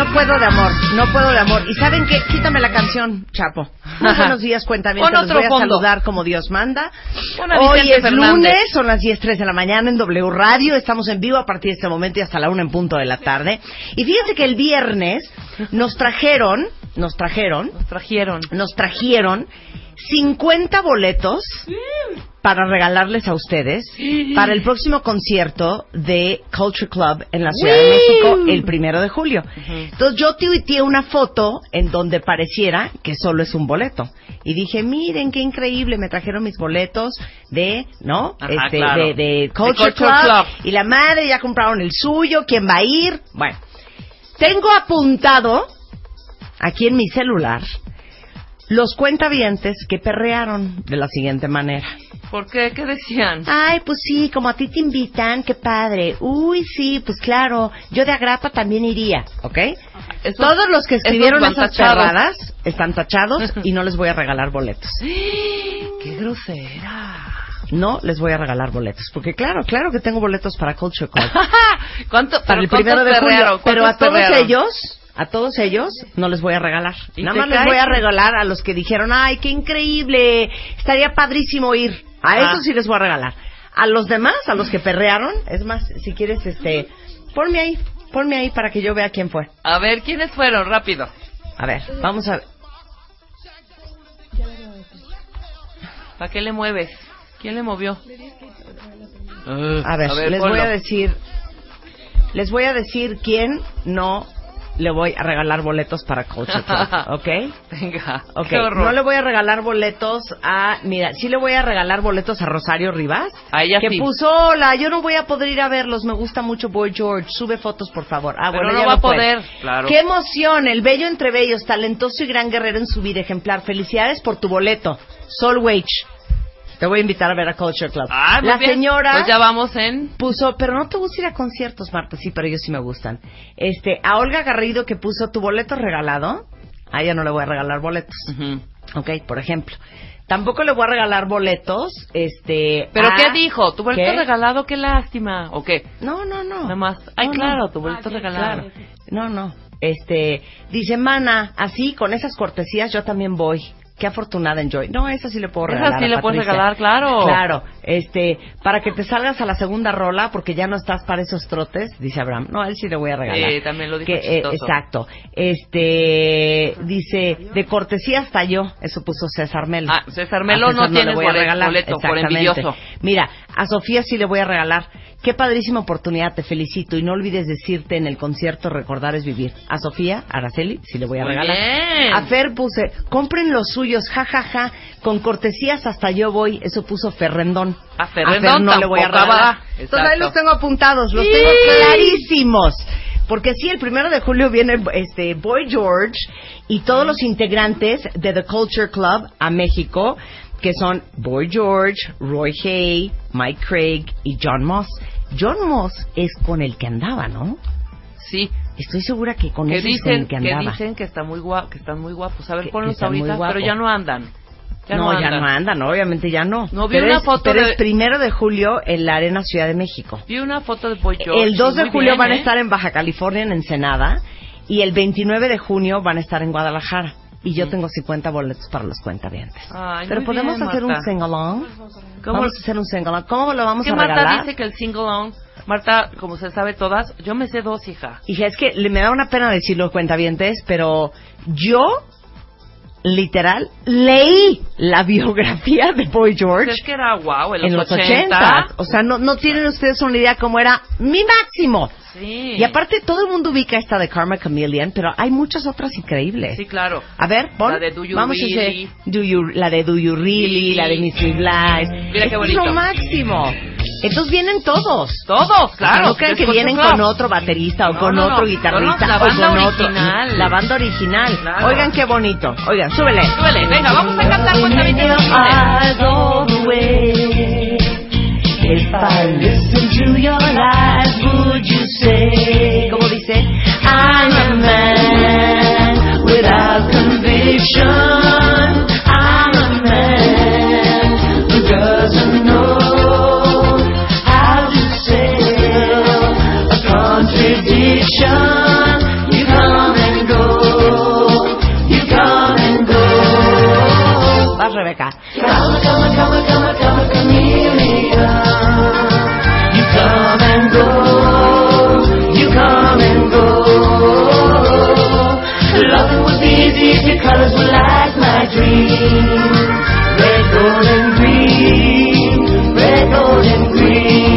No puedo de amor, no puedo de amor. ¿Y saben qué? Quítame la canción, Chapo. Muy buenos días. Pon Los voy a fondo. saludar como Dios manda. Hoy es Fernández. lunes, son las 10.03 de la mañana en W Radio. Estamos en vivo a partir de este momento y hasta la una en punto de la tarde. Y fíjense que el viernes nos trajeron, nos trajeron, Nos trajeron. nos trajeron 50 boletos para regalarles a ustedes para el próximo concierto de Culture Club en la Ciudad de México el primero de julio. Entonces yo tuiteé una foto en donde pareciera que solo es un boleto. Y dije, miren qué increíble, me trajeron mis boletos de, ¿no? Ajá, este, claro. de, de Culture, Culture Club, Club. Y la madre ya compraron el suyo, ¿quién va a ir? Bueno, tengo apuntado aquí en mi celular los cuentavientes que perrearon de la siguiente manera. ¿Por qué? ¿Qué decían? Ay, pues sí, como a ti te invitan, qué padre. Uy, sí, pues claro, yo de agrapa también iría, ¿ok? Esos- Todos los que escribieron esas tachados. perradas están tachados y no les voy a regalar boletos. ¡Qué grosera! No les voy a regalar boletos, porque claro, claro que tengo boletos para Culture Club. ¿Cuánto, para el primero de julio. Pero a ¿Cuántos todos ellos, a todos ellos, no les voy a regalar. ¿Y Nada más les voy a regalar a los que dijeron, ay, qué increíble, estaría padrísimo ir. A Ah. esos sí les voy a regalar. A los demás, a los que perrearon, es más, si quieres, este, ponme ahí, ponme ahí para que yo vea quién fue. A ver, ¿quiénes fueron? Rápido. A ver, vamos a ver. ¿Para qué le mueves? ¿Quién le movió? A ver, les voy a decir, les voy a decir quién no le voy a regalar boletos para Club, ¿ok? Venga. Ok, Qué horror. no le voy a regalar boletos a... Mira, sí le voy a regalar boletos a Rosario Rivas. A ella que sí. puso, hola, yo no voy a poder ir a verlos, me gusta mucho Boy George, sube fotos por favor. Ah, Pero bueno, no va a puede. poder, claro. Qué emoción, el bello entre bellos, talentoso y gran guerrero en su vida ejemplar. Felicidades por tu boleto. Sol Wage. Te voy a invitar a ver a Culture Club. Ah, muy La bien. señora Pues ya vamos en... puso, pero no te gusta ir a conciertos, Marta, sí, pero ellos sí me gustan. Este, a Olga Garrido que puso tu boleto regalado, a ella no le voy a regalar boletos. Ujú. Ok, por ejemplo. Tampoco le voy a regalar boletos, este... ¿Pero a- qué dijo? ¿Tu boleto ¿Qué? regalado? ¡Qué lástima! ¿O qué? No, no, no. Nada más. Ay, No, claro, no. tu boleto Ah, sí, regalado. claro. No, no. Este, dice, mana, así, con esas cortesías yo también voy. Qué afortunada Enjoy. No, esa sí le puedo Esa regalar. sí a le puedes Patricia. regalar, claro. Claro. Este, para que te salgas a la segunda rola, porque ya no estás para esos trotes, dice Abraham. No, a él sí le voy a regalar. Eh, también lo dijo Que, eh, exacto. Este, dice, de cortesía hasta yo. Eso puso César Melo. Ah, César Melo A César no voy a boleto, regalar. boleto, por envidioso. Mira, a Sofía sí le voy a regalar. Qué padrísima oportunidad, te felicito. Y no olvides decirte en el concierto Recordar es Vivir. A Sofía, Araceli, sí le voy a Muy regalar. bien. A Fer puse, compren los suyos, ja, ja, ja. Con cortesías hasta yo voy. Eso puso Ferrendón. A Ferrendón no le voy a regalar. Entonces ahí los tengo apuntados, los Sí. tengo clarísimos. Porque sí, el primero de julio viene este Boy George y todos los integrantes de The Culture Club a México, que son Boy George, Roy Hay, Mike Craig y John Moss. John Moss es con el que andaba, ¿no? Sí. Estoy segura que con Que con el que que andaba. dicen que, está muy guap- que están muy guapos. A ver, Que- que ponlos ahorita, pero ya no andan. Ya no, no, ya no andan, obviamente ya no. No, vi pero una es, foto pero de- es primero de julio en la Arena Ciudad de México. Vi una foto de Boy George. El 2 de julio bien, van a ¿eh? estar en Baja California, en Ensenada, y el 29 de junio van a estar en Guadalajara. Y yo tengo 50 boletos para los cuentavientes. Ay, Pero podemos bien, hacer un Marta. sing-along. ¿Cómo- Vamos a hacer un sing-along. ¿Cómo lo vamos que a Marta regalar? dice que el single on... Marta, como se sabe todas, yo me sé dos, hija. Hija, es que me da una pena decirlo, cuentavientes, pero yo literal, leí la biografía de Boy George Pues es que era guau, en los, en los 80. 80. O sea, no, no tienen ustedes una idea cómo era mi máximo. Sí. Y aparte, todo el mundo ubica esta de Karma Chameleon, pero hay muchas otras increíbles. Sí, claro. A ver, pon. La de Do You Vamos Really. a hacer Do You- la de Do You Really, Sí. la de Mystery Lies. Mira qué Es bonito. lo máximo. Entonces vienen todos. Todos, claro. no crean que vienen con otro baterista o No, con no, no. otro guitarrista No, no, la o banda con original. otro. La banda original. Claro. Oigan qué bonito. Oigan, súbele. Súbele, venga, vamos a cantar the way. If I listen to your lies, would you say? ¿Cómo dice? I'm a man without conviction. Dream. Red, gold, and green. Red, gold, and green.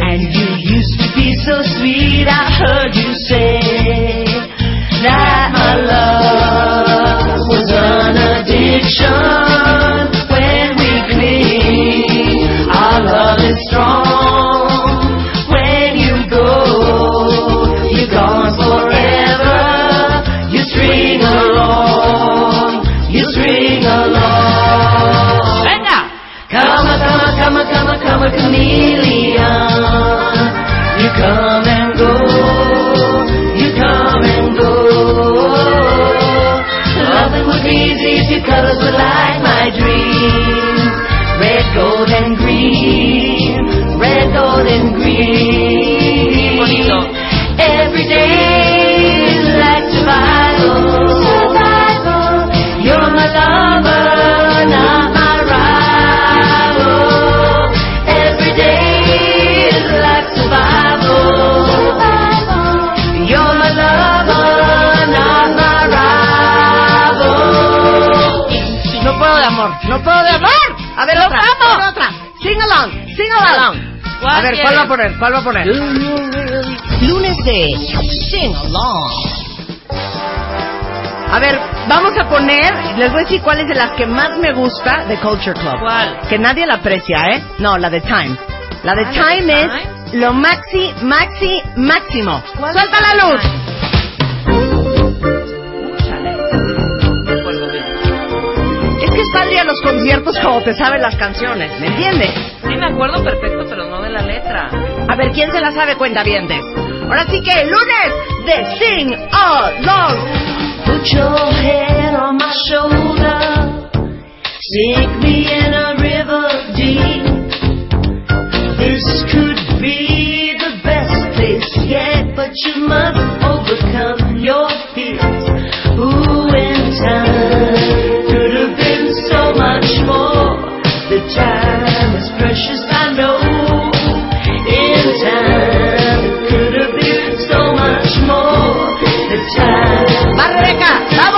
And you used to be so sweet, I heard you say that my love was an addiction. Like my dreams. Red, gold, and green. Red, gold, and green. No puedo de amor. A ver otra, amo. a ver otra. Sing along, sing along. A ver, ¿cuál va a poner? ¿Cuál va a poner? Lunes de Sing Along. A ver, vamos a poner, les voy a decir cuál es de las que más me gusta de Culture Club. ¿Cuál? Que nadie la aprecia, ¿eh? No, la de Time. La de Ah, ¿la de Time es lo maxi, maxi, máximo. ¿Cuál ¡Suelta la luz! A los conciertos como te saben las canciones, ¿me entiendes? Sí me acuerdo perfecto, pero no de la letra. A ver, ¿quién se la sabe cuenta bien Ahora sí que lunes de Sing Along. Put your head on my shoulder. Sink me in a river deep. This could be the best place yet, but you must The time is precious, I know. In time it could have been so much more. The time. ¡Más ¡Vamos!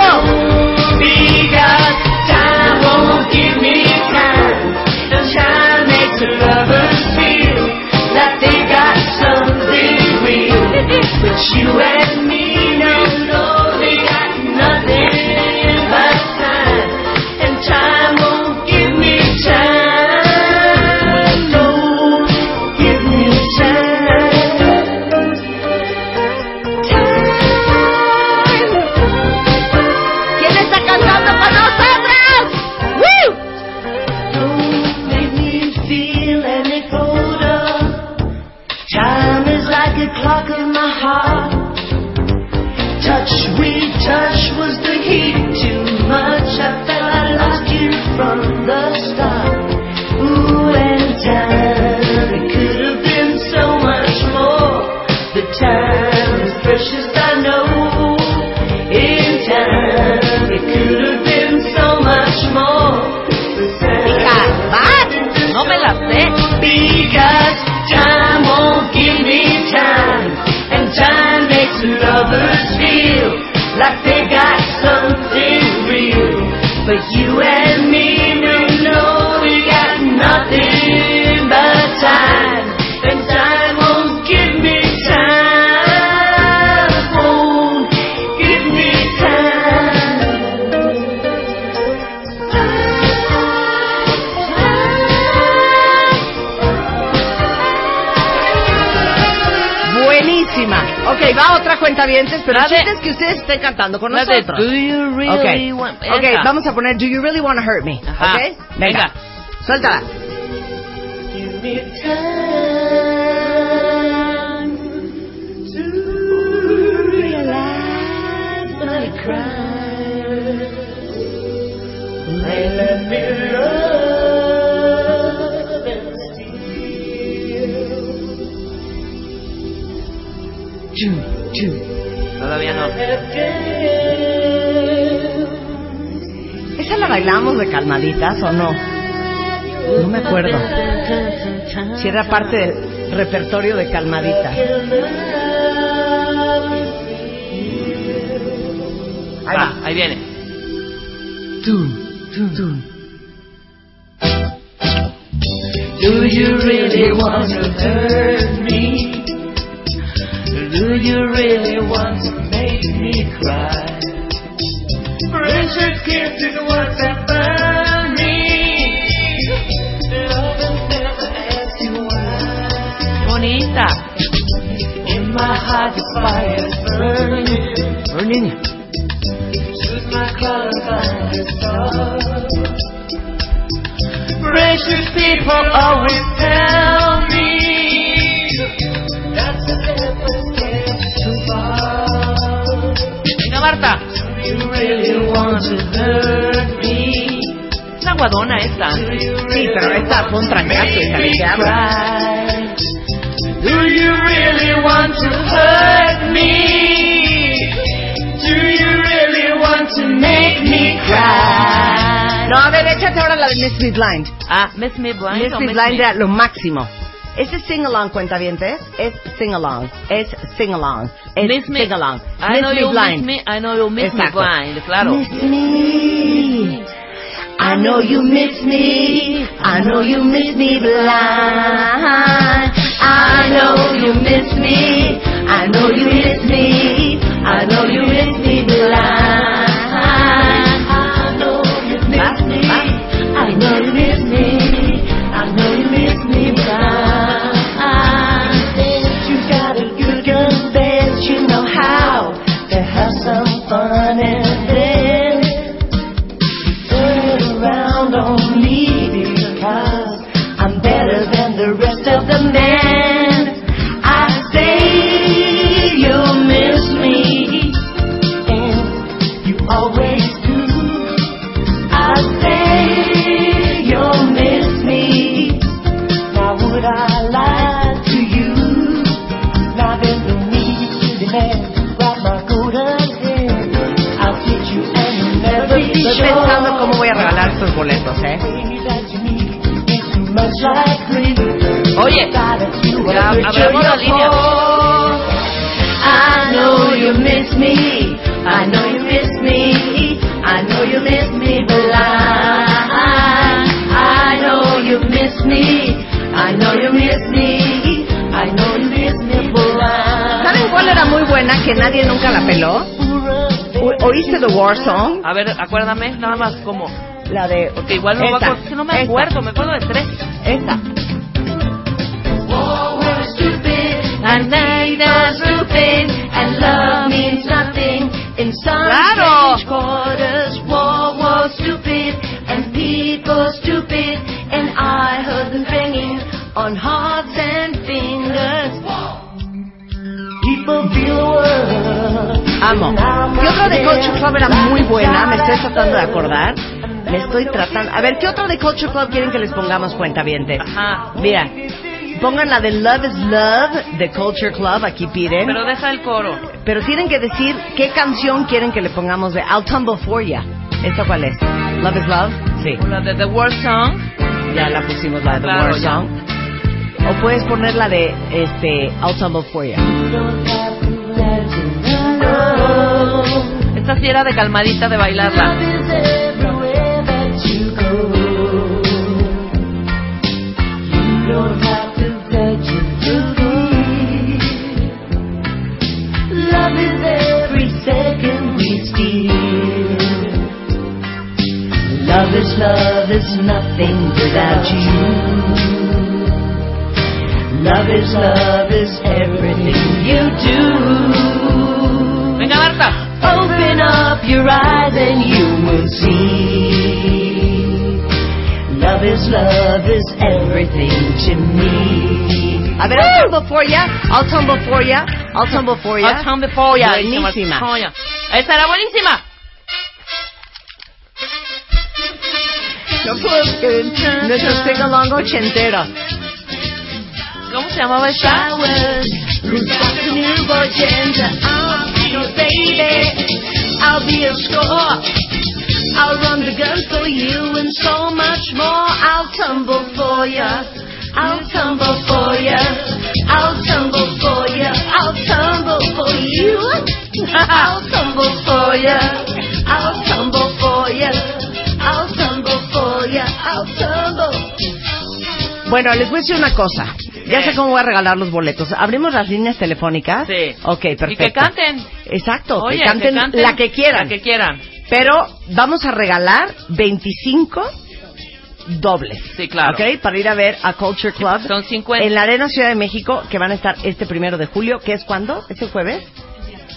Vientes, pero el de- chiste es que ustedes estén cantando con de nosotros. Do you really Ok, want... ok, vamos a poner Do You Really Want to Hurt Me? Ajá. Ok, venga. Venga. Suéltala. Bailamos de calmaditas o no? No me acuerdo. Si era parte del repertorio de calmaditas. Ahí Va, ahí viene. Do Esta fue un trancazo, hija, ¿de qué hablas? Do you really want to hurt me? Do you really want to make me cry? No, a ver, échate ahora la de Miss Me Blind. Ah, Miss Me Blind. Miss o Me Miss Blind Me- era lo máximo. Ese sing along, cuenta bien, Es sing along. Es sing along. Es Miss Me- sing along. I Miss know Me you Blind. miss me, I know you miss me blind, claro. Miss me. I know you miss me. I know you miss me blind. I know you miss me. I know you miss me. I know you ¿eh? Oye, ya abrimos la línea. I know you miss me. I know you miss me. I know you miss me blind. I know you miss me. I know you miss me. I know you miss me blind. ¿Saben cuál era muy buena que nadie nunca la peló? ¿Oíste The War Song? A ver, acuérdame, nada más como. La de... Porque igual no me Esta, que no me esta, acuerdo, me acuerdo de tres. Esta. War was stupid, and neighbors stupid, and love means nothing in some Claro. strange quarters. War was stupid, and people stupid, and I heard them banging on hearts and fingers. People feel the world. Amo. ¿Qué otra de Culture Club era muy buena? Me estoy tratando de acordar. Me estoy tratando... A ver, ¿qué otra de Culture Club quieren que les pongamos cuenta Ajá. Mira, pongan la de Love is Love de Culture Club, aquí piden. Pero deja el coro. Pero tienen que decir qué canción quieren que le pongamos de I'll Tumble For Ya. ¿Esta cuál es? Love is Love? Sí. O la de The World Song. Ya la pusimos la de The Claro, War ya. Song. O puedes poner la de este I'll Tumble For Ya. sí era de calmadita de bailarla. Love is every second we steal. Love is love is nothing without you. Love is love is everything you do. Venga, Marta. Open up your eyes and you will see. Love is love is everything to me. A ver, I'll tumble for ya. I'll tumble for ya. I'll tumble for ya. I'll tumble for ya. Buenísima. Esa era buenísima. Nuestro sing-along ochentero. ¿Cómo se llamaba esa? Showers, new agenda. I'll be your baby. I'll be a score. I'll run the gun for you and so much more. I'll tumble for ya. I'll tumble for ya. I'll tumble for ya. I'll tumble for you. I'll tumble for ya. I'll tumble for ya. I'll tumble for ya. I'll tumble. Bueno, les voy a decir una cosa. Ya sé cómo voy a regalar los boletos. ¿Abrimos las líneas telefónicas? Sí. Ok, perfecto. Y que canten. Exacto, Oye, que, canten la que quieran. La que quieran. Pero vamos a regalar 25 dobles. Sí, claro. ¿Ok? Para ir a ver a Culture Club. Son 50. En la Arena Ciudad de México, que van a estar este primero de julio, que es cuándo? ¿Es el jueves?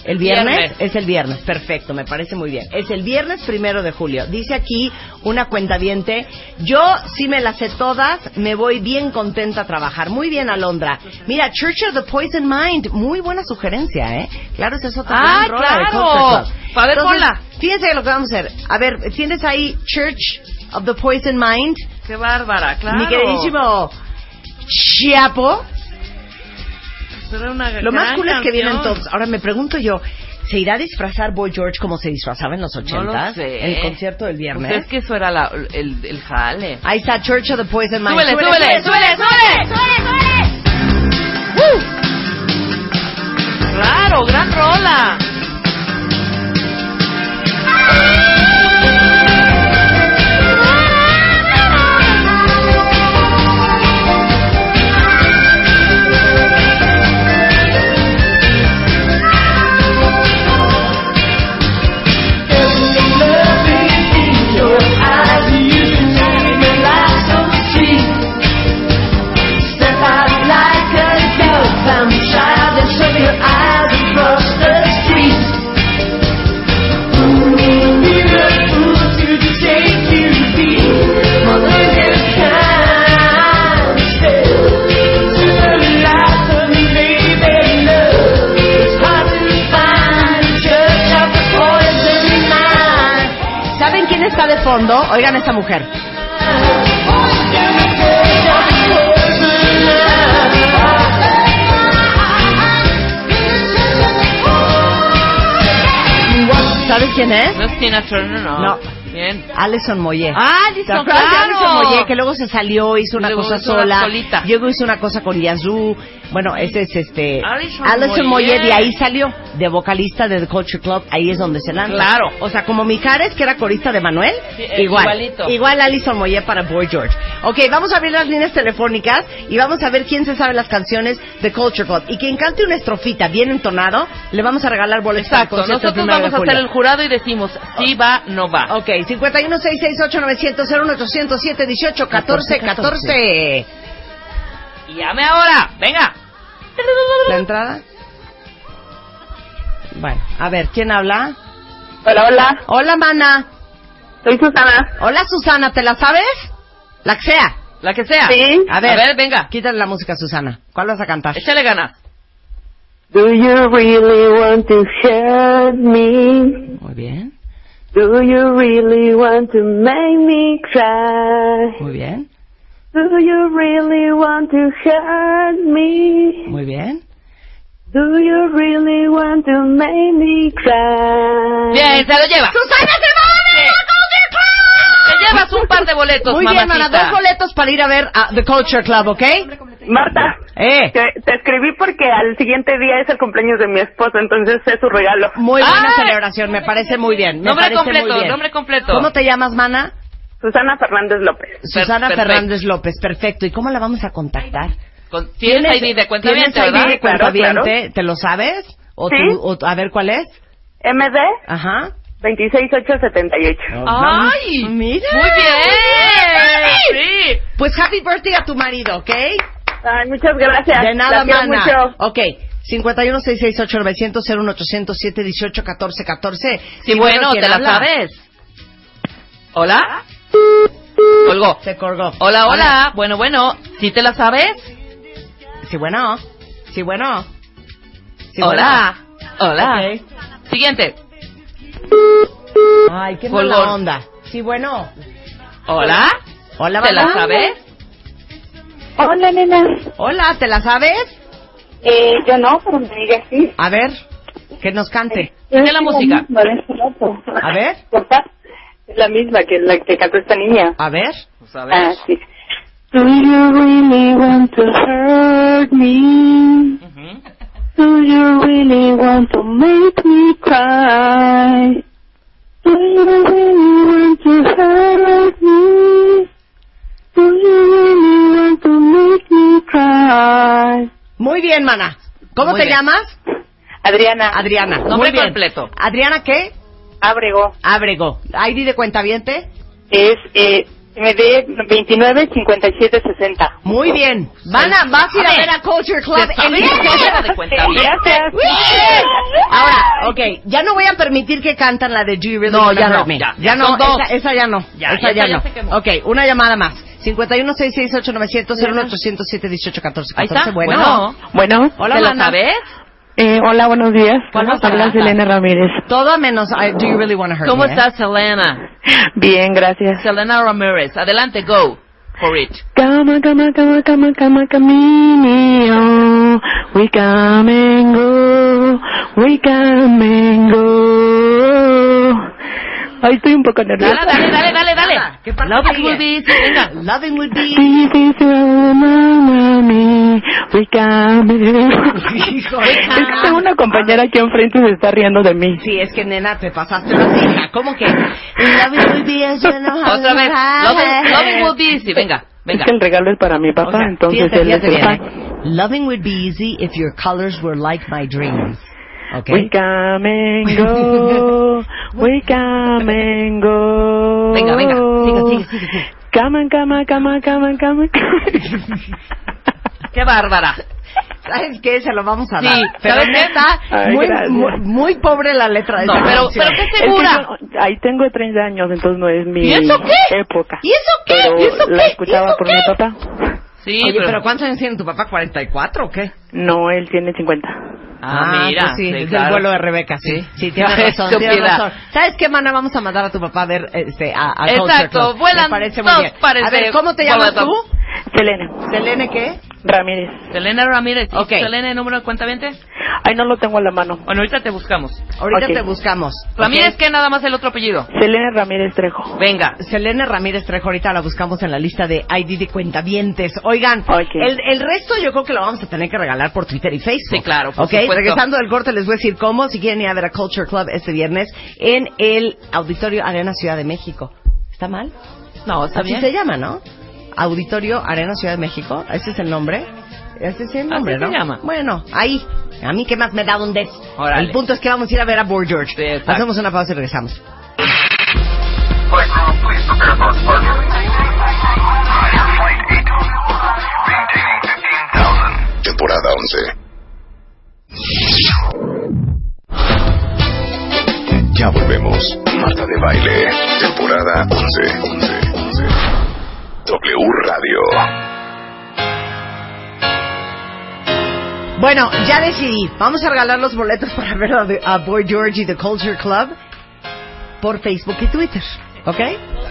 ¿El viernes? Viernes. Es el viernes, perfecto, me parece muy bien. Es el viernes primero de julio. Dice aquí una cuentaviente, yo sí me las sé todas, me voy bien contenta a trabajar. Muy bien, Alondra. Mira, Church of the Poison Mind, muy buena sugerencia, ¿eh? Claro, es otra ¡Ah, gran claro! A ver, ponla. Fíjense lo que vamos a hacer. A ver, ¿tienes ahí Church of the Poison Mind? Qué bárbara, claro. Mi queridísimo Chiapo. Era una Lo más cool es que vienen todos. Ahora me pregunto yo, ¿se irá a disfrazar Boy George como se disfrazaba en los No ochentas? lo sé. En el concierto del viernes. Pues es que eso era la- el, el jale. Ahí está Church of the Poison Mind. Súbele, súbele, súbele, súbele. Claro, gran rola. Fondo? Oigan a esta mujer. ¿Sabes quién es? No es Tina Turner, no. No. Bien. Alison Moyet. Ah, ¿Te Alison, de claro. Alison Moyet? Que luego se salió, hizo una Luego cosa hizo sola. Luego hizo una cosa con Yazoo. Bueno, ese es este. Alison Alison Moyet. Y ahí salió, de vocalista de The Culture Club. Ahí es donde se lanza. Claro. O sea, como Mijares, que era corista de Manuel. Sí, eh, igual. igualito. Igual Alison Moyet para Boy George. Ok, vamos a abrir las líneas telefónicas y vamos a ver quién se sabe las canciones de Culture Club. Y quien cante una estrofita bien entonado, le vamos a regalar boletos Exacto. Nosotros de vamos a hacer el jurado y decimos si va, no va. Ok, 51668 1807 18 14 14. Y llame ahora. Venga. ¿La entrada? Bueno, a ver, ¿quién habla? Hola, hola. Hola, mana. Soy Susana. Hola, Susana, ¿te la sabes? La que sea. La que sea. Sí. A ver, A ver, venga. Quítale la música, Susana. ¿Cuál vas a cantar? Échale ganas. Do you really want to hurt me? Muy bien, Do you really want to make me cry? muy bien, Do you really want to hurt me? muy bien. Do you really want to make me cry? Bien, se lo lleva. ¡Susana se va Te llevas un par de boletos, Muy bien, mana, dos boletos para ir a ver a The Culture Club, ¿ok? Marta. Eh. Que te escribí porque al siguiente día es el cumpleaños de mi esposo, entonces es su regalo. Muy buena ¡Ay! celebración, me parece muy bien. me Nombre muy completo, bien. nombre completo. ¿Cómo te llamas, mana? Susana Fernández López. Susana perfecto. Fernández López, perfecto. ¿Y cómo la vamos a contactar? Con- ¿Tienes ID de cuenta ¿Tienes ID verdad? de Claro, cuentaviente? ¿Te lo sabes? ¿O Sí. tú- o- a ver cuál es? MD Ajá. 26878. ¡Ay! Mira. ¡Muy bien! Sí. Pues happy birthday a tu marido, ¿ok? Ay, muchas gracias. De nada, quiero mana. mucho. Ok. 51 668 900 01800 718 14 14. Sí, bueno, ¿te la sabes? ¿Hola? Colgó. Se colgó. Hola, hola. Bueno, bueno. ¿Sí te la sabes? Sí, bueno. Sí, bueno. Sí, hola. Hola. Ok. Siguiente. Ay, qué Colgó. mala onda. Sí, bueno. Hola. Hola, ¿Te la sabes? Hola, nena. Hola, ¿te la sabes? Eh, yo no, pero me diga sí. A ver, que nos cante. ¿Qué la música? A ver. Es la misma que la que cantó esta niña. A ver. Pues a ver. Ah, sí. Do you really want to hurt me? Ujú. Do you really want to make me cry? Do you really want to hurt me? Do you really want to make me cry? Muy bien, mana. ¿Cómo Muy te bien. llamas? Adriana. Adriana. Nombre Muy bien. completo. ¿Adriana qué? Abrego. Abrego. ¿ID de cuentaviente? Es eh, MD 29 57 60. Muy bien. Van a, vas a ir a ver. a Culture Club ¿Se sabe el el número de cuenta bien? Gracias. Ahora, ok, ya no voy a permitir que cantan la de Really No, ya no, ya. ya no. Esa, esa ya no, Ya, esa ya ya, no. Ok, una llamada más. 51 668 900 01800 718 14 Ahí está. Bueno. Bueno, Hola, ¿Te mana. sabes? Eh, hola, buenos días. ¿Cuál vas a Habla cantar? Selena Ramírez. Todo menos I- Do You Really Wanna Hurt ¿Cómo Me. eh? estás, Selena? Bien, gracias. Selena Ramirez. Adelante, go. For it. Cama, cama, cama, cama, cama, caminio. We come and go. We come and go. Ay, estoy un poco nerviosa. Dale, dale, dale, dale, dale. Nada, ¿qué parte Love sigue? will be easy, venga. Loving would be... This is mommy. Go. Híjole. Es que tengo una compañera aquí enfrente y se está riendo de mí. Sí, es que nena, te pasaste la hija. ¿Cómo que? Loving would be as you know how Otra vez. Loving, loving will be easy. Venga, Es venga. que el regalo es para mi papá, O sea, entonces fíjate, él es fíjate el bien, fan. ¿eh? Loving would be easy if your colors were like my dreams. Okay. We come and go. We come and go. Venga, venga. Sigue, sigue, sigue. Come on, come on, come on, come on, come. Qué bárbara. ¿Sabes qué? Se lo vamos a Sí, dar. Pero ¿sabes qué? neta, Ay, muy, muy, muy pobre la letra de No, esa pero, pero qué Es que segura. yo- ahí tengo 30 años, entonces no es mi ¿Y eso qué? época. ¿Y eso qué? Pero ¿Y eso la qué? escuchaba ¿Y eso por qué? mi papá. Sí, Oye, pero ¿cuántos años tiene tu papá? ¿44 o qué? No, él tiene 50. Ah, mira. pues sí, es claro. el vuelo de Rebeca, sí. Sí. Sí, tienes Qué razón, estúpida. razón. ¿Sabes qué, mana? Vamos a mandar a tu papá a ver este, a, a Exacto, Club. vuelan Me parece muy bien. A ver, ¿cómo te llamas tú? Selena ¿Selene qué? Ramírez. Selena Ramírez. ¿sí? Ok. Selena, ¿el número de cuenta 20? Ay, no lo tengo a la mano. Bueno, ahorita te buscamos. Ahorita te buscamos. Ramírez. ¿qué? Nada más el otro apellido. Selena Ramírez Trejo. Venga. Selene Ramírez Trejo, ahorita la buscamos en la lista de ID de cuentavientes. Oigan, el, el resto yo creo que lo vamos a tener que regalar por Twitter y Facebook. Sí, claro, por Ok, supuesto. regresando del corte les voy a decir cómo, si quieren ir a ver a Culture Club este viernes en el Auditorio Arena Ciudad de México. ¿Está mal? No, está Así bien. se llama, ¿no? Auditorio Arena Ciudad de México. ¿Ese es el nombre? Ese es el nombre, se ¿no? llama. Bueno, ahí. A mí qué más me da un des. Órale. El punto es que vamos a ir a ver a Boy George. Sí. Hacemos una pausa y regresamos. Flight crew, please prepare for departure. Your flight 8. Maintaining 15,000. Temporada 11. Ya volvemos. Marta de Baile. Temporada 11. 11. 11. W Radio. Bueno, ya decidí. Vamos a regalar los boletos para ver a, Boy George y The Culture Club por Facebook y Twitter. ¿Ok?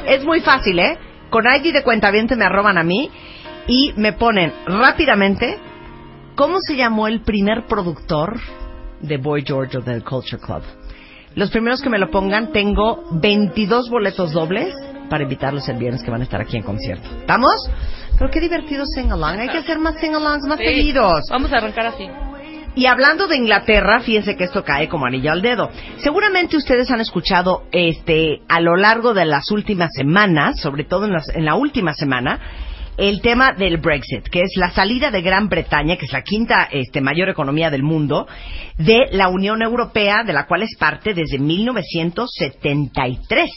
Es muy fácil, ¿eh? Con ID de cuentaviente me arroban a mí y me ponen rápidamente cómo se llamó el primer productor de Boy George o del Culture Club. Los primeros que me lo pongan, tengo 22 boletos dobles para invitarlos el viernes que van a estar aquí en concierto. ¿Estamos? Pero qué divertido sing-along. Hay que hacer más sing-alongs más Sí. seguidos. Vamos a arrancar así. Y hablando de Inglaterra, fíjense que esto cae como anillo al dedo. Seguramente ustedes han escuchado este a lo largo de las últimas semanas, sobre todo en, las- en la última semana, el tema del Brexit, que es la salida de Gran Bretaña, que es la quinta este, mayor economía del mundo, de la Unión Europea, de la cual es parte desde 1973.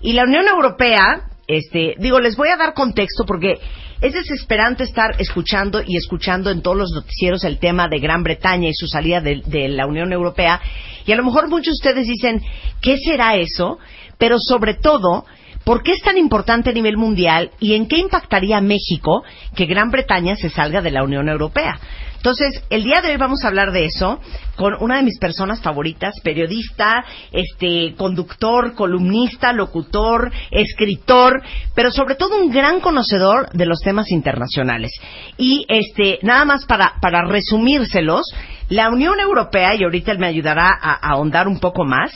Y la Unión Europea, este, digo, les voy a dar contexto porque es desesperante estar escuchando y escuchando en todos los noticieros el tema de Gran Bretaña y su salida de, la Unión Europea. Y a lo mejor muchos de ustedes dicen, ¿qué será eso? Pero sobre todo, ¿por qué es tan importante a nivel mundial y en qué impactaría México que Gran Bretaña se salga de la Unión Europea? Entonces, el día de hoy vamos a hablar de eso con una de mis personas favoritas, periodista, este, conductor, columnista, locutor, escritor, pero sobre todo un gran conocedor de los temas internacionales. Y este, nada más para, para resumírselos, la Unión Europea, y ahorita él me ayudará a, ahondar un poco más,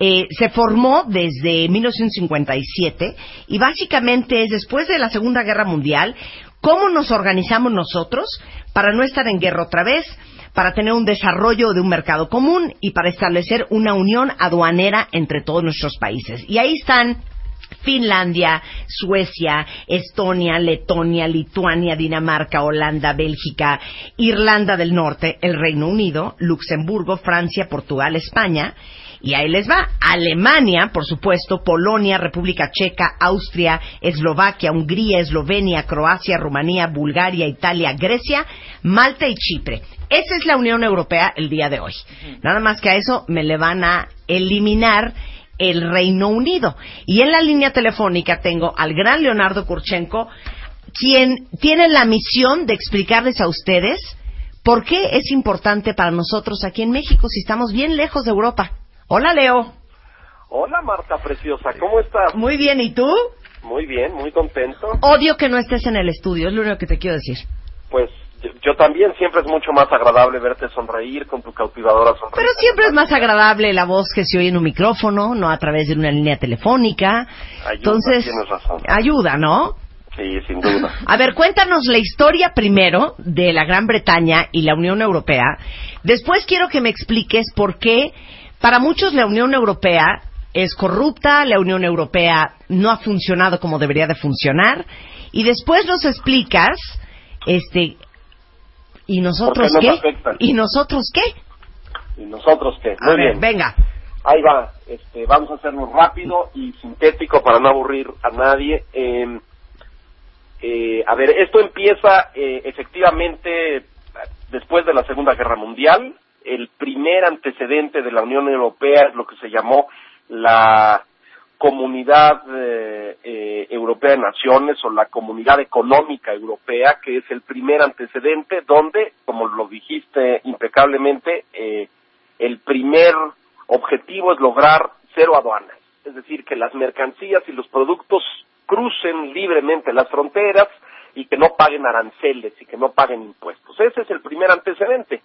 eh, se formó desde 1957 y básicamente es después de la Segunda Guerra Mundial cómo nos organizamos nosotros para no estar en guerra otra vez, para tener un desarrollo de un mercado común y para establecer una unión aduanera entre todos nuestros países. Y ahí están Finlandia, Suecia, Estonia, Letonia, Lituania, Dinamarca, Holanda, Bélgica, Irlanda del Norte, el Reino Unido, Luxemburgo, Francia, Portugal, España. Y ahí les va. Alemania, por supuesto, Polonia, República Checa, Austria, Eslovaquia, Hungría, Eslovenia, Croacia, Rumanía, Bulgaria, Italia, Grecia, Malta y Chipre. Esa es la Unión Europea el día de hoy. Nada más que a eso me le van a eliminar el Reino Unido. Y en la línea telefónica tengo al gran Leonardo Kurchenko, quien tiene la misión de explicarles a ustedes por qué es importante para nosotros aquí en México si estamos bien lejos de Europa. Hola, Leo. Hola Marta Preciosa, ¿cómo estás? Muy bien, ¿y tú? Muy bien, muy contento. Odio que no estés en el estudio, es lo único que te quiero decir. Pues yo, yo también siempre es mucho más agradable verte sonreír con tu cautivadora sonrisa. Pero siempre es más agradable la voz que se oye en un micrófono, no a través de una línea telefónica. Ayuda, Entonces, tienes razón. ayuda, ¿no? Sí, sin duda. A ver, cuéntanos la historia primero de la Gran Bretaña y la Unión Europea. Después quiero que me expliques por qué para muchos la Unión Europea es corrupta, la Unión Europea no ha funcionado como debería de funcionar. Y después nos explicas, este, ¿y nosotros ¿Por qué afectan? ¿Y nosotros qué? ¿Y nosotros qué? A Muy ver, bien. venga. Ahí va. Este, vamos a hacerlo rápido y sintético para no aburrir a nadie. Eh, eh, a ver, esto empieza eh, efectivamente después de la Segunda Guerra Mundial. El primer antecedente de la Unión Europea es lo que se llamó la Comunidad eh, eh, Europea de Naciones o la Comunidad Económica Europea, que es el primer antecedente donde, como lo dijiste impecablemente, eh, el primer objetivo es lograr cero aduanas, es decir, que las mercancías y los productos crucen libremente las fronteras y que no paguen aranceles y que no paguen impuestos. Ese es el primer antecedente.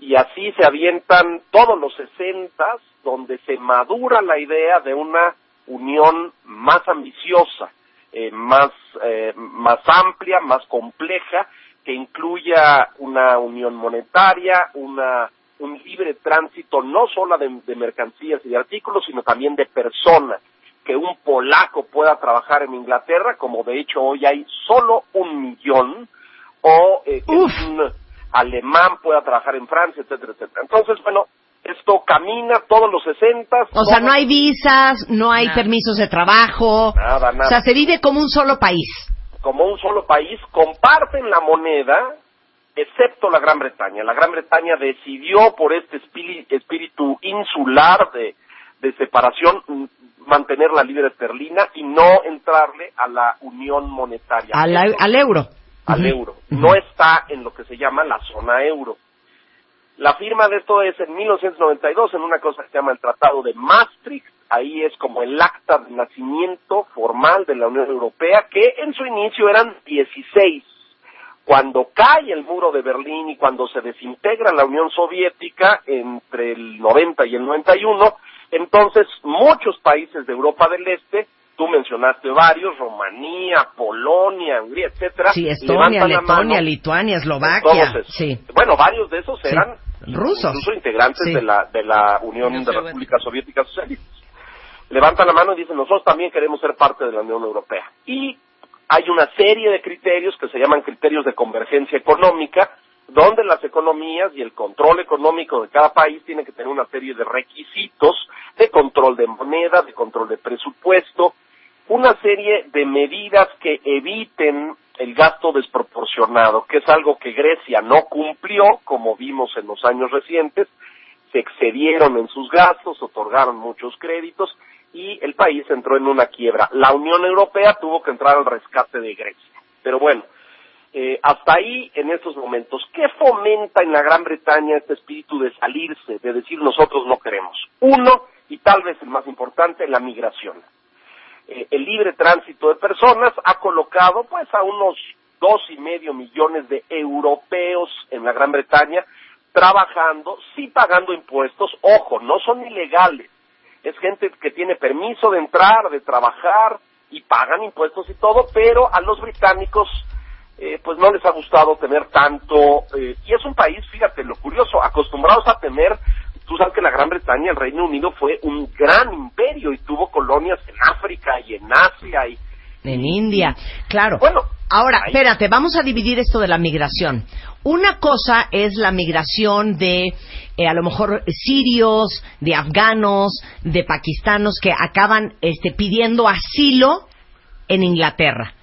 Y así se avientan todos los sesentas, donde se madura la idea de una unión más ambiciosa, eh, más, eh, más amplia, más compleja, que incluya una unión monetaria, una un libre tránsito no solo de, de mercancías y de artículos, sino también de personas. Que un polaco pueda trabajar en Inglaterra, como de hecho hoy hay solo un millón, o eh, que un alemán pueda trabajar en Francia, etcétera, etcétera. Entonces, bueno, esto camina todos los sesentas. O sea, no hay visas, no hay permisos de trabajo. Nada, nada. O sea, se vive como un solo país. como un solo país, comparten la moneda, excepto la Gran Bretaña. La Gran Bretaña decidió por este espíritu, insular de, de separación mm, mantener la libra esterlina y no entrarle a la unión monetaria. Al euro. Al euro. No está en lo que se llama la zona euro. La firma de esto es en 1992 en una cosa que se llama el Tratado de Maastricht. Ahí es como el acta de nacimiento formal de la Unión Europea, que en su inicio eran 16. Cuando cae el muro de Berlín y cuando se desintegra la Unión Soviética entre el 90 y el 91, entonces muchos países de Europa del Este, tú mencionaste varios, Rumanía, Polonia, Hungría, etcétera. Sí, Estonia, Letonia, mano, Lituania, Eslovaquia. Sí. Bueno, varios de esos Sí. eran Rusos. incluso integrantes Sí. de la de la Unión de Soviética. Repúblicas Soviéticas Socialistas. Levantan la mano y dicen, nosotros también queremos ser parte de la Unión Europea. Y hay una serie de criterios que se llaman criterios de convergencia económica, donde las economías y el control económico de cada país tienen que tener una serie de requisitos de control de moneda, de control de presupuesto, una serie de medidas que eviten el gasto desproporcionado, que es algo que Grecia no cumplió, como vimos en los años recientes, se excedieron en sus gastos, otorgaron muchos créditos y el país entró en una quiebra. La Unión Europea tuvo que entrar al rescate de Grecia. Pero bueno, eh, hasta ahí en estos momentos, ¿qué fomenta en la Gran Bretaña este espíritu de salirse, de decir nosotros no queremos? Uno, y tal vez el más importante, la migración. Eh, el libre tránsito de personas ha colocado pues a unos dos y medio millones de europeos en la Gran Bretaña trabajando, sí pagando impuestos, ojo, no son ilegales, es gente que tiene permiso de entrar, de trabajar y pagan impuestos y todo, pero a los británicos eh, pues no les ha gustado tener tanto, eh, y es un país, fíjate, lo curioso, acostumbrados a tener, tú sabes que la Gran Bretaña, el Reino Unido fue un gran imperio y tuvo colonias en África y en Asia y En India, claro. Bueno, Ahora, ahí- espérate, vamos a dividir esto de la migración. Una cosa es la migración de, eh, a lo mejor, sirios, de afganos, de pakistanos que acaban este, pidiendo asilo en Inglaterra.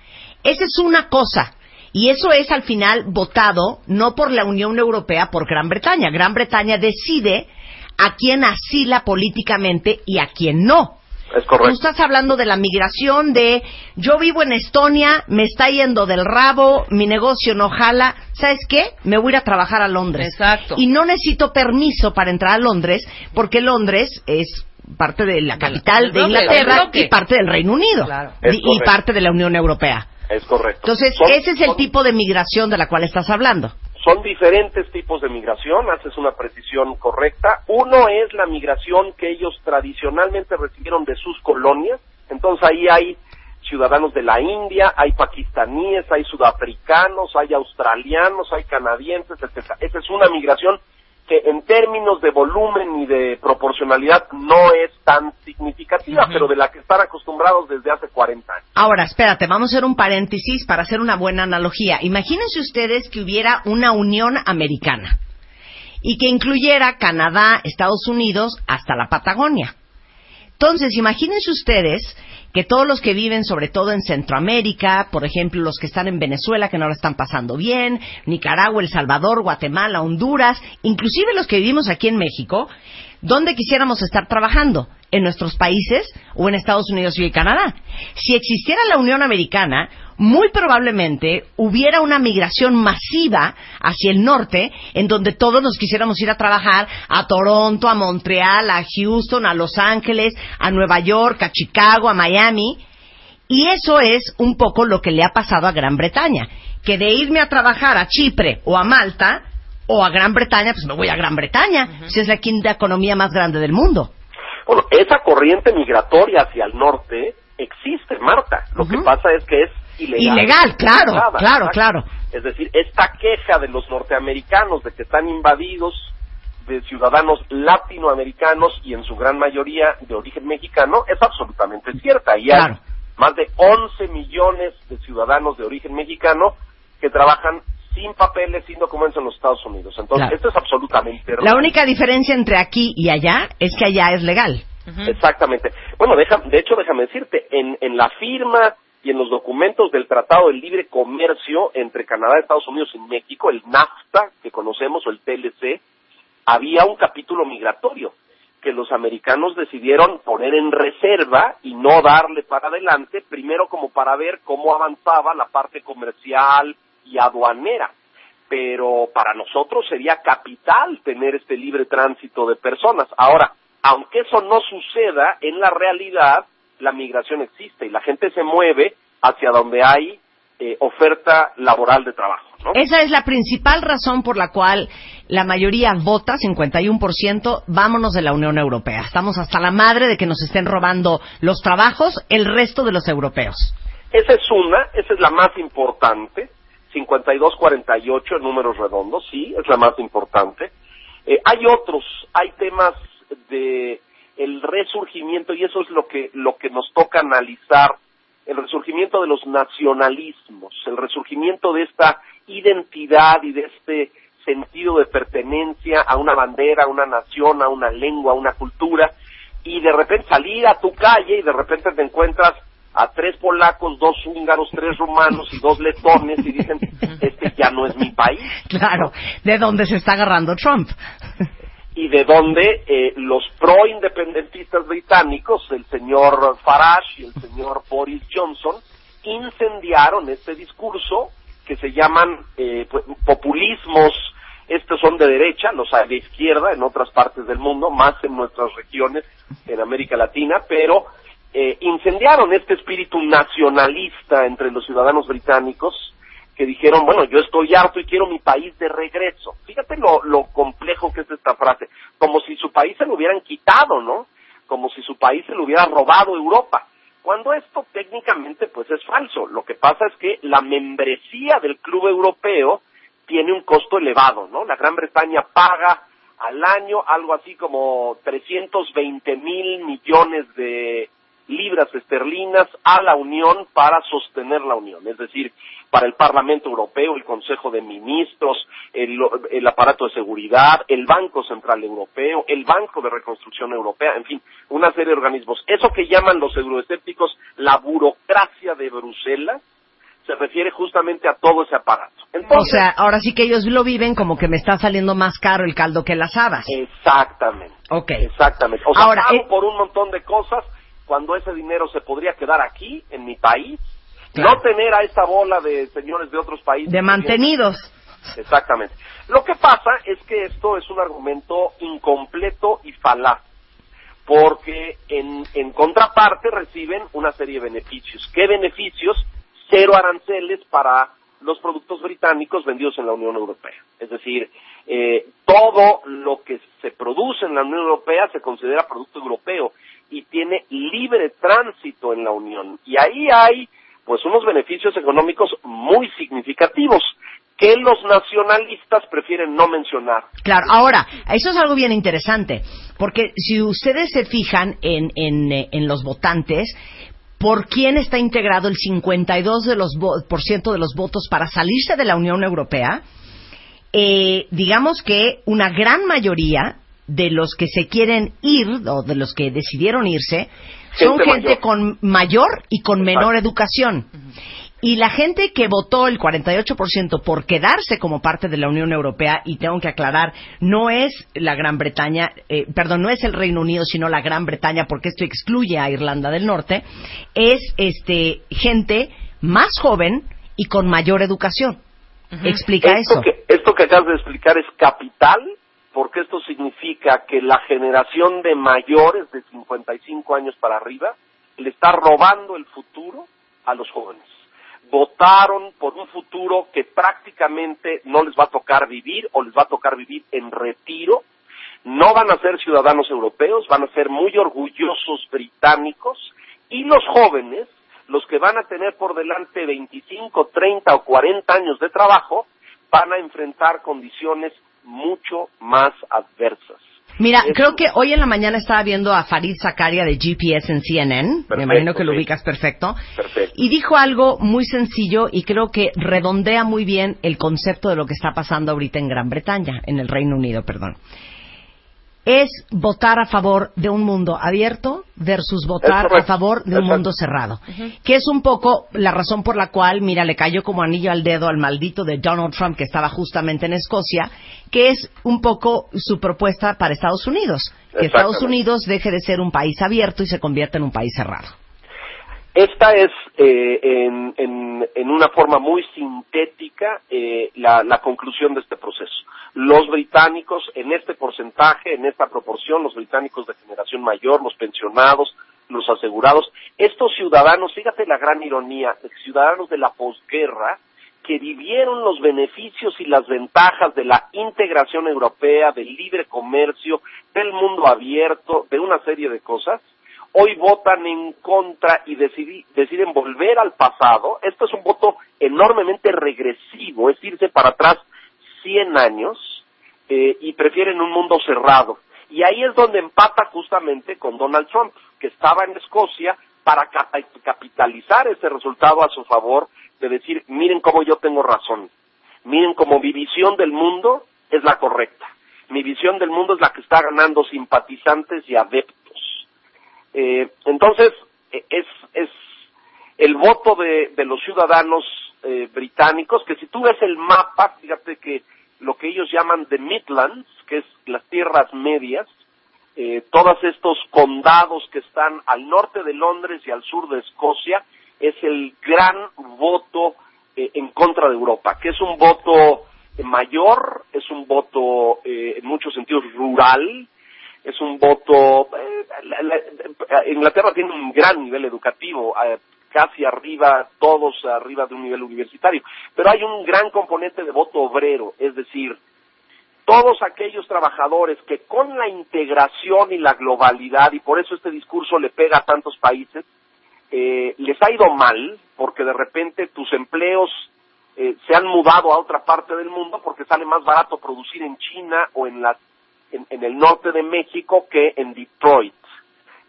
Esa es una cosa. Y eso es al final votado no por la Unión Europea, por Gran Bretaña. Gran Bretaña decide a quién asila políticamente y a quién no. es Tú correcto. estás hablando de la migración de yo vivo en Estonia, me está yendo del rabo, mi negocio no jala, ¿sabes qué? Me voy a ir a trabajar a Londres. Exacto. Y no necesito permiso para entrar a Londres porque Londres es parte de la capital de Inglaterra y parte del Reino Unido Claro. Y, parte de la Unión Europea. Es correcto. Entonces, Son- ese es el son- tipo de migración de la cual estás hablando. Son diferentes tipos de migración, haces una precisión correcta. Uno es la migración que ellos tradicionalmente recibieron de sus colonias. Entonces ahí hay ciudadanos de la India, hay pakistaníes, hay sudafricanos, hay australianos, hay canadienses, etcétera. Esa es una migración que en términos de volumen y de proporcionalidad no es tan significativa, pero de la que están acostumbrados desde hace 40 años. Ahora, espérate, vamos a hacer un paréntesis para hacer una buena analogía. Imagínense ustedes que hubiera una Unión Americana y que incluyera Canadá, Estados Unidos, hasta la Patagonia. Entonces, imagínense ustedes que todos los que viven, sobre todo en Centroamérica, por ejemplo, los que están en Venezuela, que no la están pasando bien, Nicaragua, El Salvador, Guatemala, Honduras, inclusive los que vivimos aquí en México, ¿dónde quisiéramos estar trabajando? ¿En nuestros países o en Estados Unidos y Canadá? Si existiera la Unión Americana, muy probablemente hubiera una migración masiva hacia el norte, en donde todos nos quisiéramos ir a trabajar a Toronto, a Montreal, a Houston, a Los Ángeles, a Nueva York, a Chicago, a Miami. Y eso es un poco lo que le ha pasado a Gran Bretaña, que de irme a trabajar a Chipre o a Malta o a Gran Bretaña, pues me voy a Gran Bretaña, si es la quinta economía más grande del mundo. Bueno, esa corriente migratoria hacia el norte existe, Marta. Lo que pasa es que es ilegal. Ilegal, claro, Nada, claro, claro. Es decir, esta queja de los norteamericanos de que están invadidos de ciudadanos latinoamericanos y en su gran mayoría de origen mexicano es absolutamente cierta. Y Claro. hay más de 11 millones de ciudadanos de origen mexicano que trabajan sin papeles, sin documentos en los Estados Unidos. Entonces, Claro. esto es absolutamente La única diferencia entre aquí y allá es que allá es legal. Exactamente. Bueno, deja, de hecho, déjame decirte, en, en la firma y en los documentos del Tratado de Libre Comercio entre Canadá, Estados Unidos y México, el NAFTA, que conocemos, o el TLC, había un capítulo migratorio que los americanos decidieron poner en reserva y no darle para adelante, primero como para ver cómo avanzaba la parte comercial y aduanera. Pero para nosotros sería capital tener este libre tránsito de personas. Ahora, aunque eso no suceda, en la realidad la migración existe y la gente se mueve hacia donde hay eh, oferta laboral de trabajo. ¿no? Esa es la principal razón por la cual la mayoría vota, 51%, vámonos de la Unión Europea. Estamos hasta la madre de que nos estén robando los trabajos el resto de los europeos. Esa es una, esa es la más importante. 52-48 en números redondos, sí, es la más importante. Eh, hay otros, hay temas de el resurgimiento y eso es lo que lo que nos toca analizar, el resurgimiento de los nacionalismos, el resurgimiento de esta identidad y de este sentido de pertenencia a una bandera, a una nación, a una lengua, a una cultura y de repente salir a tu calle y de repente te encuentras a tres polacos, dos húngaros, tres rumanos y dos letones y dicen, este ya no es mi país. Claro, de dónde se está agarrando Trump. Y de donde eh, los pro-independentistas británicos, el señor Farage y el señor Boris Johnson, incendiaron este discurso que se llaman eh, pues, populismos, estos son de derecha, los hay de izquierda en otras partes del mundo, más en nuestras regiones, en América Latina, pero eh, incendiaron este espíritu nacionalista entre los ciudadanos británicos que dijeron, bueno, yo estoy harto y quiero mi país de regreso. Fíjate lo, lo complejo que es esta frase, como si su país se lo hubieran quitado, ¿no? Como si su país se lo hubiera robado Europa. Cuando esto técnicamente pues es falso. Lo que pasa es que la membresía del Club Europeo tiene un costo elevado, ¿no? La Gran Bretaña paga al año algo así como 320 mil millones de libras esterlinas a la Unión para sostener la Unión, es decir, para el Parlamento Europeo, el Consejo de Ministros, el, el, aparato de seguridad, el Banco Central Europeo, el Banco de Reconstrucción Europea, en fin, una serie de organismos. Eso que llaman los euroescépticos la burocracia de Bruselas, se refiere justamente a todo ese aparato. Entonces, o sea, ahora sí que ellos lo viven como que me está saliendo más caro el caldo que las habas. Exactamente. Ok. Exactamente. O sea, Ahora, pago eh, por un montón de cosas cuando ese dinero se podría quedar aquí, en mi país, Claro. no tener a esta bola de señores de otros países. de mantenidos. Exactamente. Lo que pasa es que esto es un argumento incompleto y falaz, porque en, en contraparte reciben una serie de beneficios. ¿Qué beneficios? Cero aranceles para los productos británicos vendidos en la Unión Europea. Es decir, eh, todo lo que se produce en la Unión Europea se considera producto europeo y tiene libre tránsito en la Unión. Y ahí hay pues unos beneficios económicos muy significativos que los nacionalistas prefieren no mencionar. Claro, ahora, eso es algo bien interesante, porque si ustedes se fijan en, en, eh, en los votantes, ¿por quién está integrado el 52% de los, por ciento de los votos para salirse de la Unión Europea? Eh, digamos que una gran mayoría de los que se quieren ir, o de los que decidieron irse, son Gente gente mayor. con mayor y con Exacto. menor educación. Y la gente que votó el 48% por quedarse como parte de la Unión Europea, y tengo que aclarar, no es la Gran Bretaña, eh, perdón, no es el Reino Unido, sino la Gran Bretaña, porque esto excluye a Irlanda del Norte, es este gente más joven y con mayor educación. Explica esto eso. Que, esto que acabas de explicar es capital, porque esto significa que la generación de mayores de 55 años para arriba le está robando el futuro a los jóvenes. Votaron por un futuro que prácticamente no les va a tocar vivir o les va a tocar vivir en retiro. No van a ser ciudadanos europeos, van a ser muy orgullosos británicos y los jóvenes los que van a tener por delante 25, 30 o 40 años de trabajo van a enfrentar condiciones mucho más adversas. Mira, creo que hoy en la mañana estaba viendo a Farid Zakaria de GPS en CNN, me imagino que lo sí. ubicas perfecto, Perfecto. y dijo algo muy sencillo y creo que redondea muy bien el concepto de lo que está pasando ahorita en Gran Bretaña, en el Reino Unido, perdón. Es votar a favor de un mundo abierto versus votar a favor de un Exacto. mundo cerrado. Que es un poco la razón por la cual, mira, le cayó como anillo al dedo al maldito de Donald Trump que estaba justamente en Escocia, que es un poco su propuesta para Estados Unidos. Que Estados. Unidos deje de ser un país abierto y se convierta en un país cerrado. Esta es, eh, en, en- en una forma muy sintética, eh, la, la conclusión de este proceso. Los británicos, en este porcentaje, en esta proporción, los británicos de generación mayor, los pensionados, los asegurados, estos ciudadanos, fíjate la gran ironía, ciudadanos de la posguerra, que vivieron los beneficios y las ventajas de la integración europea, del libre comercio, del mundo abierto, de una serie de cosas, hoy votan en contra y deciden volver al pasado. Esto es un voto enormemente regresivo, es irse para atrás 100 años eh, y prefieren un mundo cerrado. Y ahí es donde empata justamente con Donald Trump, que estaba en Escocia para capa- capitalizar ese resultado a su favor, de decir, miren cómo yo tengo razón, miren cómo mi visión del mundo es la correcta, mi visión del mundo es la que está ganando simpatizantes y adeptos. Eh, entonces, eh, es, es el voto de, de los ciudadanos eh, británicos, que si tú ves el mapa, fíjate que lo que ellos llaman the Midlands, que es las tierras medias, eh, todos estos condados que están al norte de Londres y al sur de Escocia, es el gran voto eh, en contra de Europa, que es un voto eh, mayor, es un voto eh, en muchos sentidos rural, es un voto. La- la- Inglaterra tiene un gran nivel educativo, eh, casi arriba, todos arriba de un nivel universitario, pero hay un gran componente de voto obrero, es decir, todos aquellos trabajadores que con la integración y la globalidad, y por eso este discurso le pega a tantos países, eh, les ha ido mal, porque de repente tus empleos eh, se han mudado a otra parte del mundo porque sale más barato producir en China o en, la, en el norte de México que en Detroit.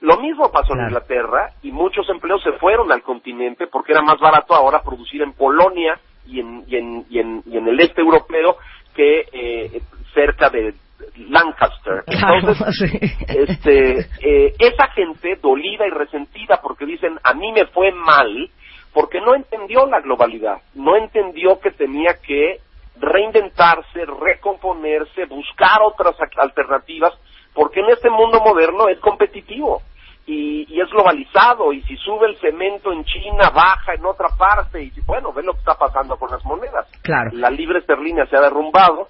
Lo mismo pasó en. Inglaterra y muchos empleos se fueron al continente porque era más barato ahora producir en Polonia y en, y en, y en, y en el este europeo que eh, cerca de Lancaster. Entonces, sí. este, eh, esa gente dolida y resentida porque dicen a mí me fue mal porque no entendió la globalidad, no entendió que tenía que reinventarse, recomponerse, buscar otras alternativas, porque en este mundo moderno es competitivo y, y es globalizado y si sube el cemento en China baja en otra parte y bueno, ven lo que está pasando con las monedas. Claro. La libre esterlina se ha derrumbado,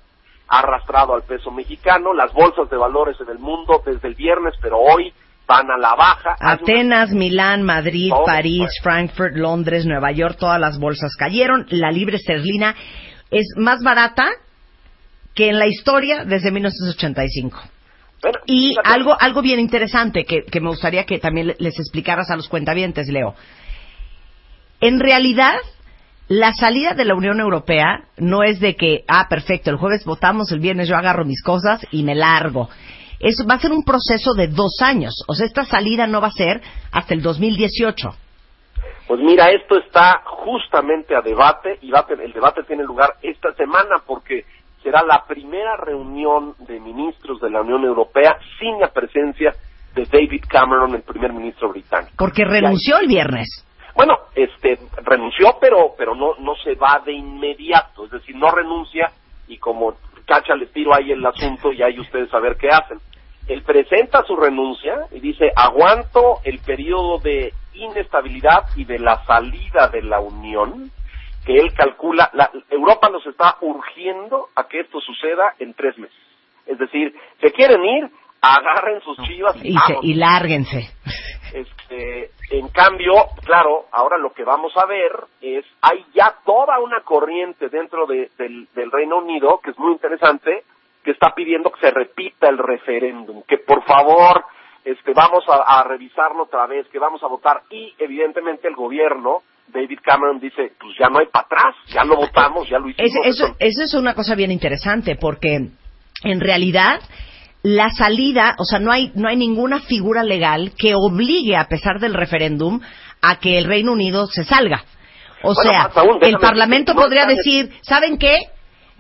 ha arrastrado al peso mexicano, las bolsas de valores en el mundo desde el viernes, pero hoy van a la baja. Una- Atenas, Milán, Madrid, Todo, París. Frankfurt, Londres, Nueva York, todas las bolsas cayeron. La libre esterlina es más barata que en la historia desde 1985. Bueno, Y algo, algo bien interesante que, que me gustaría que también le- les explicaras a los cuentavientes, Leo. En realidad, la salida de la Unión Europea no es de que, ah, perfecto, el jueves votamos, el viernes yo agarro mis cosas y me largo. Eso va a ser un proceso de dos años. O sea, esta salida no va a ser hasta el 2018. Pues mira, esto está justamente a debate y va a el debate tiene lugar esta semana porque será la primera reunión de ministros de la Unión Europea sin la presencia de David Cameron, el primer ministro británico. Porque renunció el viernes. Bueno, este renunció, pero pero no no se va de inmediato, es decir, no renuncia y como cacha le tiro ahí el asunto y ahí ustedes a ver qué hacen. Él presenta su renuncia y dice, aguanto el periodo de inestabilidad y de la salida de la Unión, que él calcula, la, Europa nos está urgiendo a que esto suceda en tres meses. Es decir, se quieren ir, agarren sus chivas y, se- y lárguense. Este, en cambio, claro, ahora lo que vamos a ver es, hay ya toda una corriente dentro de- del, del Reino Unido, que es muy interesante, que está pidiendo que se repita el referéndum, que por favor, este, vamos a, a revisarlo otra vez, que vamos a votar, y evidentemente el gobierno, David Cameron dice, pues ya no hay para atrás, ya lo votamos, ya lo hicimos. Es- eso, eso- es una cosa bien interesante porque en realidad la salida, o sea, no hay, no hay ninguna figura legal que obligue, a pesar del referéndum, a que el Reino Unido se salga. O Bueno, sea, aún, el Parlamento podría decir, ¿saben qué?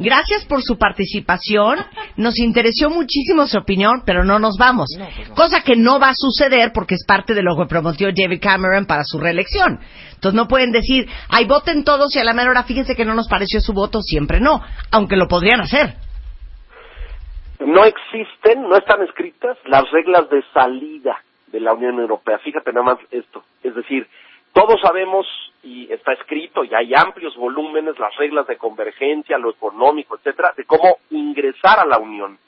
Gracias por su participación, nos interesó muchísimo su opinión, pero no nos vamos. Cosa que no va a suceder porque es parte de lo que prometió David Cameron para su reelección. Entonces no pueden decir, ay, voten todos y a la menor hora fíjense que no nos pareció su voto, siempre no, aunque lo podrían hacer. no existen, no están escritas las reglas de salida de la Unión Europea. Fíjate nada más esto. Es decir, todos sabemos y está escrito y hay amplios volúmenes las reglas de convergencia, lo económico, etcétera, de cómo ingresar a la Unión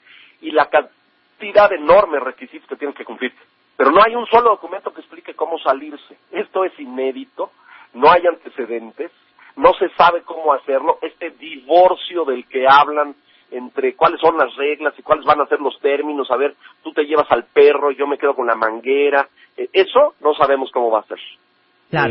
y la cantidad de enormes requisitos que tienen que cumplir. Pero no hay un solo documento que explique cómo salirse. Esto es inédito, no hay antecedentes, no se sabe cómo hacerlo, este divorcio del que hablan entre cuáles son las reglas y cuáles van a ser los términos, a ver, tú te llevas al perro, yo me quedo con la manguera, eh, eso no sabemos cómo va a ser.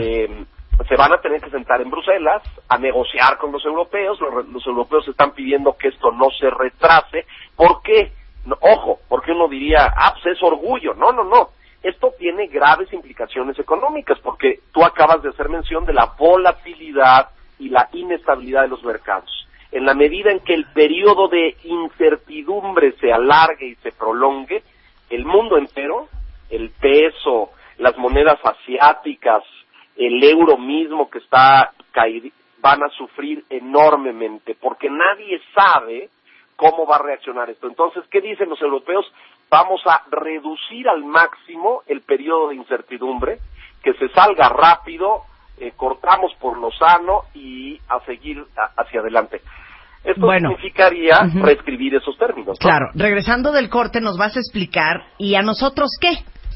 Eh, se van a tener que sentar en Bruselas a negociar con los europeos, los, los europeos están pidiendo que esto no se retrase, ¿por qué? No, ojo, porque uno diría, ah, pues es orgullo, no, no, no, esto tiene graves implicaciones económicas, porque tú acabas de hacer mención de la volatilidad y la inestabilidad de los mercados. En la medida en que el periodo de incertidumbre se alargue y se prolongue, el mundo entero, el peso, las monedas asiáticas, el euro mismo que está caído, van a sufrir enormemente, porque nadie sabe cómo va a reaccionar esto. Entonces, ¿qué dicen los europeos? Vamos a reducir al máximo el periodo de incertidumbre, que se salga rápido, eh, cortamos por lo sano y a seguir a- hacia adelante. Esto Bueno. significaría Ujú. reescribir esos términos. ¿no? Claro, regresando del corte nos vas a explicar, ¿y a nosotros qué?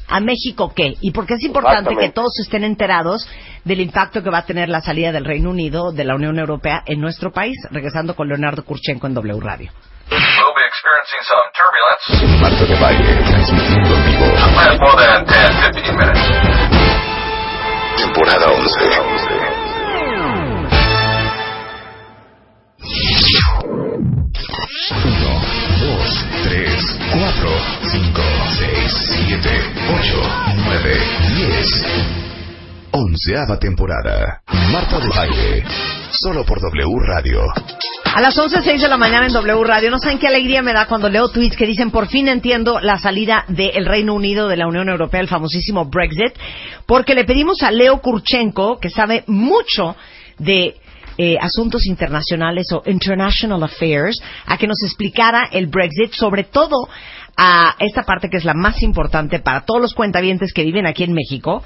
¿A México qué? Y porque es importante que todos estén enterados del impacto que va a tener la salida del Reino Unido de la Unión Europea en nuestro país. Regresando con Leonardo Kurchenko en W Radio. We'll be experiencing some turbulence. Marta de Baile, transmitiendo en vivo. Last more than 10, 15 minutes. Temporada 11. Uno, dos, tres, cuatro, cinco, seis, siete, ocho, nueve, diez. Onceava temporada. Marta de Baile. Solo por W Radio. A las 11.06 de la mañana en W Radio, no saben qué alegría me da cuando leo tweets que dicen, por fin entiendo la salida del Reino Unido de la Unión Europea, el famosísimo Brexit, porque le pedimos a Leo Kurchenko, que sabe mucho de eh, asuntos internacionales o international affairs, a que nos explicara el Brexit, sobre todo a esta parte que es la más importante para todos los cuentavientes que viven aquí en México.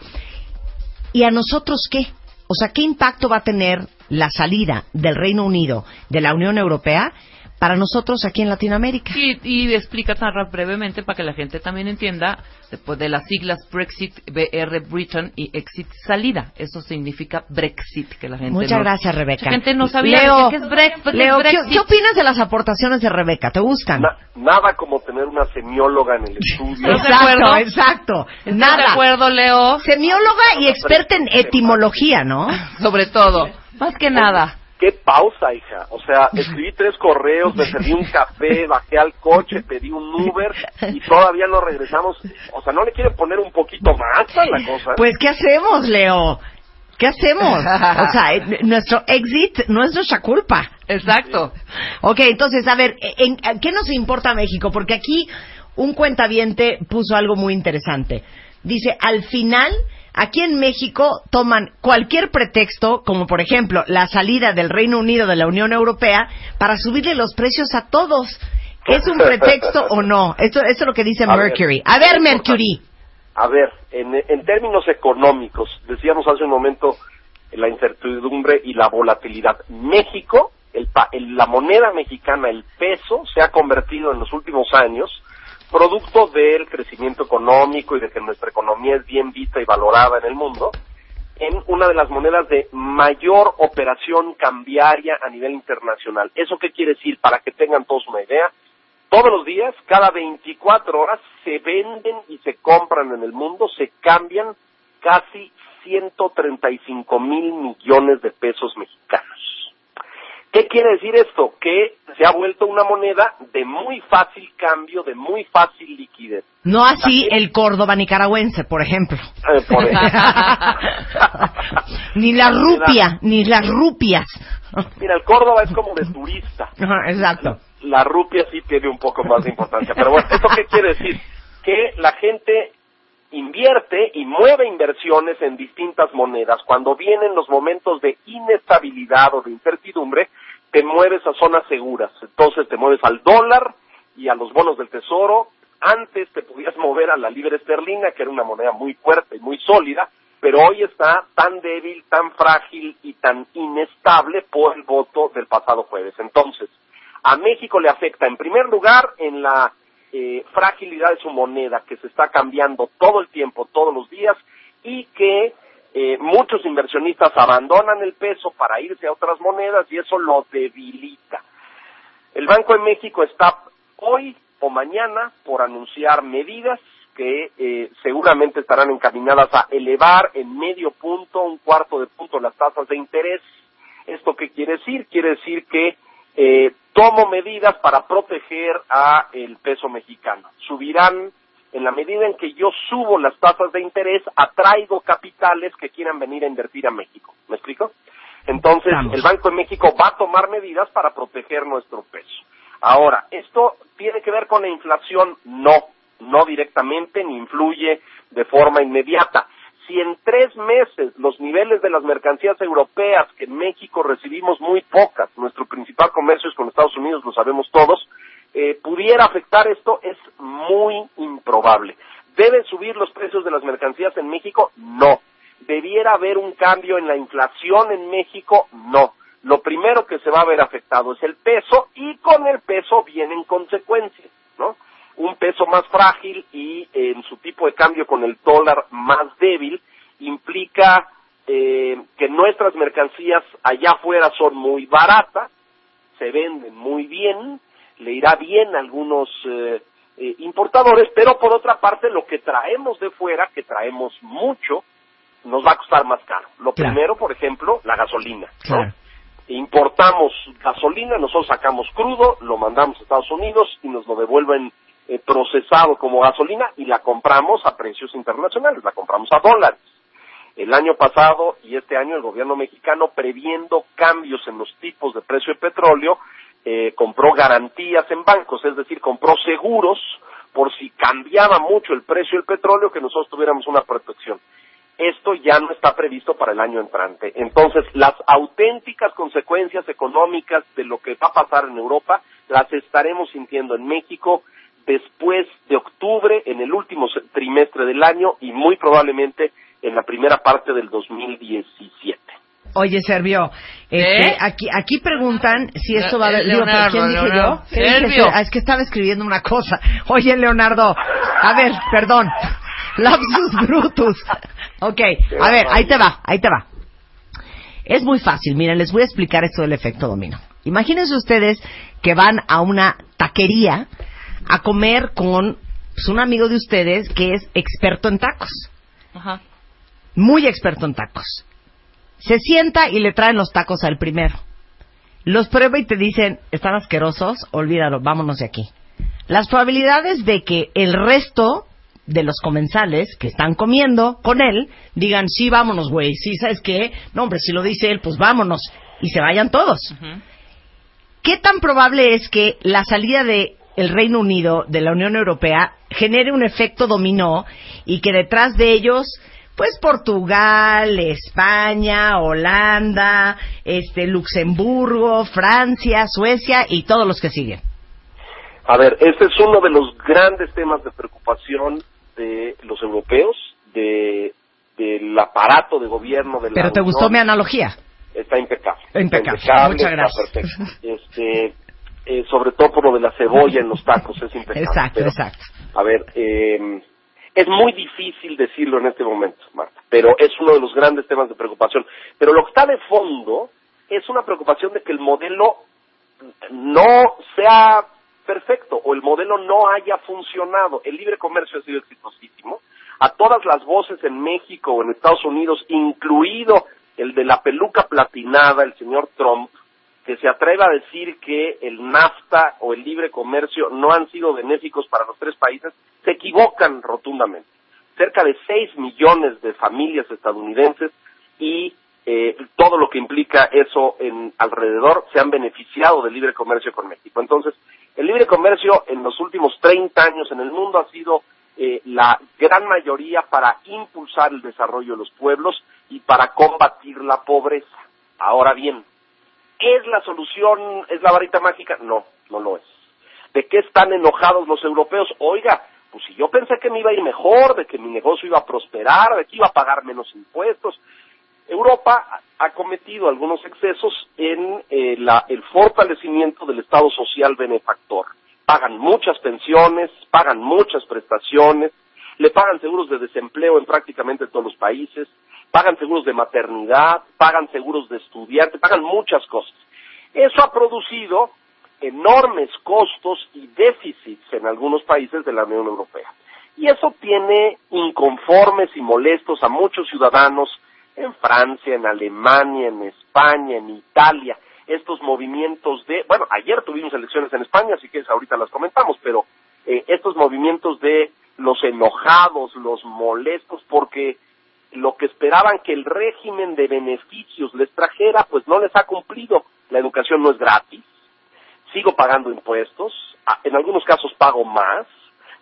¿Y a nosotros qué? O sea, ¿qué impacto va a tener la salida del Reino Unido de la Unión Europea para nosotros aquí en Latinoamérica? Y, y explica tan brevemente para que la gente también entienda, después de las siglas Brexit, BR Britain y Exit salida. Eso significa Brexit, que la gente Muchas no- gracias, Rebeca. Mucha gente no sabía Leo, qué es, Brex- qué es Leo, ¿qué, Brexit. qué opinas de las aportaciones de Rebeca? ¿Te gustan? Na- nada como tener una semióloga en el estudio. ¿Estás de Exacto, acuerdo? exacto. ¿Estás Nada. de acuerdo, Leo? Semióloga y experta en etimología, ¿no? Sobre todo. Más que nada. Qué pausa, hija. O sea, escribí tres correos, me serví un café, bajé al coche, pedí un Uber y todavía no regresamos. O sea, ¿no le quieren poner un poquito más a la cosa? Pues, ¿qué hacemos, Leo? ¿Qué hacemos? O sea, eh, nuestro exit no es nuestra culpa. Exacto. Ok, entonces, a ver, ¿en, en qué nos importa México? Porque aquí un cuentaviente puso algo muy interesante. Dice, al final, aquí en México toman cualquier pretexto, como por ejemplo la salida del Reino Unido de la Unión Europea, para subirle los precios a todos. ¿Es un pretexto o no? Esto, esto es lo que dice A ver, Mercury. A ver, Mercury. A ver, en, en términos económicos, decíamos hace un momento la incertidumbre y la volatilidad. México, el, pa- el- la moneda mexicana, el peso, se ha convertido en los últimos años, producto del crecimiento económico y de que nuestra economía es bien vista y valorada en el mundo, en una de las monedas de mayor operación cambiaria a nivel internacional. ¿Eso qué quiere decir? Para que tengan todos una idea, todos los días, cada 24 horas, se venden y se compran en el mundo, se cambian casi 135 mil millones de pesos mexicanos. ¿Qué quiere decir esto? Que se ha vuelto una moneda de muy fácil cambio, de muy fácil liquidez. No así el Córdoba nicaragüense, por ejemplo. Eh, por ejemplo. ni la rupia, ni las rupias. Mira, el Córdoba es como de turista. Exacto. la rupia sí tiene un poco más de importancia. Pero bueno, ¿esto qué quiere decir? Que la gente invierte y mueve inversiones en distintas monedas. Cuando vienen los momentos de inestabilidad o de incertidumbre, te mueves a zonas seguras. Entonces te mueves al dólar y a los bonos del tesoro. Antes te podías mover a la libra esterlina, que era una moneda muy fuerte y muy sólida, pero hoy está tan débil, tan frágil y tan inestable por el voto del pasado jueves. Entonces, a México le afecta en primer lugar en la eh, fragilidad de su moneda que se está cambiando todo el tiempo, todos los días y que eh, muchos inversionistas abandonan el peso para irse a otras monedas y eso lo debilita. El Banco de México está hoy o mañana por anunciar medidas que eh, seguramente estarán encaminadas a elevar en medio punto, un cuarto de punto las tasas de interés. ¿Esto qué quiere decir? Quiere decir que eh, tomo medidas para proteger a el peso mexicano. Subirán en la medida en que yo subo las tasas de interés, atraigo capitales que quieran venir a invertir a México. ¿Me explico? Entonces, Vamos. el Banco de México va a tomar medidas para proteger nuestro peso. Ahora, ¿esto tiene que ver con la inflación? No, no directamente ni influye de forma inmediata. Si en tres meses los niveles de las mercancías europeas, que en México recibimos muy pocas, nuestro principal comercio es con Estados Unidos, lo sabemos todos, eh, pudiera afectar esto es muy improbable. ¿Deben subir los precios de las mercancías en México? No. ¿Debiera haber un cambio en la inflación en México? No. Lo primero que se va a ver afectado es el peso y con el peso vienen consecuencias, ¿no? Un peso más frágil y en su tipo de cambio con el dólar más débil implica eh, que nuestras mercancías allá afuera son muy baratas, se venden muy bien, le irá bien a algunos eh, eh, importadores, pero por otra parte lo que traemos de fuera, que traemos mucho, nos va a costar más caro. Lo Claro. primero, por ejemplo, la gasolina. ¿no? Claro. Importamos gasolina, nosotros sacamos crudo, lo mandamos a Estados Unidos y nos lo devuelven eh, procesado como gasolina y la compramos a precios internacionales, la compramos a dólares. El año pasado y este año el gobierno mexicano, previendo cambios en los tipos de precio de petróleo, eh, compró garantías en bancos, es decir, compró seguros por si cambiaba mucho el precio del petróleo que nosotros tuviéramos una protección. Esto ya no está previsto para el año entrante. Entonces, las auténticas consecuencias económicas de lo que va a pasar en Europa las estaremos sintiendo en México después de octubre, en el último trimestre del año y muy probablemente en la primera parte del 2017. Oye, Servio, este, ¿Eh? aquí, aquí preguntan si esto va a... Le- Digo, ¿pero Leonardo, ¿quién dije Leonardo. yo? ¿Qué dije? Servio. Ah, es que estaba escribiendo una cosa. Oye, Leonardo, a ver, perdón. Lapsus brutus. Ok, a ver, ahí te va, ahí te va. Es muy fácil, miren, les voy a explicar esto del efecto dominó. Imagínense ustedes que van a una taquería a comer con pues, un amigo de ustedes que es experto en tacos Ajá. muy experto en tacos. Se sienta y le traen los tacos al primero. Los prueba y te dicen, están asquerosos, olvídalo, vámonos de aquí. Las probabilidades de que el resto de los comensales que están comiendo con él digan, sí, vámonos, güey, sí, ¿sabes qué? No, hombre, si lo dice él, pues vámonos. Y se vayan todos. ¿Qué tan probable es que la salida de el Reino Unido de la Unión Europea genere un efecto dominó y que detrás de ellos pues Portugal, España, Holanda, este Luxemburgo, Francia, Suecia y todos los que siguen. A ver, este es uno de los grandes temas de preocupación de los europeos, de del aparato de gobierno de la Pero te Unión. gustó mi analogía. Está impecable. Impecable. Está Muchas está gracias. perfecto. Este, eh, sobre todo por lo de la cebolla en los tacos, es impecable. Exacto, Pero, exacto. A ver, eh, es muy difícil decirlo en este momento, Marta, pero es uno de los grandes temas de preocupación. Pero lo que está de fondo es una preocupación de que el modelo no sea perfecto o el modelo no haya funcionado. El libre comercio ha sido exitosísimo. A todas las voces en México o en Estados Unidos, incluido el de la peluca platinada, el señor Trump, que se atreva a decir que el NAFTA o el libre comercio no han sido benéficos para los tres países, se equivocan rotundamente. Cerca de 6 millones de familias estadounidenses y eh, todo lo que implica eso en alrededor se han beneficiado del libre comercio con México. Entonces, el libre comercio en los últimos 30 años en el mundo ha sido eh, la gran mayoría para impulsar el desarrollo de los pueblos y para combatir la pobreza. Ahora bien, ¿es la solución, es la varita mágica? No, no lo es. ¿De qué están enojados los europeos? Oiga, pues si yo pensé que me iba a ir mejor, de que mi negocio iba a prosperar, de que iba a pagar menos impuestos. Europa ha- cometido algunos excesos en eh, la- el fortalecimiento del Estado social benefactor. Pagan muchas pensiones, pagan muchas prestaciones, le pagan seguros de desempleo en prácticamente todos los países, pagan seguros de maternidad, pagan seguros de estudiante, pagan muchas cosas. Eso ha producido enormes costos y déficits en algunos países de la Unión Europea. Y eso tiene inconformes y molestos a muchos ciudadanos en Francia, en Alemania, en España, en Italia, estos movimientos de, bueno, ayer tuvimos elecciones en España, así que ahorita las comentamos, pero eh, estos movimientos de los enojados, los molestos, porque lo que esperaban que el régimen de beneficios les trajera, pues no les ha cumplido. La educación no es gratis, sigo pagando impuestos, en algunos casos pago más,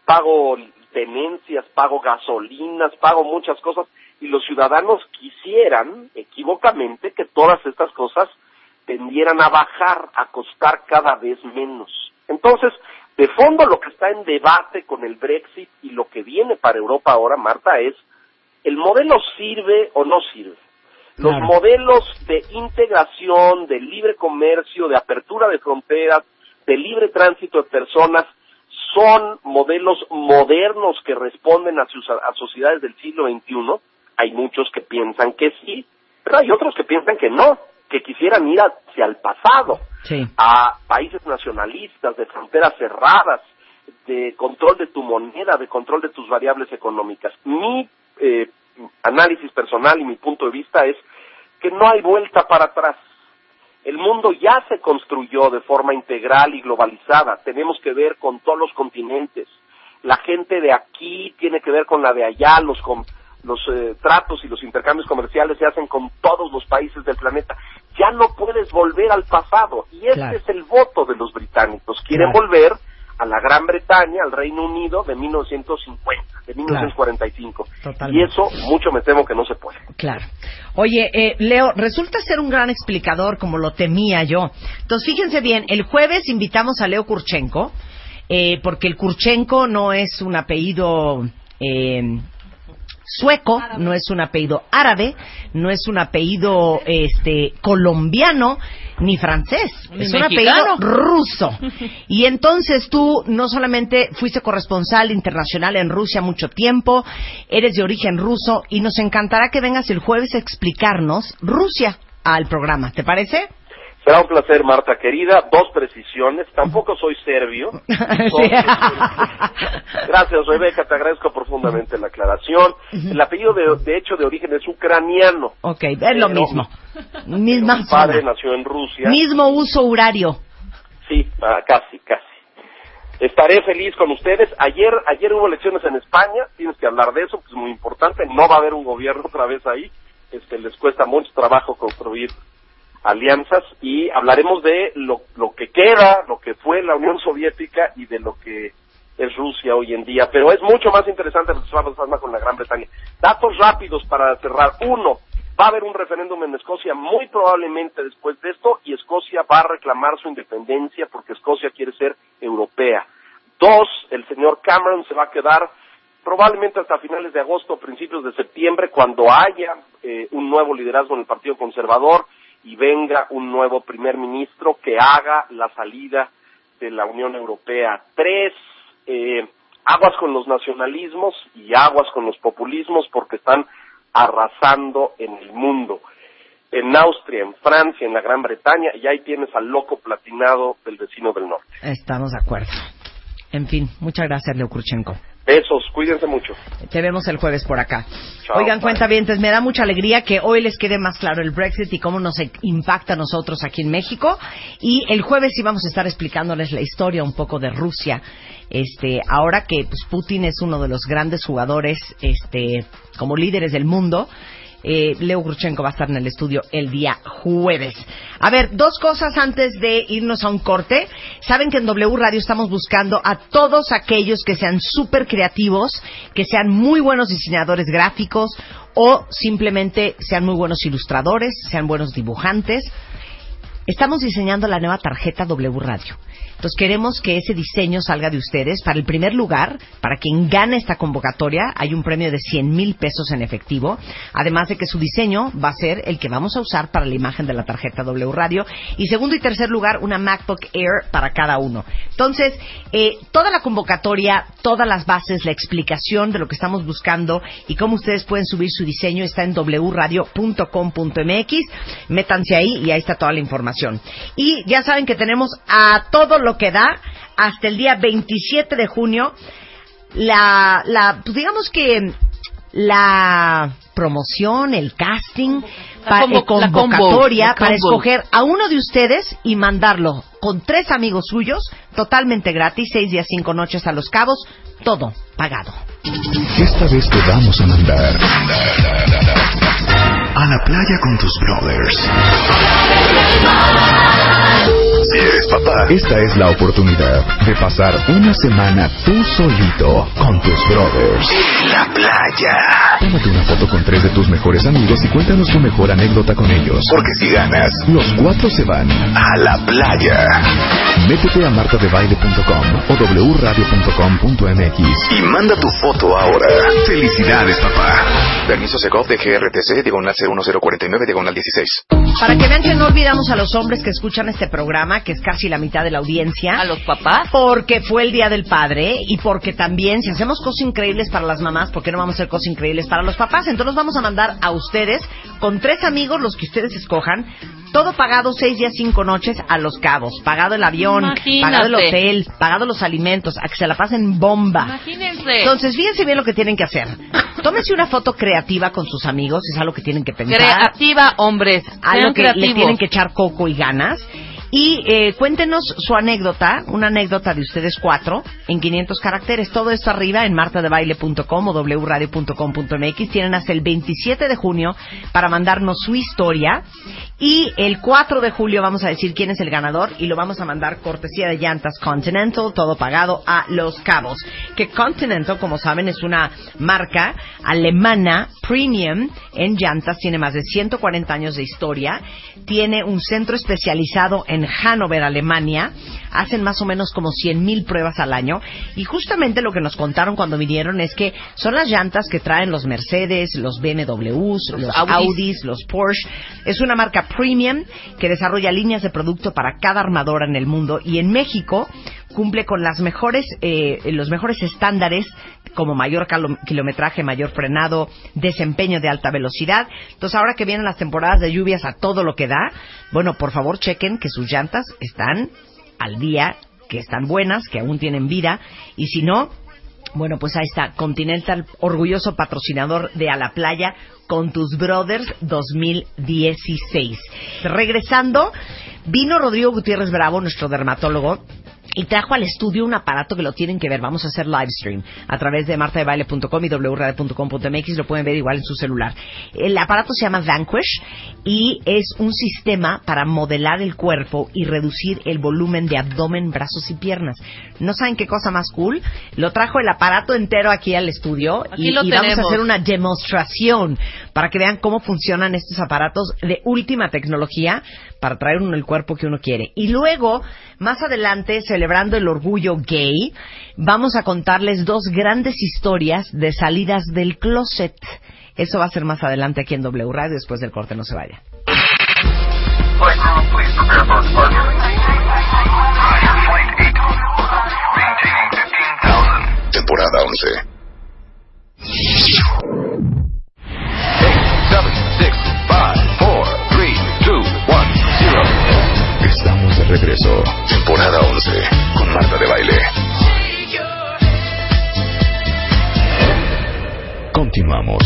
pago tenencias, pago gasolinas, pago muchas cosas, y los ciudadanos quisieran, equivocamente, que todas estas cosas tendieran a bajar, a costar cada vez menos. Entonces, de fondo lo que está en debate con el Brexit y lo que viene para Europa ahora, Marta, es el modelo sirve o no sirve. Los Claro. modelos de integración, de libre comercio, de apertura de fronteras, de libre tránsito de personas, son modelos modernos que responden a, sus, a sociedades del siglo XXI. Hay muchos que piensan que sí, pero hay otros que piensan que no, que quisieran ir hacia el pasado, Sí. a países nacionalistas, de fronteras cerradas, de control de tu moneda, de control de tus variables económicas. Mi eh, análisis personal y mi punto de vista es que no hay vuelta para atrás. El mundo ya se construyó de forma integral y globalizada. Tenemos que ver con todos los continentes. La gente de aquí tiene que ver con la de allá. Los, com- los eh, tratos y los intercambios comerciales se hacen con todos los países del planeta. Ya no puedes volver al pasado. Y este Claro. es el voto de los británicos. Quieren Claro. volver a la Gran Bretaña, al Reino Unido de 1950, de 1945. Totalmente. Y eso mucho me temo que no se puede. Claro. Oye, eh, Leo, resulta ser un gran explicador, como lo temía yo. Entonces, fíjense bien, el jueves invitamos a Leo Kurchenko, eh, porque el Kurchenko no es un apellido eh, sueco, no es un apellido árabe, no es un apellido este colombiano ni francés, Ni es un apellido ruso. Y entonces tú no solamente fuiste corresponsal internacional en Rusia mucho tiempo, eres de origen ruso y nos encantará que vengas el jueves a explicarnos Rusia al programa, ¿te parece? Será un placer, Marta querida. Dos precisiones. Tampoco soy serbio. Gracias, Rebeca. Te agradezco profundamente la aclaración. El apellido, de, de hecho, de origen es ucraniano. Ok, es lo mismo. Misma Mi padre nació en Rusia. Mismo uso horario. Sí, ah, casi, casi. Estaré feliz con ustedes. Ayer, ayer hubo elecciones en España. Tienes que hablar de eso, que es muy importante. No va a haber un gobierno otra vez ahí. Este, les cuesta mucho trabajo construir alianzas y hablaremos de lo, que queda, lo que fue la Unión Soviética y de lo que es Rusia hoy en día. Pero es mucho más interesante lo que está pasando con la Gran Bretaña. Datos rápidos para cerrar. Uno, va a haber un referéndum en Escocia muy probablemente después de esto y Escocia va a reclamar su independencia porque Escocia quiere ser europea. Dos, el señor Cameron se va a quedar probablemente hasta finales de agosto o principios de septiembre cuando haya eh, un nuevo liderazgo en el Partido Conservador y venga un nuevo primer ministro que haga la salida de la Unión Europea. Tres, eh, aguas con los nacionalismos y aguas con los populismos porque están arrasando en el mundo. En Austria, en Francia, en la Gran Bretaña, y ahí tienes al loco platinado del vecino del norte. Estamos de acuerdo. En fin, muchas gracias, Leo Kurchenko. Besos, cuídense mucho. Te vemos el jueves por acá. Chao, Oigan, bye. cuentavientes, me da mucha alegría que hoy les quede más claro el Brexit y cómo nos impacta a nosotros aquí en México. Y el jueves sí vamos a estar explicándoles la historia un poco de Rusia. Este, ahora que pues, Putin es uno de los grandes jugadores, este, como líderes del mundo. Eh, Leo Gruchenko va a estar en el estudio el día jueves. A ver, dos cosas antes de irnos a un corte. Saben que en W Radio estamos buscando a todos aquellos que sean súper creativos, que sean muy buenos diseñadores gráficos o simplemente sean muy buenos ilustradores, sean buenos dibujantes estamos diseñando la nueva tarjeta W Radio. Entonces queremos que ese diseño salga de ustedes. Para el primer lugar, para quien gane esta convocatoria, hay un premio de 100 mil pesos en efectivo. Además de que su diseño va a ser el que vamos a usar para la imagen de la tarjeta W Radio. Y segundo y tercer lugar, una MacBook Air para cada uno. Entonces, eh, toda la convocatoria, todas las bases, la explicación de lo que estamos buscando y cómo ustedes pueden subir su diseño está en wradio.com.mx. Métanse ahí y ahí está toda la información. Y ya saben que tenemos a todo lo que da hasta el día 27 de junio. La, la pues digamos que la promoción, el casting, pa- convo- eh, convocatoria la combo, la para escoger a uno de ustedes y mandarlo con tres amigos suyos, totalmente gratis, seis días, cinco noches a Los Cabos, todo pagado. Esta vez te vamos a mandar a la playa con tus brothers. Si eres papá, esta es la oportunidad de pasar una semana tú solito con tus brothers. En la playa. Tómate una foto con tres de tus mejores amigos y cuéntanos tu mejor anécdota con ellos. Porque si ganas, los cuatro se van a la playa. Métete a martadebaile.com o wradio.com.mx y manda tu foto ahora. Felicidades, papá. Permiso Segov de GRTC, diagonal 01049, diagonal 16. Para que vean que no olvidamos a los hombres que escuchan este programa, que es casi la mitad de la audiencia. A los papás. Porque fue el Día del Padre y porque también, si hacemos cosas increíbles para las mamás, ¿por qué no vamos a hacer cosas increíbles para los papás? Entonces los vamos a mandar a ustedes con tres amigos, los que ustedes escojan, todo pagado seis días, cinco noches a Los Cabos, pagado el avión, Imagínate. pagado el hotel, pagado los alimentos, a que se la pasen bomba. Imagínense. Entonces, fíjense bien lo que tienen que hacer. Tómense una foto creativa con sus amigos, es algo que tienen que pensar Creativa, hombres. algo que le creativos. tienen que echar coco y ganas. Y eh, cuéntenos su anécdota, una anécdota de ustedes cuatro, en 500 caracteres. Todo esto arriba en martadebaile.com o wradio.com.mx. Tienen hasta el 27 de junio para mandarnos su historia. Y el 4 de julio vamos a decir quién es el ganador y lo vamos a mandar cortesía de llantas Continental, todo pagado a Los Cabos. Que Continental, como saben, es una marca alemana premium en llantas, tiene más de 140 años de historia, tiene un centro especializado en Hannover, Alemania, hacen más o menos como 100 mil pruebas al año y justamente lo que nos contaron cuando vinieron es que son las llantas que traen los Mercedes, los BMWs, los, Audis. Audis, los Porsche. Es una marca premium que desarrolla líneas de producto para cada armadora en el mundo y en México cumple con las mejores, eh, los mejores estándares como mayor kilometraje, mayor frenado, desempeño de alta velocidad. Entonces ahora que vienen las temporadas de lluvias a todo lo que da, bueno, por favor chequen que sus llantas están al día, que están buenas, que aún tienen vida y si no, bueno, pues ahí está, Continental, orgulloso patrocinador de A la Playa con tus Brothers 2016. Regresando, vino Rodrigo Gutiérrez Bravo, nuestro dermatólogo, y trajo al estudio un aparato que lo tienen que ver. Vamos a hacer live stream a través de martadebaile.com y wradio.com.mx. Lo pueden ver igual en su celular. El aparato se llama Vanquish y es un sistema para modelar el cuerpo y reducir el volumen de abdomen, brazos y piernas. ¿No saben qué cosa más cool? Lo trajo el aparato entero aquí al estudio Aquí y, vamos a hacer una demostración para que vean cómo funcionan estos aparatos de última tecnología para traer uno el cuerpo que uno quiere. Y luego, más adelante, celebrando el orgullo gay, vamos a contarles dos grandes historias de salidas del closet. Eso va a ser más adelante aquí en W Radio, después del corte, no se vaya. Temporada 11. Regreso. Temporada 11 con Marta de Baile. Continuamos.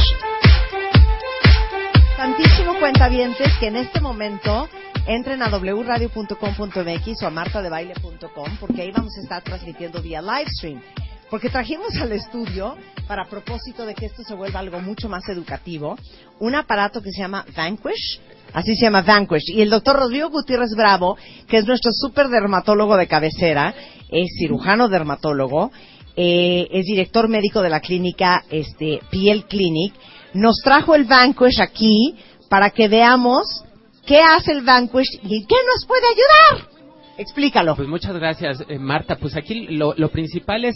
Tantísimo cuentavientes que en este momento entren a wradio.com.mx o a martadebaile.com porque ahí vamos a estar transmitiendo vía live stream. Porque trajimos al estudio, para propósito de que esto se vuelva algo mucho más educativo, un aparato que se llama Vanquish, así se llama Vanquish. Y el doctor Rodrigo Gutiérrez Bravo, que es nuestro super dermatólogo de cabecera, es cirujano dermatólogo, eh, es director médico de la clínica este, Piel Clinic, nos trajo el Vanquish aquí para que veamos ¿Qué hace el Vanquish y qué nos puede ayudar? Explícalo. Pues muchas gracias, eh, Marta. Pues aquí lo, lo principal es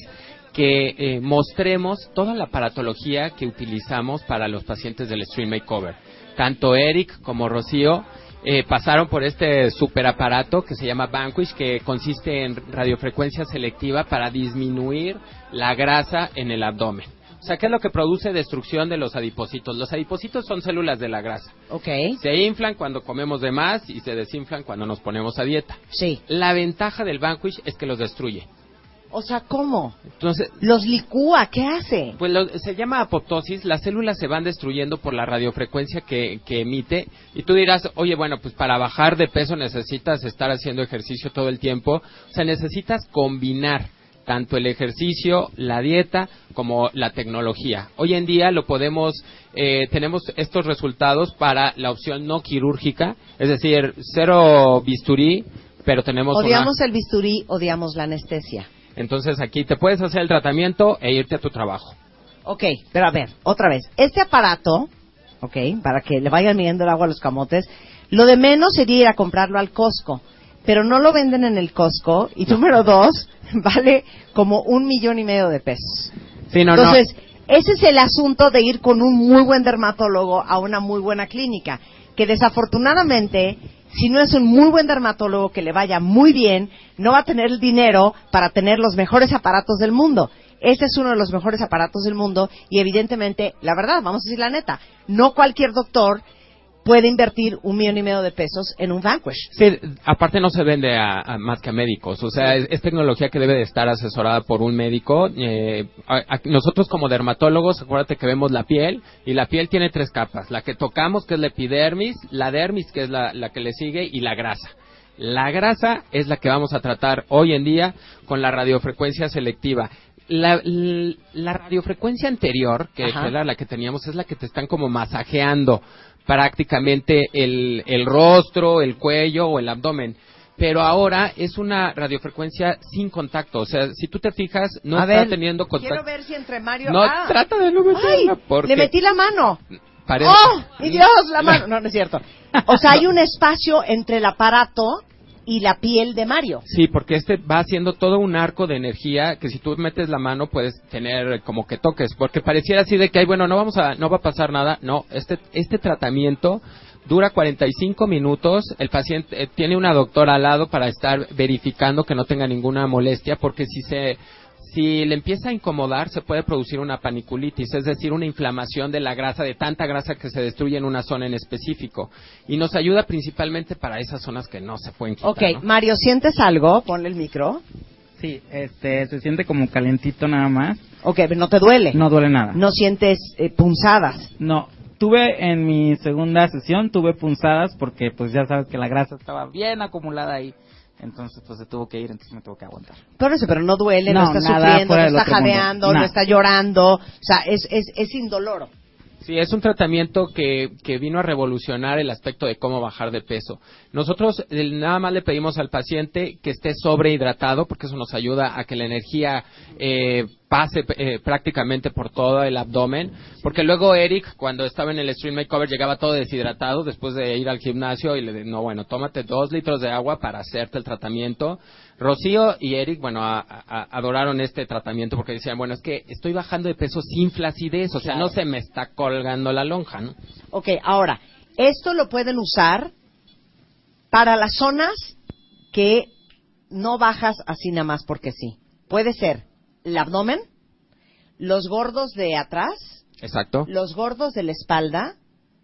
que eh, mostremos toda la aparatología que utilizamos para los pacientes del Stream Makeover. Tanto Eric como Rocío eh, pasaron por este superaparato que se llama Vanquish, que consiste en radiofrecuencia selectiva para disminuir la grasa en el abdomen. O sea, ¿qué es lo que produce destrucción de los adipocitos? Los adipocitos son células de la grasa. Ok. Se inflan cuando comemos de más y se desinflan cuando nos ponemos a dieta. Sí. La ventaja del Vanquish es que los destruye. O sea, ¿cómo? Entonces, Los licúa, ¿qué hace? pues lo- se llama apoptosis, las células se van destruyendo por la radiofrecuencia que, que emite y tú dirás, oye, bueno, pues para bajar de peso necesitas estar haciendo ejercicio todo el tiempo, o sea, necesitas combinar tanto el ejercicio, la dieta, como la tecnología. Hoy en día lo podemos, eh, tenemos estos resultados para la opción no quirúrgica, es decir, cero bisturí, pero tenemos una... Odiamos el bisturí, odiamos la anestesia. Entonces aquí te puedes hacer el tratamiento e irte a tu trabajo. Ok, pero a ver, otra vez. Este aparato, ok, para que le vayan midiendo el agua a los camotes, lo de menos sería ir a comprarlo al Costco. Pero no lo venden en el Costco. Y número dos, vale como un millón y medio de pesos. Sí, no, no. Entonces, ese es el asunto de ir con un muy buen dermatólogo a una muy buena clínica. Que desafortunadamente, si no es un muy buen dermatólogo que le vaya muy bien, no va a tener el dinero para tener los mejores aparatos del mundo. Este es uno de los mejores aparatos del mundo y evidentemente, la verdad, vamos a decir la neta, no cualquier doctor puede invertir un millón y medio de pesos en un Vanquish. Sí, aparte no se vende a, a más que a médicos, o sea, es, es tecnología que debe de estar asesorada por un médico. Eh, a- a- nosotros como dermatólogos, acuérdate que vemos la piel y la piel tiene tres capas, la que tocamos que es la epidermis, la dermis que es la, la que le sigue y la grasa. La grasa es la que vamos a tratar hoy en día con la radiofrecuencia selectiva. La, radiofrecuencia anterior, que Ajá. era la que teníamos, es la que te están como masajeando prácticamente el, el rostro, el cuello o el abdomen. Pero ahora es una radiofrecuencia sin contacto. O sea, si tú te fijas, no a está ver, teniendo quiero contacto. ver si entre Mario... No, Ah. trata de no meterla, Le metí la mano. parece- ¡Oh! ¡Mi Dios! La mano. No, no es cierto. O sea, hay un espacio entre el aparato y la piel de Mario. Sí, porque este va haciendo todo un arco de energía que si tú metes la mano puedes tener como que toques, porque pareciera así de que, ay, bueno, no vamos a, no va a pasar nada. No, este, este tratamiento dura 45 minutos. El paciente eh, tiene una doctora al lado para estar verificando que no tenga ninguna molestia, porque si se si le empieza a incomodar, se puede producir una paniculitis, es decir, una inflamación de la grasa, de tanta grasa que se destruye en una zona en específico. Y nos ayuda principalmente para esas zonas que no se pueden quitar. Ok, ¿no? Mario, ¿sientes algo? Ponle el micro. Sí, este, se siente como calentito nada más. Ok, pero no te duele. No duele nada. No sientes eh, punzadas. No, tuve en mi segunda sesión, tuve punzadas porque pues ya sabes que la grasa estaba bien acumulada ahí. Entonces pues se tuvo que ir, entonces me tuvo que aguantar. Por eso, pero no duele, no, No, está nada sufriendo, no está mundo. jadeando, no No. está llorando. O sea, es, es, es indoloro. Sí, es un tratamiento que, que vino a revolucionar el aspecto de cómo bajar de peso. Nosotros eh, nada más le pedimos al paciente que esté sobrehidratado porque eso nos ayuda a que la energía eh, pase eh, prácticamente por todo el abdomen. Porque luego Eric, cuando estaba en el Stream Makeover, llegaba todo deshidratado después de ir al gimnasio y le dije, no, bueno, tómate dos litros de agua para hacerte el tratamiento. Rocío y Eric, bueno, a- a- adoraron este tratamiento porque decían, bueno, es que estoy bajando de peso sin flacidez, o sea, Claro. no se me está colgando la lonja, ¿no? Ok, ahora, esto lo pueden usar para las zonas que no bajas así nada más porque sí. Puede ser el abdomen, los gordos de atrás, Exacto. los gordos de la espalda,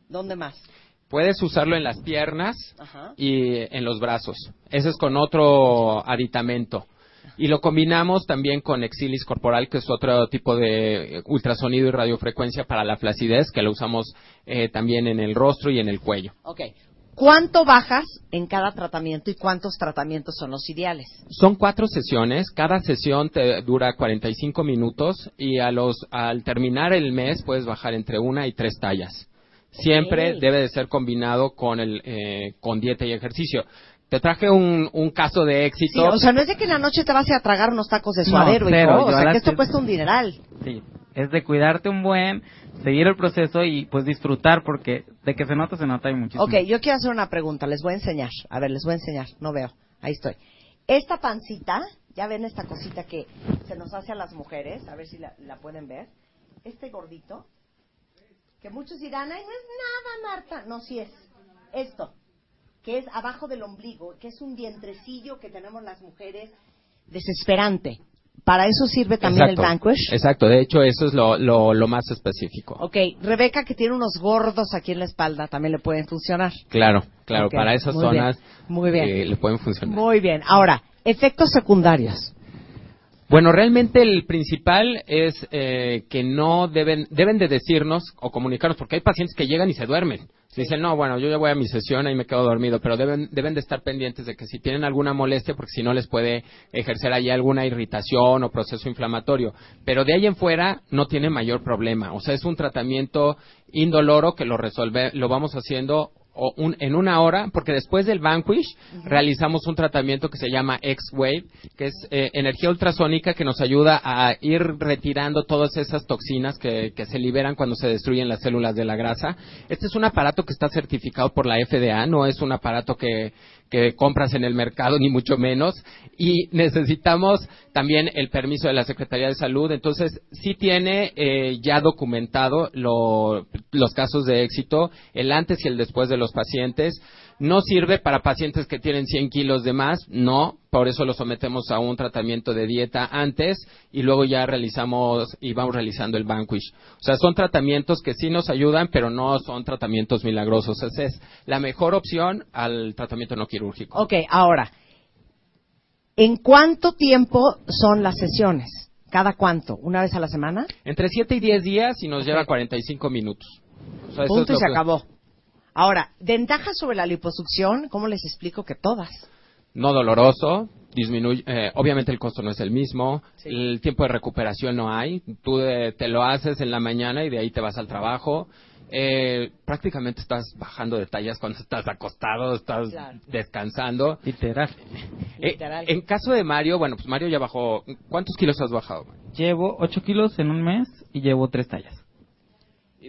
¿dónde más? Puedes usarlo en las piernas Ajá. y en los brazos. Ese es con otro aditamento. Y lo combinamos también con exilis corporal, que es otro tipo de ultrasonido y radiofrecuencia para la flacidez, que lo usamos eh, también en el rostro y en el cuello. Ok. ¿Cuánto bajas en cada tratamiento y cuántos tratamientos son los ideales? Son cuatro sesiones, cada sesión te dura 45 minutos y a los, al terminar el mes puedes bajar entre una y tres tallas. Siempre debe de ser combinado con, el, eh, con dieta y ejercicio. Te traje un, un caso de Sí, éxito. o sea, no es de que en la noche te vas a tragar unos tacos de No, suadero, cero, hijo. yo O sea, que esto cuesta un dineral. Sí. Es de cuidarte un buen, seguir el proceso y pues disfrutar porque de que se nota, se nota y muchísimo. Ok, yo quiero hacer una pregunta. Les voy a enseñar. A ver, les voy a enseñar. No veo. Ahí estoy. Esta pancita, ya ven esta cosita que se nos hace a las mujeres. A ver si la, pueden ver. Este gordito. Que muchos dirán, ay, no es nada, Marta. No, sí es. Esto. Que es abajo del ombligo. Que es un vientrecillo que tenemos las mujeres. Desesperante. Para eso sirve también Exacto. el Vanquish. Exacto, de hecho eso es lo, lo, lo más específico. Ok, Rebeca que tiene unos gordos aquí en la espalda también le pueden funcionar. Claro, claro, para esas muy zonas bien, muy bien. eh, le pueden funcionar. Muy bien. Ahora, efectos secundarios. Bueno, realmente el principal es eh, que no deben deben de decirnos o comunicarnos, porque hay pacientes que llegan y se duermen. Dicen, no, bueno, yo ya voy a mi sesión y me quedo dormido, pero deben, deben de estar pendientes de que si tienen alguna molestia, porque si no les puede ejercer ahí alguna irritación o proceso inflamatorio. Pero de ahí en fuera no tiene mayor problema. O sea, es un tratamiento indoloro que lo resolve, lo vamos haciendo o un- en una hora, porque después del Vanquish realizamos un tratamiento que se llama X-Wave, que es eh, energía ultrasónica que nos ayuda a ir retirando todas esas toxinas que, que se liberan cuando se destruyen las células de la grasa. Este es un aparato que está certificado por la FDA, no es un aparato que, que compras en el mercado, ni mucho menos, y necesitamos también el permiso de la Secretaría de Salud. Entonces, sí tiene eh, ya documentado lo- los casos de éxito, el antes y el después de los pacientes. No sirve para pacientes que tienen 100 kilos de más, no, por eso lo sometemos a un tratamiento de dieta antes y luego ya realizamos y vamos realizando el Vanquish. O sea, son tratamientos que sí nos ayudan, pero no son tratamientos milagrosos. Esa es la mejor opción al tratamiento no quirúrgico. Ok, ahora, ¿en cuánto tiempo son las sesiones? ¿Cada cuánto? ¿Una vez a la semana? Entre 7 y 10 días y nos lleva 45 minutos. O sea, eso Punto es y se que- acabó. Ahora, ventajas sobre la liposucción, ¿cómo les explico que todas? no doloroso, disminuye, eh, obviamente el costo no es el mismo, el tiempo de recuperación no hay, tú eh, te lo haces en la mañana y de ahí te vas al trabajo, eh, prácticamente estás bajando de tallas cuando estás acostado, estás Claro. descansando. Literal. Eh, Literal. en caso de Mario, bueno, pues Mario ya bajó, ¿cuántos kilos has bajado? Llevo 8 kilos en un mes y llevo 3 tallas.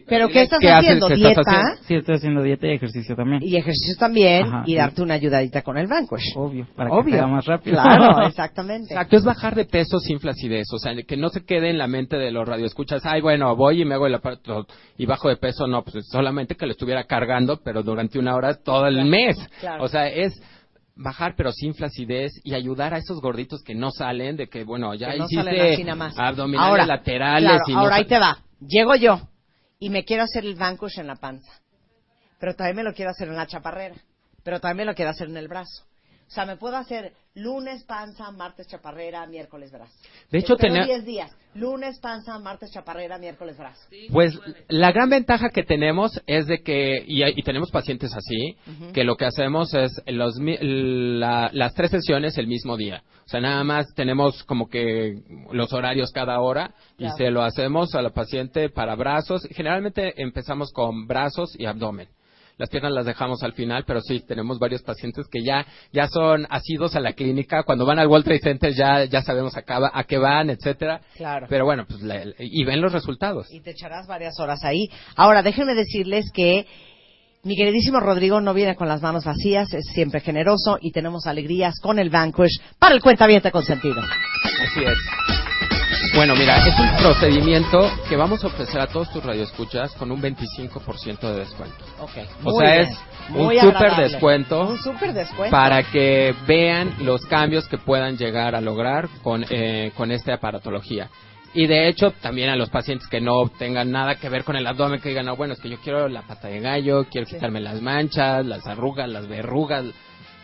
¿Pero qué estás ¿Qué haces? haciendo? ¿Qué estás ¿Dieta? haciendo? Sí, estoy haciendo dieta y ejercicio también. Y ejercicio también, Ajá, y sí. darte una ayudadita con el Vanquish. Obvio, para Obvio. que sea más rápido. Claro, exactamente. Exacto, es bajar de peso sin flacidez, o sea, que no se quede en la mente de los radioescuchas, ay, bueno, voy y me hago el aparato y bajo de peso, no, pues solamente que lo estuviera cargando, pero durante una hora todo el mes. claro. O sea, es bajar pero sin flacidez y ayudar a esos gorditos que no salen, de que, bueno, ya Que no hiciste salen así nada más. abdominales Ahora, laterales claro, y no ahora ahí sal- te va. Llego yo y me quiero hacer el Vanquish en la panza. Pero también me lo quiero hacer en la chaparrera. Pero también me lo quiero hacer en el brazo. O sea, me puedo hacer lunes panza, martes chaparrera, miércoles brazo. De hecho, tener- 10 días. Lunes panza, martes chaparrera, miércoles brazo. Pues la gran ventaja que tenemos es de que, y, y tenemos pacientes así, que lo que hacemos es los, mi- la- las tres sesiones el mismo día. O sea, nada más tenemos como que los horarios cada hora y Claro. se lo hacemos a la paciente para brazos. Generalmente empezamos con brazos y abdomen. Las piernas las dejamos al final, pero sí, tenemos varios pacientes que ya, ya son asidos a la clínica. Cuando van al World Trade Center ya, ya sabemos a, a qué van, etcétera. Claro. Pero bueno, pues, la- y ven los resultados. Y te echarás varias horas ahí. Ahora, déjenme decirles que mi queridísimo Rodrigo no viene con las manos vacías, es siempre generoso y tenemos alegrías con el Vanquish para el cuentaviente consentido. Así es. Bueno, mira, es un procedimiento que vamos a ofrecer a todos tus radioescuchas con un 25% de descuento. Ok. O sea, bien, es un súper descuento Un súper descuento. para que vean los cambios que puedan llegar a lograr con, eh, con esta aparatología. Y de hecho, también a los pacientes que no tengan nada que ver con el abdomen, que digan, no, bueno, es que yo quiero la pata de gallo, quiero quitarme las manchas, las arrugas, las verrugas,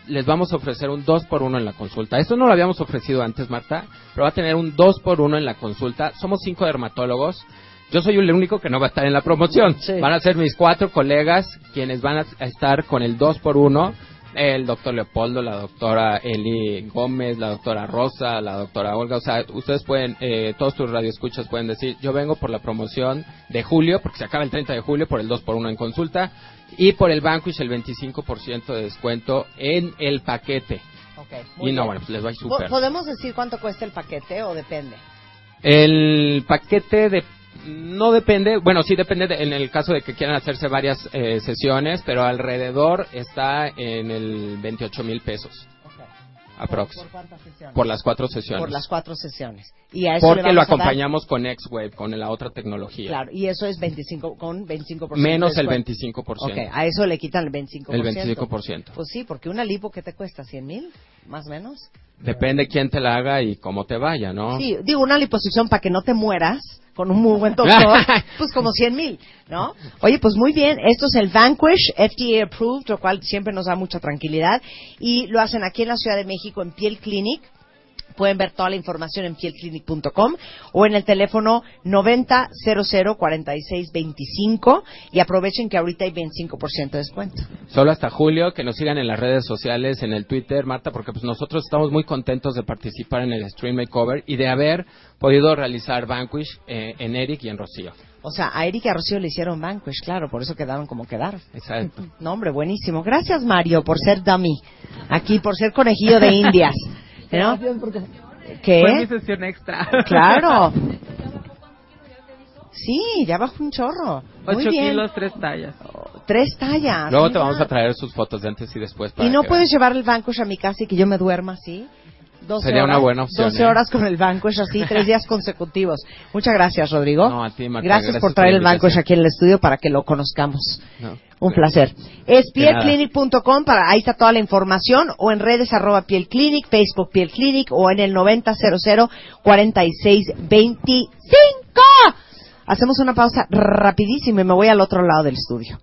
les vamos a ofrecer un 2 por 1 en la consulta. Esto no lo habíamos ofrecido antes, Marta, pero va a tener un 2 por 1 en la consulta. Somos cinco dermatólogos. Yo soy el único que no va a estar en la promoción. Sí. Van a ser mis cuatro colegas quienes van a a estar con el 2 por 1 el doctor Leopoldo, la doctora Eli Gómez, la doctora Rosa, la doctora Olga, o sea, ustedes pueden, eh, todos tus radioescuchas pueden decir, yo vengo por la promoción de julio, porque se acaba el 30 de julio, por el 2 por 1 en consulta, y por el Vanquish el 25% de descuento en el paquete. Ok, Y no, bien. bueno, pues les va a súper. ¿Podemos decir cuánto cuesta el paquete o depende? El paquete de No depende, bueno, sí depende de- en el caso de que quieran hacerse varias eh, sesiones, pero alrededor está en el 28 mil pesos. Aprox. ¿Por sesiones? Por las cuatro sesiones. Por las cuatro sesiones. Y a eso Porque lo acompañamos con X-Wave, con la otra tecnología. Claro, y eso es 25, con 25%. Menos el descuento. 25%. Ok, a eso le quitan el 25%. El 25%. Pues sí, porque una lipo que te cuesta 100 mil, más o menos. Depende quién te la haga y cómo te vaya, ¿no? Sí, digo, una liposucción para que no te mueras con un muy buen doctor, pues como 100 mil, ¿no? Oye, pues muy bien, esto es el Vanquish, FDA approved, lo cual siempre nos da mucha tranquilidad, y lo hacen aquí en la Ciudad de México en Piel Clinic. Pueden ver toda la información en pielclinic.com o en el teléfono 90004625 y aprovechen que ahorita hay 25% de descuento. Solo hasta julio, que nos sigan en las redes sociales, en el Twitter, Marta, porque pues nosotros estamos muy contentos de participar en el Stream Makeover y de haber podido realizar Vanquish eh, en Eric y en Rocío. O sea, a Erika y a Rocío le hicieron Vanquish, claro, por eso quedaron como quedaron. Exacto. No, hombre, buenísimo. Gracias, Mario, por ser dummy. Aquí, por ser conejillo de indias. ¿No? ¿Qué? Fue mi sesión extra. Claro. Sí, ya bajó un chorro. Muy 8 bien. kilos, 3 tallas. Tres tallas. Luego te mira. vamos a traer sus fotos de antes y después. para ¿Y no puedes llevar el Vanquish a mi casa y que yo me duerma así? 12 Sería una horas, buena opción, 12 ¿eh? horas con el Vanquish así, tres días consecutivos. Muchas gracias, Rodrigo. No, a ti, Marta, gracias, gracias por traer el Vanquish aquí en el estudio para que lo conozcamos. No. Un placer. Es pielclinic.com, para ahí está toda la información, o en redes arroba pielclinic, Facebook pielclinic, o en el 9000 4625. Hacemos una pausa rapidísima y me voy al otro lado del estudio.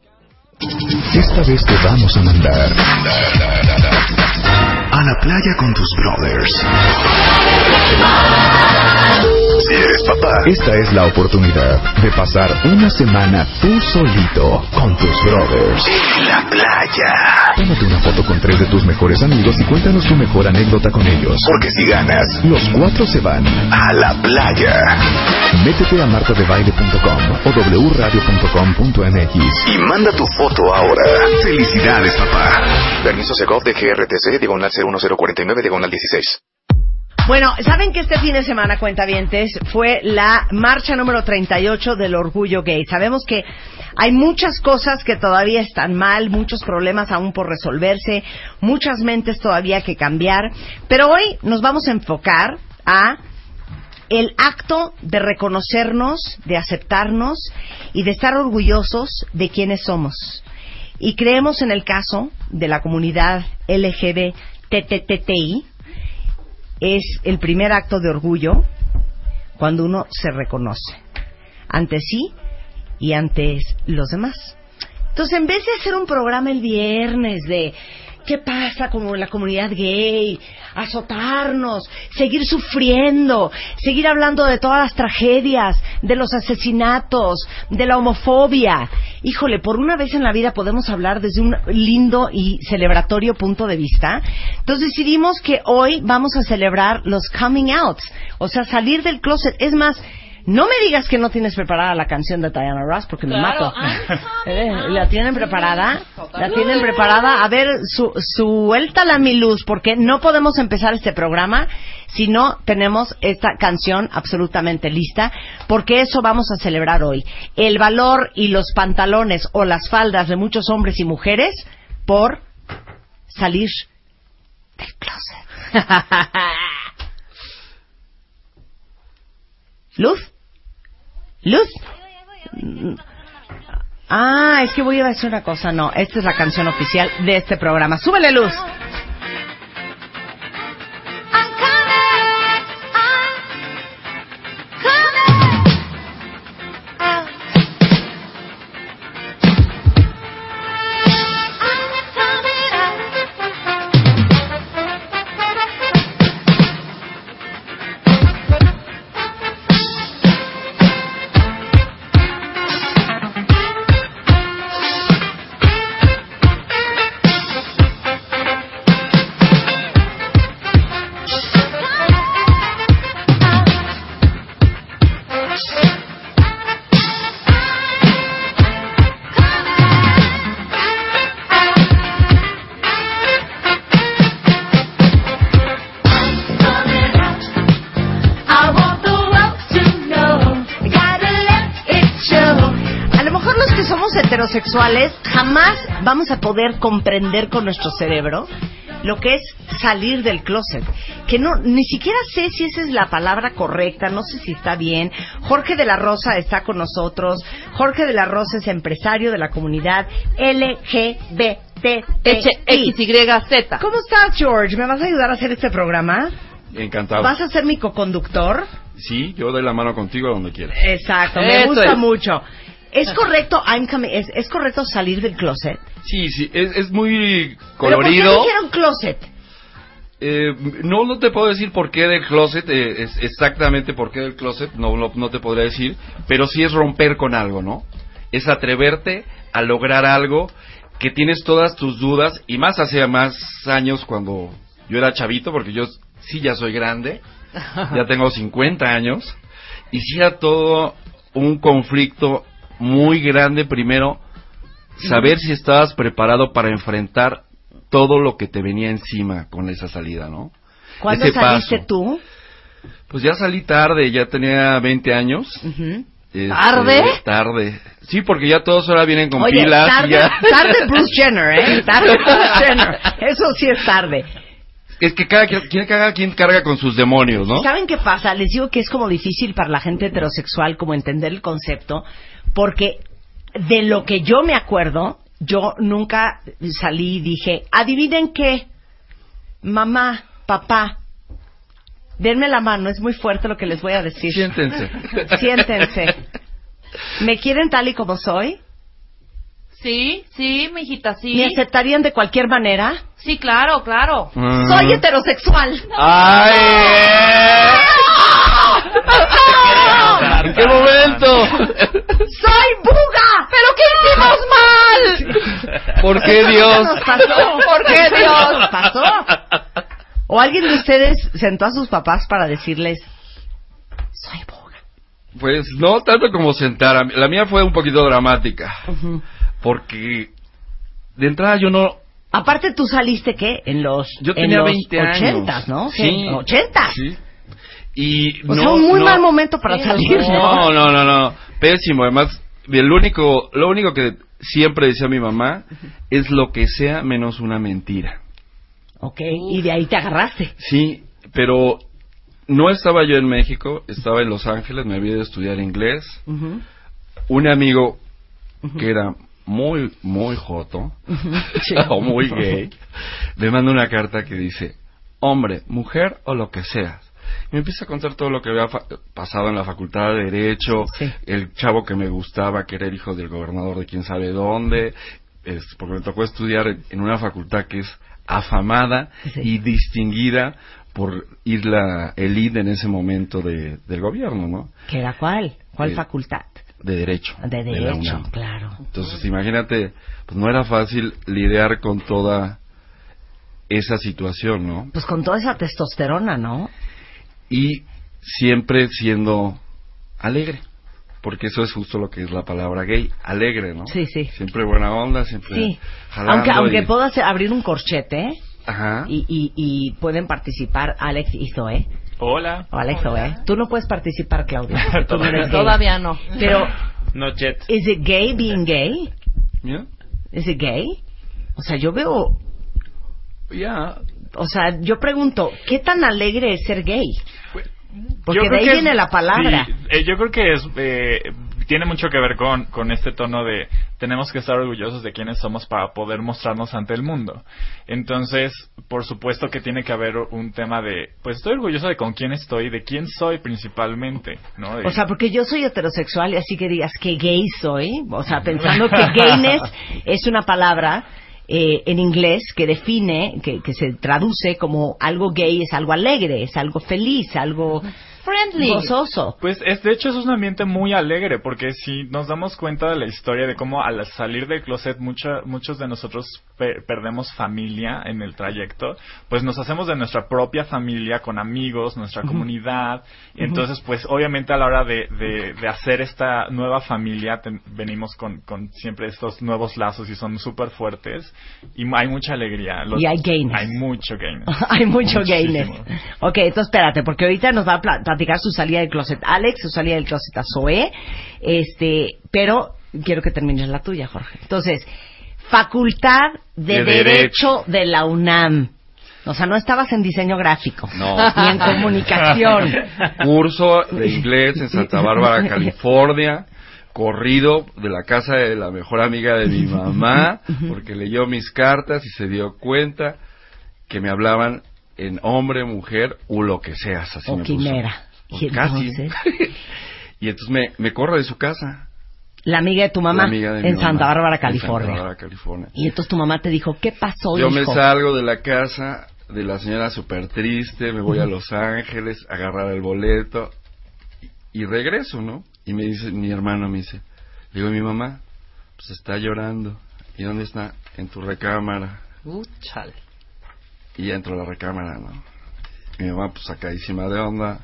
Esta vez te vamos a mandar a la playa con tus brothers. Eres papá, esta es la oportunidad de pasar una semana tú solito con tus brothers. En la playa. Tómate una foto con tres de tus mejores amigos y cuéntanos tu mejor anécdota con ellos. Porque si ganas, los cuatro se van a la playa. Métete a martadebaile.com o wradio.com.mx y manda tu foto ahora. Felicidades, papá. Permiso Segov de GRTC, diagonal 01049, diagonal 16. Bueno, ¿saben que este fin de semana, cuentavientes, fue la marcha número 38 del orgullo gay? Sabemos que hay muchas cosas que todavía están mal, muchos problemas aún por resolverse, muchas mentes todavía que cambiar, pero hoy nos vamos a enfocar a el acto de reconocernos, de aceptarnos y de estar orgullosos de quienes somos. Y creemos en el caso de la comunidad LGBTTTI, es el primer acto de orgullo cuando uno se reconoce ante sí y ante los demás. Entonces, en vez de hacer un programa el viernes de qué pasa como la comunidad gay, azotarnos, seguir sufriendo, seguir hablando de todas las tragedias, de los asesinatos, de la homofobia. Híjole, por una vez en la vida podemos hablar desde un lindo y celebratorio punto de vista. Entonces decidimos que hoy vamos a celebrar los coming outs, o sea, salir del closet. Es más, no me digas que no tienes preparada la canción de Diana Ross porque me Claro, mato. Eh, ¿La tienen preparada? ¿La tienen preparada? A ver, su, suéltala mi luz, porque no podemos empezar este programa si no tenemos esta canción absolutamente lista, porque eso vamos a celebrar hoy. El valor y los pantalones o las faldas de muchos hombres y mujeres por salir del closet. ¿Luz? ¿Luz? Ah, es que voy a decir una cosa. No, esta es la canción oficial de este programa. ¡Súbele luz! Jamás vamos a poder comprender con nuestro cerebro lo que es salir del closet. Que no, ni siquiera sé si esa es la palabra correcta, no sé si está bien. Jorge de la Rosa está con nosotros. Jorge de la Rosa es empresario de la comunidad LGBTI. XYZ. ¿Cómo estás, George? ¿Me vas a ayudar a hacer este programa? Encantado. ¿Vas a ser mi coconductor? Sí, yo doy la mano contigo a donde quieras. Exacto, me Eso gusta es. mucho. ¿Es correcto, I'm coming- es, es correcto salir del closet? Sí, sí, es, es muy ¿Pero colorido. por qué dijeron closet? Eh, no, no te puedo decir por qué del closet, eh, es exactamente por qué del closet, no, no, no te podría decir, pero sí es romper con algo, ¿no? Es atreverte a lograr algo que tienes todas tus dudas, y más hace más años cuando yo era chavito, porque yo sí ya soy grande, ya tengo 50 años, y sí era todo un conflicto muy grande primero, saber si estabas preparado para enfrentar todo lo que te venía encima con esa salida, ¿no? ¿Cuándo Ese saliste paso. tú? Pues ya salí tarde, ya tenía 20 años. Este, ¿Tarde? Tarde. Sí, porque ya todos ahora vienen con Oye, pilas. y tarde, ya- tarde Bruce Jenner, ¿eh? Tarde Bruce Jenner. Eso sí es tarde. Es que cada quien, cada quien carga con sus demonios, ¿no? ¿Saben qué pasa? Les digo que es como difícil para la gente heterosexual como entender el concepto, porque de lo que yo me acuerdo, yo nunca salí y dije, adivinen qué, mamá, papá, denme la mano, es muy fuerte lo que les voy a decir. Siéntense. Siéntense. ¿Me quieren tal y como soy? Sí, sí, mijita, sí. ¿Me aceptarían de cualquier manera? Sí, claro, claro. Mm. Soy heterosexual. ¡Ay! ¿En qué momento? ¡Soy buga! ¿Pero qué hicimos mal? ¿Por qué ¿Qué Dios? nos pasó? ¿Por qué ¿Qué Dios? nos pasó? ¿O alguien de ustedes sentó a sus papás para decirles, soy buga? Pues no tanto como sentar. a mí- La mía fue un poquito dramática. Porque de entrada yo no. Aparte, ¿tú saliste qué? En los, Yo en tenía los 20 años. ochentas, ¿no? Sí. ¿Ochentas? Sí. Y O sea, no- un muy no- mal momento para salir, ¿no? No, no, no, no. Pésimo. Además, el único, lo único que siempre decía mi mamá es lo que sea menos una mentira. Ok, y de ahí te agarraste. Sí, pero no estaba yo en México, estaba en Los Ángeles, me había ido a estudiar inglés. Un amigo que era muy, muy joto, o muy gay, me manda una carta que dice, hombre, mujer o lo que seas. Y me empieza a contar todo lo que había pasado en la facultad de Derecho, Sí. el chavo que me gustaba, que era el hijo del gobernador de quién sabe dónde, es, porque me tocó estudiar en- una facultad que es afamada Sí. y distinguida por ir la elite en ese momento de, del gobierno, ¿no? ¿Qué era cuál? ¿Cuál Eh, facultad? De Derecho. De derecho, claro. Entonces, imagínate, pues no era fácil lidiar con toda esa situación, ¿no? Pues con toda esa testosterona, ¿no? Y siempre siendo alegre, porque eso es justo lo que es la palabra gay, alegre, ¿no? Sí, sí. Siempre buena onda, siempre Sí. jalando Aunque, aunque y- abrir un corchete Ajá. y, y, y pueden participar Alex y Zoe. Hola. O Alex Zoe. Tú no puedes participar, Claudia. tú no eres gay. Todavía no. Pero, No jet. ¿is it gay being gay? ¿Ya? ¿Is it gay? O sea, yo veo... Ya. O sea, yo pregunto, ¿qué tan alegre es ser gay? Porque Yo de ahí que viene la palabra. sí, eh, yo creo que es eh, tiene mucho que ver con, con este tono de tenemos que estar orgullosos de quiénes somos para poder mostrarnos ante el mundo. Entonces, por supuesto que tiene que haber un tema de, pues estoy orgulloso de con quién estoy, de quién soy principalmente, ¿no? De- O sea, porque yo soy heterosexual y así que digas que gay soy, o sea, pensando que gayness es una palabra eh, en inglés que define, que, que se traduce como algo gay es algo alegre, es algo feliz, algo Friendly. gozoso. Pues es, de hecho es un ambiente muy alegre porque si nos damos cuenta de la historia de cómo al salir del closet mucha- muchos de nosotros pe- perdemos familia en el trayecto, pues nos hacemos de nuestra propia familia con amigos, nuestra comunidad, y entonces pues obviamente a la hora de, de- de hacer esta nueva familia ten- venimos con, con siempre estos nuevos lazos y son súper fuertes y hay mucha alegría. Los- Y hay gayness. Hay mucho gayness. Hay mucho Muchísimo. gayness. Ok, entonces espérate, porque ahorita nos va a platicar su salida del closet Alex, su salida del closet a Zoe, este, pero quiero que termines la tuya, Jorge. Entonces, Facultad de, De Derecho de la UNAM. O sea, no estabas en diseño gráfico. No. Ni en comunicación. Curso de inglés en Santa Bárbara, California. Corrido de la casa de la mejor amiga de mi mamá, porque leyó mis cartas y se dio cuenta que me hablaban en hombre, mujer o lo que seas. Así O me puso. quimera. O Y casi. entonces, y entonces me, me corre de su casa. la amiga de tu mamá La amiga de mi en mamá, Santa Bárbara, en California. Santa Bárbara, California. Y entonces tu mamá te dijo, ¿qué pasó, Yo me salgo de la casa de la señora súper triste, me voy a Los Ángeles a agarrar el boleto y, y regreso, ¿no? Y me dice, mi hermano me dice, le digo, mi mamá, pues está llorando. ¿Y dónde está? En tu recámara. Uh, chale. Y ya entro a la recámara, ¿no? Y mi mamá, pues sacadísima de onda,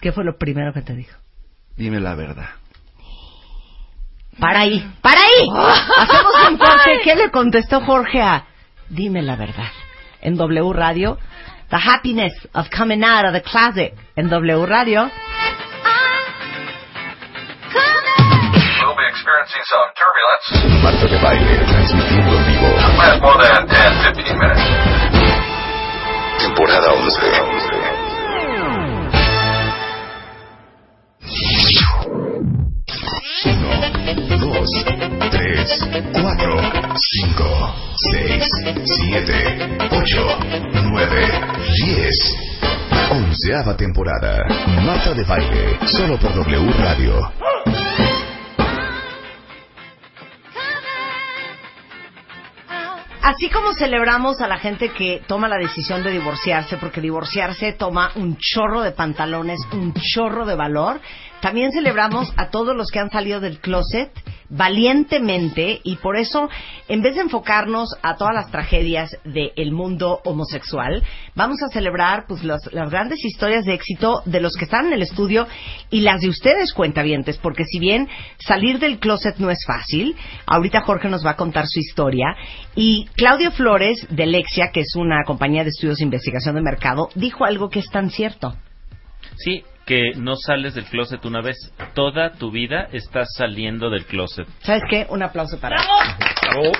¿Qué fue lo primero que te dijo? dime la verdad. Para ahí, para ahí. Hacemos un corte. ¿Qué le contestó Jorge a Dime la verdad? En W Radio, The Happiness of Coming Out of the Closet. En W Radio. We'll be experiencing some turbulence. Marta de Baile, transmitiendo en vivo. Last more than 10, 15 minutes. Temporada 11. Uno, dos, tres, cuatro, cinco, seis, siete, ocho, nueve, diez. Onceava temporada. Marta de Baile, solo por W Radio. Así como celebramos a la gente que toma la decisión de divorciarse, porque divorciarse toma un chorro de pantalones, un chorro de valor, también celebramos a todos los que han salido del closet valientemente y por eso, en vez de enfocarnos a todas las tragedias del mundo homosexual, vamos a celebrar pues las, las grandes historias de éxito de los que están en el estudio y las de ustedes cuentavientes, porque si bien salir del closet no es fácil, ahorita Jorge nos va a contar su historia y Claudio Flores de Lexia, que es una compañía de estudios de investigación de mercado, dijo algo que es tan cierto. Sí, que no sales del closet una vez. Toda tu vida estás saliendo del closet. ¿Sabes qué? Un aplauso para él.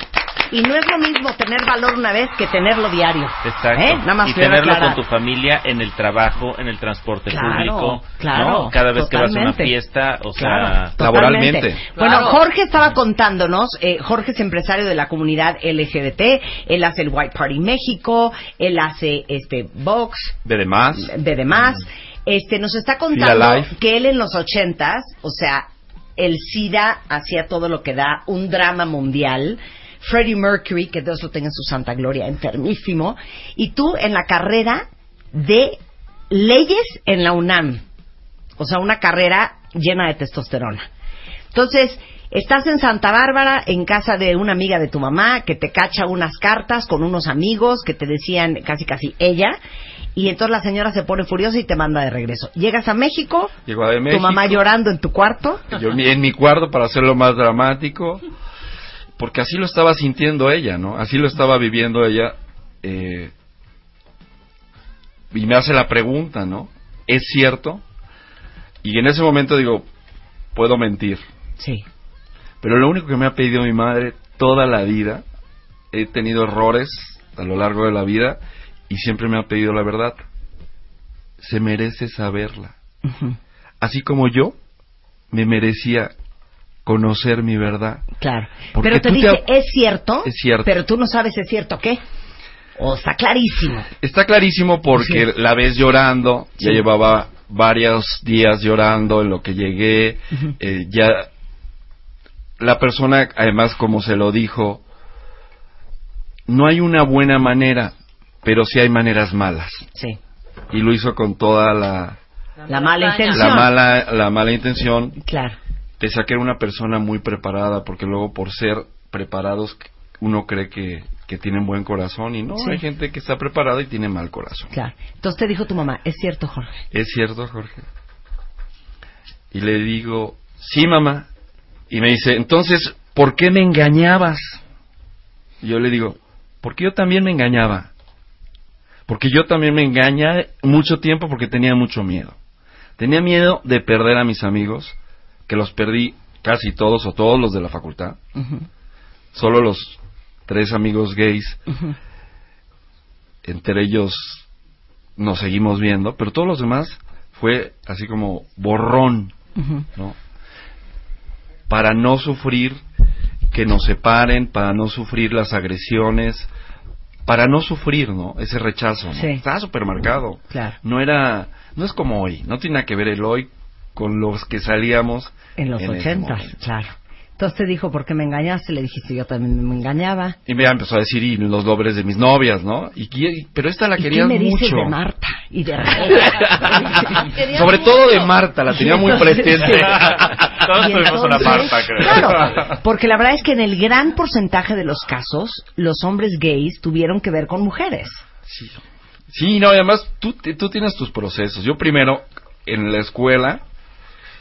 Y no es lo mismo tener valor una vez que tenerlo diario. Exacto. ¿Eh? Nada más y tenerlo aclarar. con tu familia en el trabajo, en el transporte Claro, público. claro, ¿no? Cada vez que vas a una totalmente. fiesta, o Claro, sea, totalmente. Bueno, Claro. Jorge estaba contándonos, eh, Jorge es empresario de la comunidad LGBT, él hace el White Party México, él hace este Vox, De demás. de demás. Este, nos está contando que él en los ochentas, o sea, el SIDA hacía todo lo que da, un drama mundial. Freddie Mercury, que Dios lo tenga en su santa gloria, enfermísimo. Y tú en la carrera de leyes en la UNAM. O sea, una carrera llena de testosterona. Entonces, estás en Santa Bárbara, en casa de una amiga de tu mamá, que te cacha unas cartas con unos amigos que te decían casi casi ella, y entonces la señora se pone furiosa y te manda de regreso. Llegas a México, Llego a de tu México. mamá llorando en tu cuarto. Yo en mi cuarto para hacerlo más dramático, porque así lo estaba sintiendo ella, ¿no? Así lo estaba viviendo ella. eh, y me hace la pregunta, ¿no? ¿Es cierto? Y en ese momento digo, puedo mentir. Sí. Pero lo único que me ha pedido mi madre toda la vida, he tenido errores a lo largo de la vida y siempre me ha pedido la verdad. Se merece saberla. Así como yo me merecía conocer mi verdad. Claro. Porque Pero te te dice, ha- es cierto, Es cierto. pero tú no sabes si es cierto qué. O está clarísimo. Está clarísimo porque la ves llorando, ya llevaba varios días llorando en lo que llegué, eh, ya la persona, además como se lo dijo, no hay una buena manera, pero sí hay maneras malas. Sí. Y lo hizo con toda la, La mala intención. la mala, la mala intención, Claro. pese a que era una persona muy preparada, porque luego por ser preparados uno cree que, que tienen buen corazón y no, Sí. hay gente que está preparada y tiene mal corazón. Claro. Entonces te dijo tu mamá, es cierto, Jorge. ¿Es cierto, Jorge? Y le digo, sí, mamá. Y me dice, entonces, ¿por qué me engañabas? Y yo le digo, porque yo también me engañaba. Porque yo también me engañé mucho tiempo porque tenía mucho miedo. Tenía miedo de perder a mis amigos, que los perdí casi todos o todos los de la facultad. Solo los tres amigos gays, entre ellos nos seguimos viendo, pero todos los demás fue así como borrón, ¿no? Para no sufrir que nos separen, para no sufrir las agresiones, para no sufrir, ¿no? Ese rechazo, ¿no? Sí. Estaba súper marcado. Claro. No era, no es como hoy, no tiene nada que ver el hoy con los que salíamos En los ochentas, claro. Entonces te dijo, ¿por qué me engañaste? Le dijiste, yo también me engañaba. Y me empezó a decir, y los nombres de mis novias, ¿no? Y, qui- pero esta la ¿Y quería qué me mucho. dices de Marta? Y de Sobre todo de Marta, la tenía muy presente. Todos Y tuvimos una Marta, creo. Claro, porque la verdad es que en el gran porcentaje de los casos, los hombres gays tuvieron que ver con mujeres. Sí, no, y además tú, tú tienes tus procesos. Yo primero, en la escuela,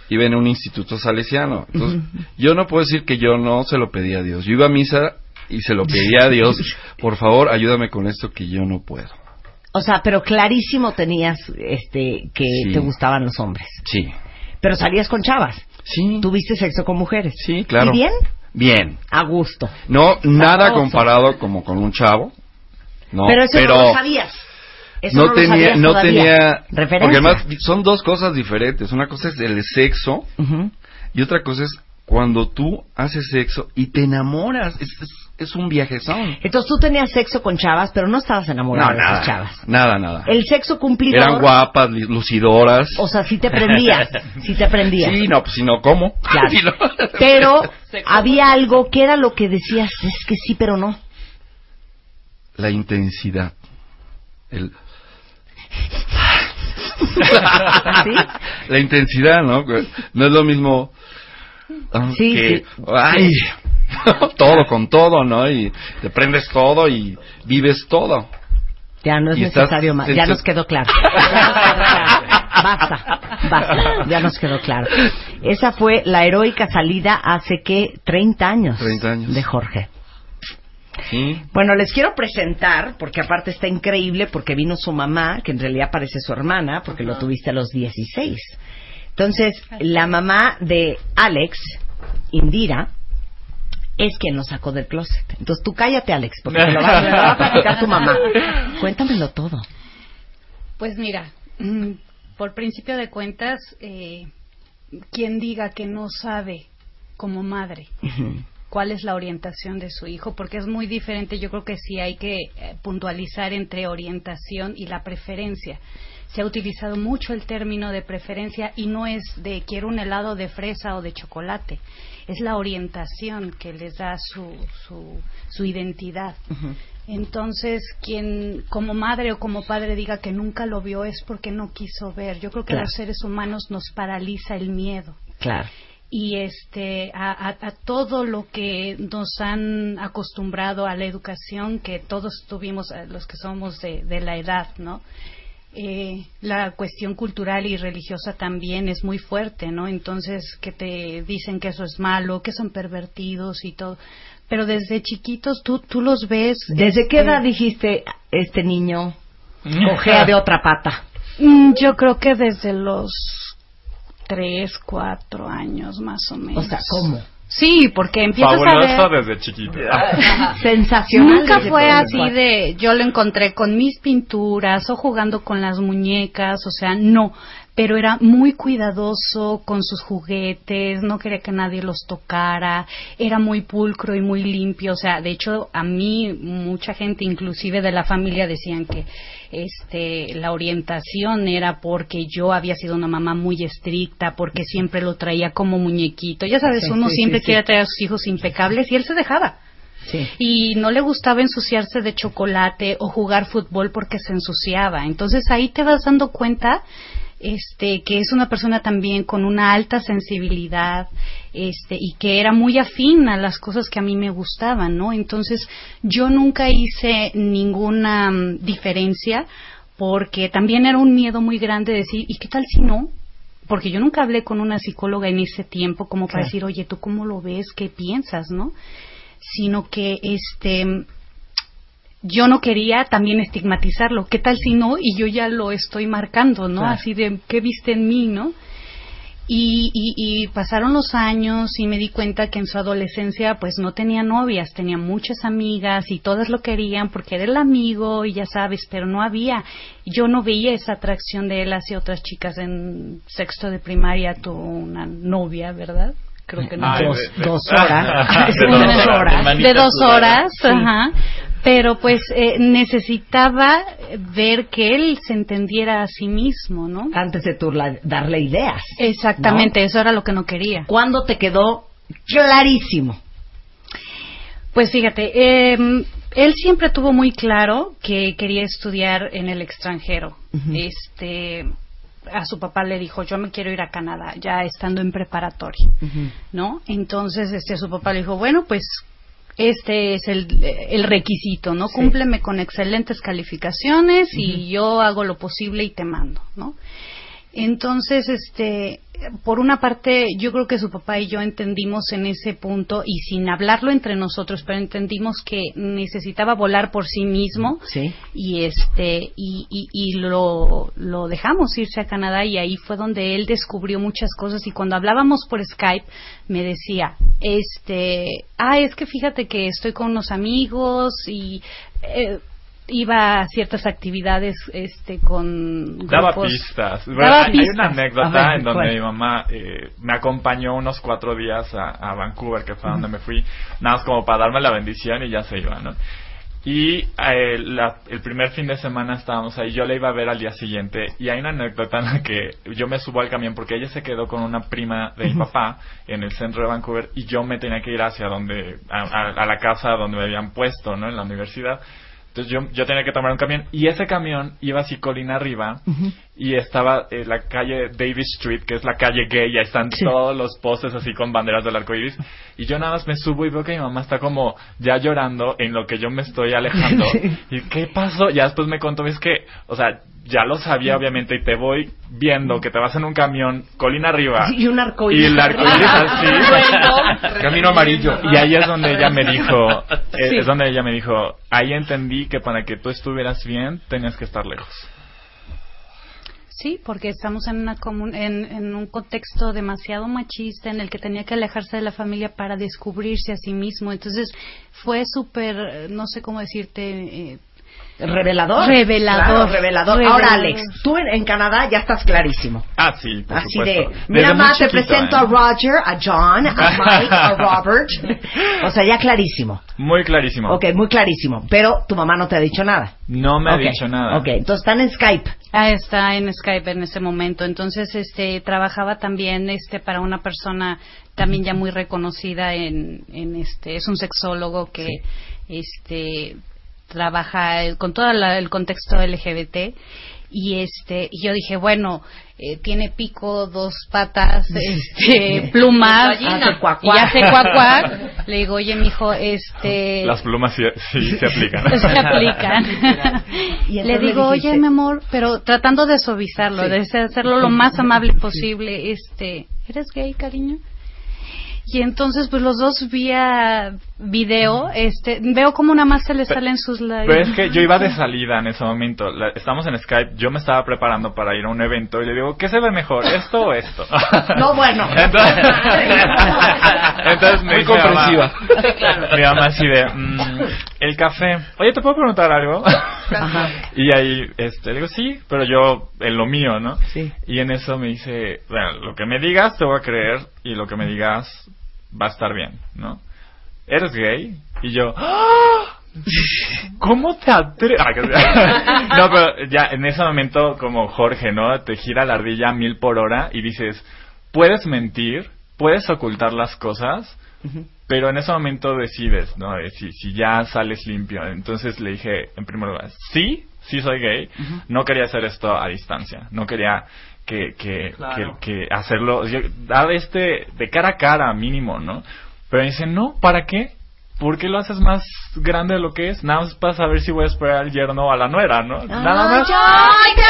iba en un instituto salesiano. Entonces, yo no puedo decir que yo no se lo pedí a Dios. Yo iba a misa y se lo pedí a Dios. Por favor, ayúdame con esto que yo no puedo. O sea, pero clarísimo tenías este que Sí. te gustaban los hombres. Sí. Pero salías con chavas. Sí. Tuviste sexo con mujeres. Sí, claro. ¿Y bien? Bien. A gusto. No, nada comparado como con un chavo. No, pero eso no lo sabías. Eso no, tenía, no todavía. tenía, Referencia. porque además son dos cosas diferentes. Una cosa es el sexo y otra cosa es cuando tú haces sexo y te enamoras. Es, es, es un viajezón. Entonces tú tenías sexo con chavas, pero no estabas enamorado No, de esas chavas. nada, nada. El sexo cumplidor. Eran guapas, lucidoras. O sea, sí te prendías. sí te prendías. Sí, no, pues si no, ¿cómo? Claro. Si no- Pero había algo que era lo que decías, es que sí, pero no. La intensidad. El... La intensidad, ¿no? No es lo mismo Sí, que, sí. ay, todo con todo, ¿no? Y te prendes todo y vives todo. Ya no es necesario más. Ya te- nos quedó claro. Ya nos quedó claro. Basta, basta. Ya nos quedó claro. Esa fue la heroica salida hace que 30 años. 30 años. De Jorge. Sí. Bueno, les quiero presentar, porque aparte está increíble, porque vino su mamá, que en realidad parece su hermana, porque lo tuviste a los 16. Entonces, la mamá de Alex, Indira, es quien nos sacó del closet. Entonces, tú cállate, Alex, porque te lo va, te lo va a platicar tu mamá. Cuéntamelo todo. Pues mira, mm, por principio de cuentas, eh, quien diga que no sabe como madre cuál es la orientación de su hijo, porque es muy diferente, yo creo que sí hay que eh, puntualizar entre orientación y la preferencia. Se ha utilizado mucho el término de preferencia y no es de quiero un helado de fresa o de chocolate, es la orientación que les da su, su, su identidad. Entonces, quien como madre o como padre diga que nunca lo vio es porque no quiso ver. Yo creo que a los seres humanos nos paraliza el miedo Claro. Y este a, a- a todo lo que nos han acostumbrado a la educación que todos tuvimos eh, los que somos de, de la edad no Eh, la cuestión cultural y religiosa también es muy fuerte no entonces que te dicen que eso es malo que son pervertidos y todo. Pero desde chiquitos tú tú los ves ¿Desde qué este, edad dijiste este niño cojea de otra pata? Mm, Yo creo que desde los tres, cuatro años más o menos. O sea, ¿cómo? Sí, porque empiezas a Fabuloso ver... desde chiquito. Sensacional. Nunca fue así de yo lo encontré con mis pinturas o jugando con las muñecas, o sea, no, pero era muy cuidadoso con sus juguetes, no quería que nadie los tocara, era muy pulcro y muy limpio, o sea, de hecho a mí mucha gente inclusive de la familia decían que este la orientación era porque yo había sido una mamá muy estricta, porque siempre lo traía como muñequito. Ya sabes, Sí, uno sí, siempre sí, quiere traer a sus hijos impecables y él se dejaba Sí. y no le gustaba ensuciarse de chocolate o jugar fútbol porque se ensuciaba. Entonces ahí te vas dando cuenta este que es una persona también con una alta sensibilidad este y que era muy afín a las cosas que a mí me gustaban, ¿no? Entonces yo nunca hice ninguna mm, diferencia porque también era un miedo muy grande decir, ¿y qué tal si no? Porque yo nunca hablé con una psicóloga en ese tiempo como para Claro. decir, oye, ¿tú cómo lo ves? ¿Qué piensas? ¿No? sino que este yo no quería también estigmatizarlo. ¿Qué tal si no? Y yo ya lo estoy marcando, ¿no? Claro. Así de, ¿qué viste en mí, no? Y, y, y pasaron los años y me di cuenta que en su adolescencia pues no tenía novias, tenía muchas amigas y todas lo querían porque era el amigo y ya sabes, pero no había. Yo no veía esa atracción de él hacia otras chicas en sexto de primaria, tuvo una novia, ¿verdad? Creo que no. Ay, dos, de- de- dos horas. De dos horas. De dos horas, Sí. ajá. Pero pues eh, necesitaba ver que él se entendiera a sí mismo, ¿no? Antes de tú la- darle ideas. Exactamente, eso era lo que no quería. ¿Cuándo te quedó clarísimo? Pues fíjate, eh, él siempre tuvo muy claro que quería estudiar en el extranjero. Este, a su papá le dijo, yo me quiero ir a Canadá, ya estando en preparatoria, ¿no? Entonces, este, su papá le dijo, bueno, pues este es el, el requisito, ¿no? Sí. Cúmpleme con excelentes calificaciones y yo hago lo posible y te mando, ¿no? Entonces, este, por una parte, yo creo que su papá y yo entendimos en ese punto, y sin hablarlo entre nosotros, pero entendimos que necesitaba volar por sí mismo, Sí. y este, y, y, y lo, lo dejamos irse a Canadá, y ahí fue donde él descubrió muchas cosas, y cuando hablábamos por Skype, me decía, este, ah, es que fíjate que estoy con unos amigos, y, eh, iba a ciertas actividades este con Daba pistas. Bueno, Daba hay, pistas. una anécdota ver, en donde ¿cuál? mi mamá eh, me acompañó unos cuatro días a, a Vancouver, que fue donde me fui, nada más como para darme la bendición y ya se iba, ¿no? Y eh, la- el primer fin de semana estábamos ahí, yo la iba a ver al día siguiente y hay una anécdota en la que yo me subo al camión porque ella se quedó con una prima de mi papá en el centro de Vancouver y yo me tenía que ir hacia donde, a, a- a la casa donde me habían puesto, ¿no? En la universidad. Entonces yo, yo tenía que tomar un camión y ese camión iba así colina arriba y estaba en la calle Davis Street, que es la calle gay, y ahí están todos los postes así con banderas del arco iris. Y yo nada más me subo y veo que mi mamá está como ya llorando en lo que yo me estoy alejando. ¿Y qué pasó? Ya después me contó, es que, o sea, ya lo sabía obviamente y te voy viendo que te vas en un camión colina arriba. Y un arcoíris. Y el arcoíris así. Rainbow. Camino amarillo. Y ahí es donde ella me dijo, eh, Sí. es donde ella me dijo, ahí entendí que para que tú estuvieras bien tenías que estar lejos. Sí, porque estamos en, una comun- en, en un contexto demasiado machista en el que tenía que alejarse de la familia para descubrirse a sí mismo. Entonces fue súper, no sé cómo decirte. eh, Revelador. Revelador. Claro, revelador. Revelador. Ahora, Alex, tú en, en Canadá ya estás clarísimo. Ah, sí, por Así supuesto. de, mira, Desde mamá, te presento ¿eh? a Roger, a John, a Mike, a Robert. O sea, ya clarísimo. Muy clarísimo. Ok, muy clarísimo. Pero tu mamá no te ha dicho nada. No me ha dicho nada. Ok, entonces están en Skype. Ah, está en Skype en ese momento. Entonces, este, trabajaba también, este, para una persona también ya muy reconocida en, en este, es un sexólogo que, este, trabaja eh, con todo la- el contexto LGBT y este, y yo dije, bueno, eh, tiene pico, dos patas, este, plumas, Gallina. Hace cuac, y hace cuac, cuac. Le digo, oye, mijo, este, Las plumas sí, sí se aplican. se aplican. Y le digo, oye, mi amor, pero tratando de suavizarlo, Sí. de hacerlo lo más amable posible, este, ¿eres gay, cariño? Y entonces, pues los dos vía video, este, veo como nada más se le salen sus labios. Pero es que yo iba de salida en ese momento. La- estamos en Skype. Yo me estaba preparando para ir a un evento y le digo, ¿qué se ve mejor, esto o esto? No, bueno. Entonces, entonces me Muy dice mi mamá- comprensiva. Mi mamá así de, "Mm, el café. Oye, ¿te puedo preguntar algo? Y ahí, este, le digo, sí, pero yo, en lo mío, ¿no? Sí. Y en eso me dice, bueno, lo que me digas te voy a creer y lo que me digas va a estar bien, ¿no? ¿Eres gay? Y yo, "¡Ah! ¿Cómo te atreves? No, pero ya en ese momento, como Jorge, ¿no? Te gira la ardilla a mil por hora y dices, puedes mentir, puedes ocultar las cosas, pero en ese momento decides, ¿no? Si, si ya sales limpio. Entonces le dije, en primer lugar, sí, sí soy gay. No quería hacer esto a distancia. No quería que, que, Claro. que, que hacerlo, dar este, de cara a cara mínimo, ¿no? Pero me dice, no, ¿para qué? ¿Por qué lo haces más grande de lo que es? Nada más para saber si voy a esperar al yerno o a la nuera, ¿no? Nada más. ¡Ay, qué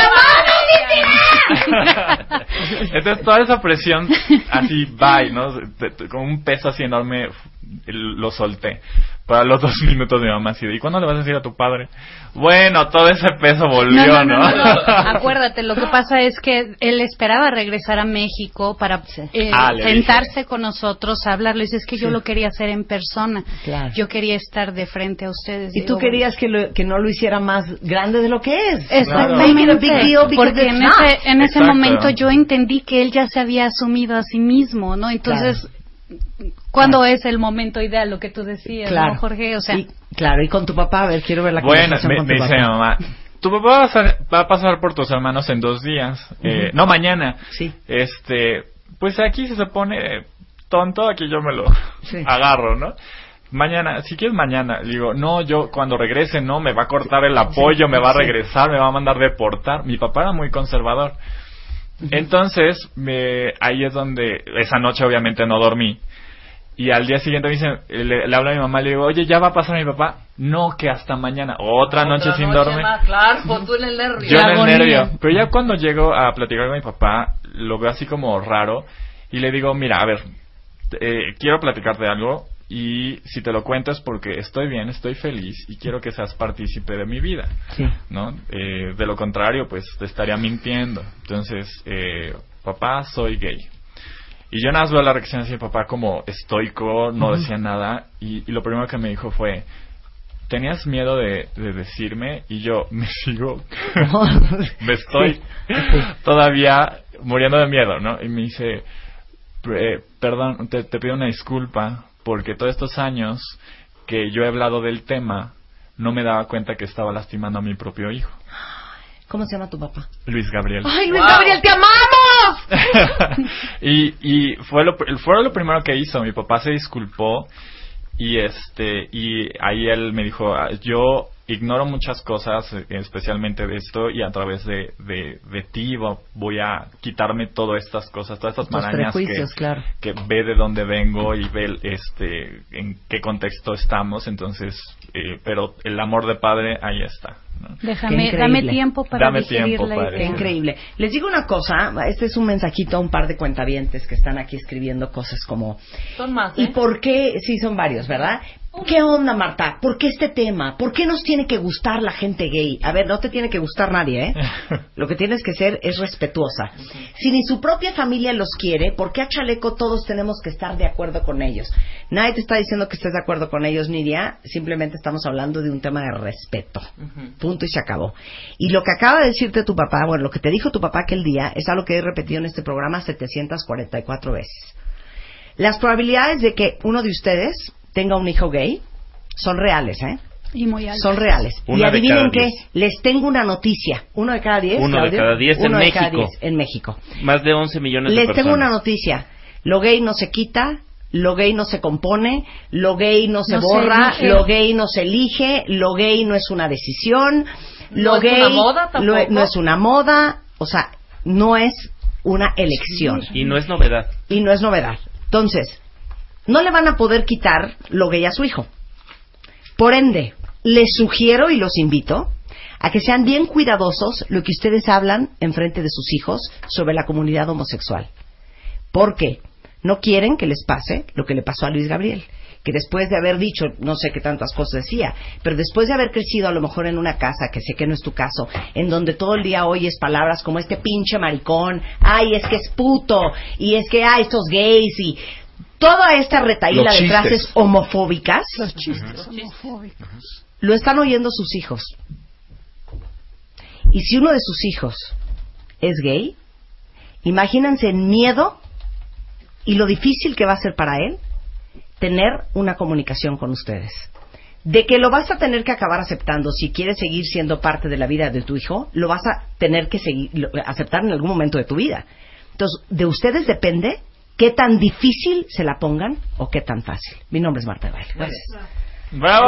Entonces toda esa presión así, bye, ¿no? Te- te- Con un peso así enorme lo solté. Para los dos minutos mi mamá así de, ¿y cuándo le vas a decir a tu padre? Bueno, todo ese peso volvió, No, ¿no? no, no, no, no. Acuérdate, lo que pasa es que él esperaba regresar a México para eh, Ah, sentarse con nosotros a hablar. Le dice, es que yo lo quería hacer en persona. Claro. Yo quería estar de frente a ustedes. Y tú Digo, querías que, lo- que no lo hiciera más grande de lo que es. Exactamente. Porque en ese, en ese Exacto. momento yo entendí que él ya se había asumido a sí mismo, ¿no? Entonces, ¿cuándo es el momento ideal? Lo que tú decías, Claro. ¿no, Jorge? O sea, Y- claro, y con tu papá, a ver, quiero ver la Bueno, conversación me, con me tu dice mi papá. mamá, tu papá va a, pasar, va a pasar por tus hermanos en dos días. Eh, no, mañana. Sí. Este, pues aquí si se pone tonto, aquí yo me lo Sí. agarro, ¿no? Mañana, si quieres mañana, digo, no, yo cuando regrese, no, me va a cortar el apoyo, me va a sí. regresar, me va a mandar deportar. Mi papá era muy conservador. Entonces, me, ahí es donde, esa noche obviamente no dormí. Y al día siguiente me dice, le, le hablo a mi mamá, le digo, oye, ¿ya va a pasar mi papá? No, que hasta mañana. Otra, noche sin dormir. más, claro, pues tú en el nervio. Yo en el nervio. Pero ya cuando llego a platicar con mi papá, lo veo así como raro. Y le digo, mira, a ver, eh, quiero platicarte de algo. Y si te lo cuento es porque estoy bien, estoy feliz y quiero que seas partícipe de mi vida. Sí. ¿no? Eh, de lo contrario, pues te estaría mintiendo. Entonces, eh, papá, soy gay. Y yo nada más veo la reacción de mi papá como estoico, no decía nada. Y, y lo primero que me dijo fue, ¿tenías miedo de, de decirme? Y yo, me sigo, me estoy todavía muriendo de miedo, ¿no? Y me dice, "Eh, perdón, te, te pido una disculpa porque todos estos años que yo he hablado del tema, no me daba cuenta que estaba lastimando a mi propio hijo, ¿Cómo se llama tu papá? Luis Gabriel. ¡Ay, Luis Gabriel, te amamos! y y fue, lo, fue lo primero que hizo. Mi papá se disculpó y este y ahí él me dijo, "Ah, yo ignoro muchas cosas, especialmente de esto, y a través de, de, de ti vo- voy a quitarme todas estas cosas, todas estas marañas que, prejuicios, claro. que ve de dónde vengo y ve este en qué contexto estamos, entonces, eh, pero el amor de padre ahí está. ¿no? déjame, dame tiempo para Dame tiempo, padre. Qué increíble. Les digo una cosa, este es un mensajito a un par de cuentavientes que están aquí escribiendo cosas como Son más, ¿Y ¿eh? por qué? Sí, son varios, ¿verdad? ¿Qué onda, Marta? ¿Por qué este tema? ¿Por qué nos tiene que gustar la gente gay? A ver, no te tiene que gustar nadie, ¿eh? Lo que tienes que ser es respetuosa. Si ni su propia familia los quiere, ¿por qué a Chaleco todos tenemos que estar de acuerdo con ellos? Nadie te está diciendo que estés de acuerdo con ellos, Nidia. Simplemente estamos hablando de un tema de respeto. Punto y se acabó. Y lo que acaba de decirte tu papá, bueno, lo que te dijo tu papá aquel día, es algo que he repetido en este programa 744 veces. Las probabilidades de que uno de ustedes tenga un hijo gay son reales, ¿eh? Y muy alto. Son reales. Una y de adivinen qué, les tengo una noticia. Uno de cada diez. Uno de cada diez en Uno de cada México. diez en México. Más de 11 millones de Les personas. tengo una noticia. Lo gay no se quita, lo gay no se compone, lo gay no se No borra, lo gay no se elige, lo gay no es una decisión, lo No es gay una moda lo- tampoco. no es una moda, o sea, no es una elección Y no es novedad. y no es novedad. Entonces, no le van a poder quitar lo gay a su hijo. Por ende, les sugiero y los invito a que sean bien cuidadosos lo que ustedes hablan en frente de sus hijos sobre la comunidad homosexual. Porque no quieren que les pase lo que le pasó a Luis Gabriel. Que después de haber dicho, no sé qué tantas cosas decía, pero después de haber crecido a lo mejor en una casa, que sé que no es tu caso, en donde todo el día oyes palabras como este pinche maricón, ay, es que es puto, y es que, ay, estos gays, y toda esta retaíla de frases homofóbicas, Los chistes homofóbicos. lo están oyendo sus hijos. Y si uno de sus hijos es gay, imagínense el miedo y lo difícil que va a ser para él tener una comunicación con ustedes. De que lo vas a tener que acabar aceptando si quieres seguir siendo parte de la vida de tu hijo, lo vas a tener que seguir, aceptar en algún momento de tu vida. Entonces, de ustedes depende qué tan difícil se la pongan o qué tan fácil. Mi nombre es Marta de Baile. Gracias. ¡Bravo!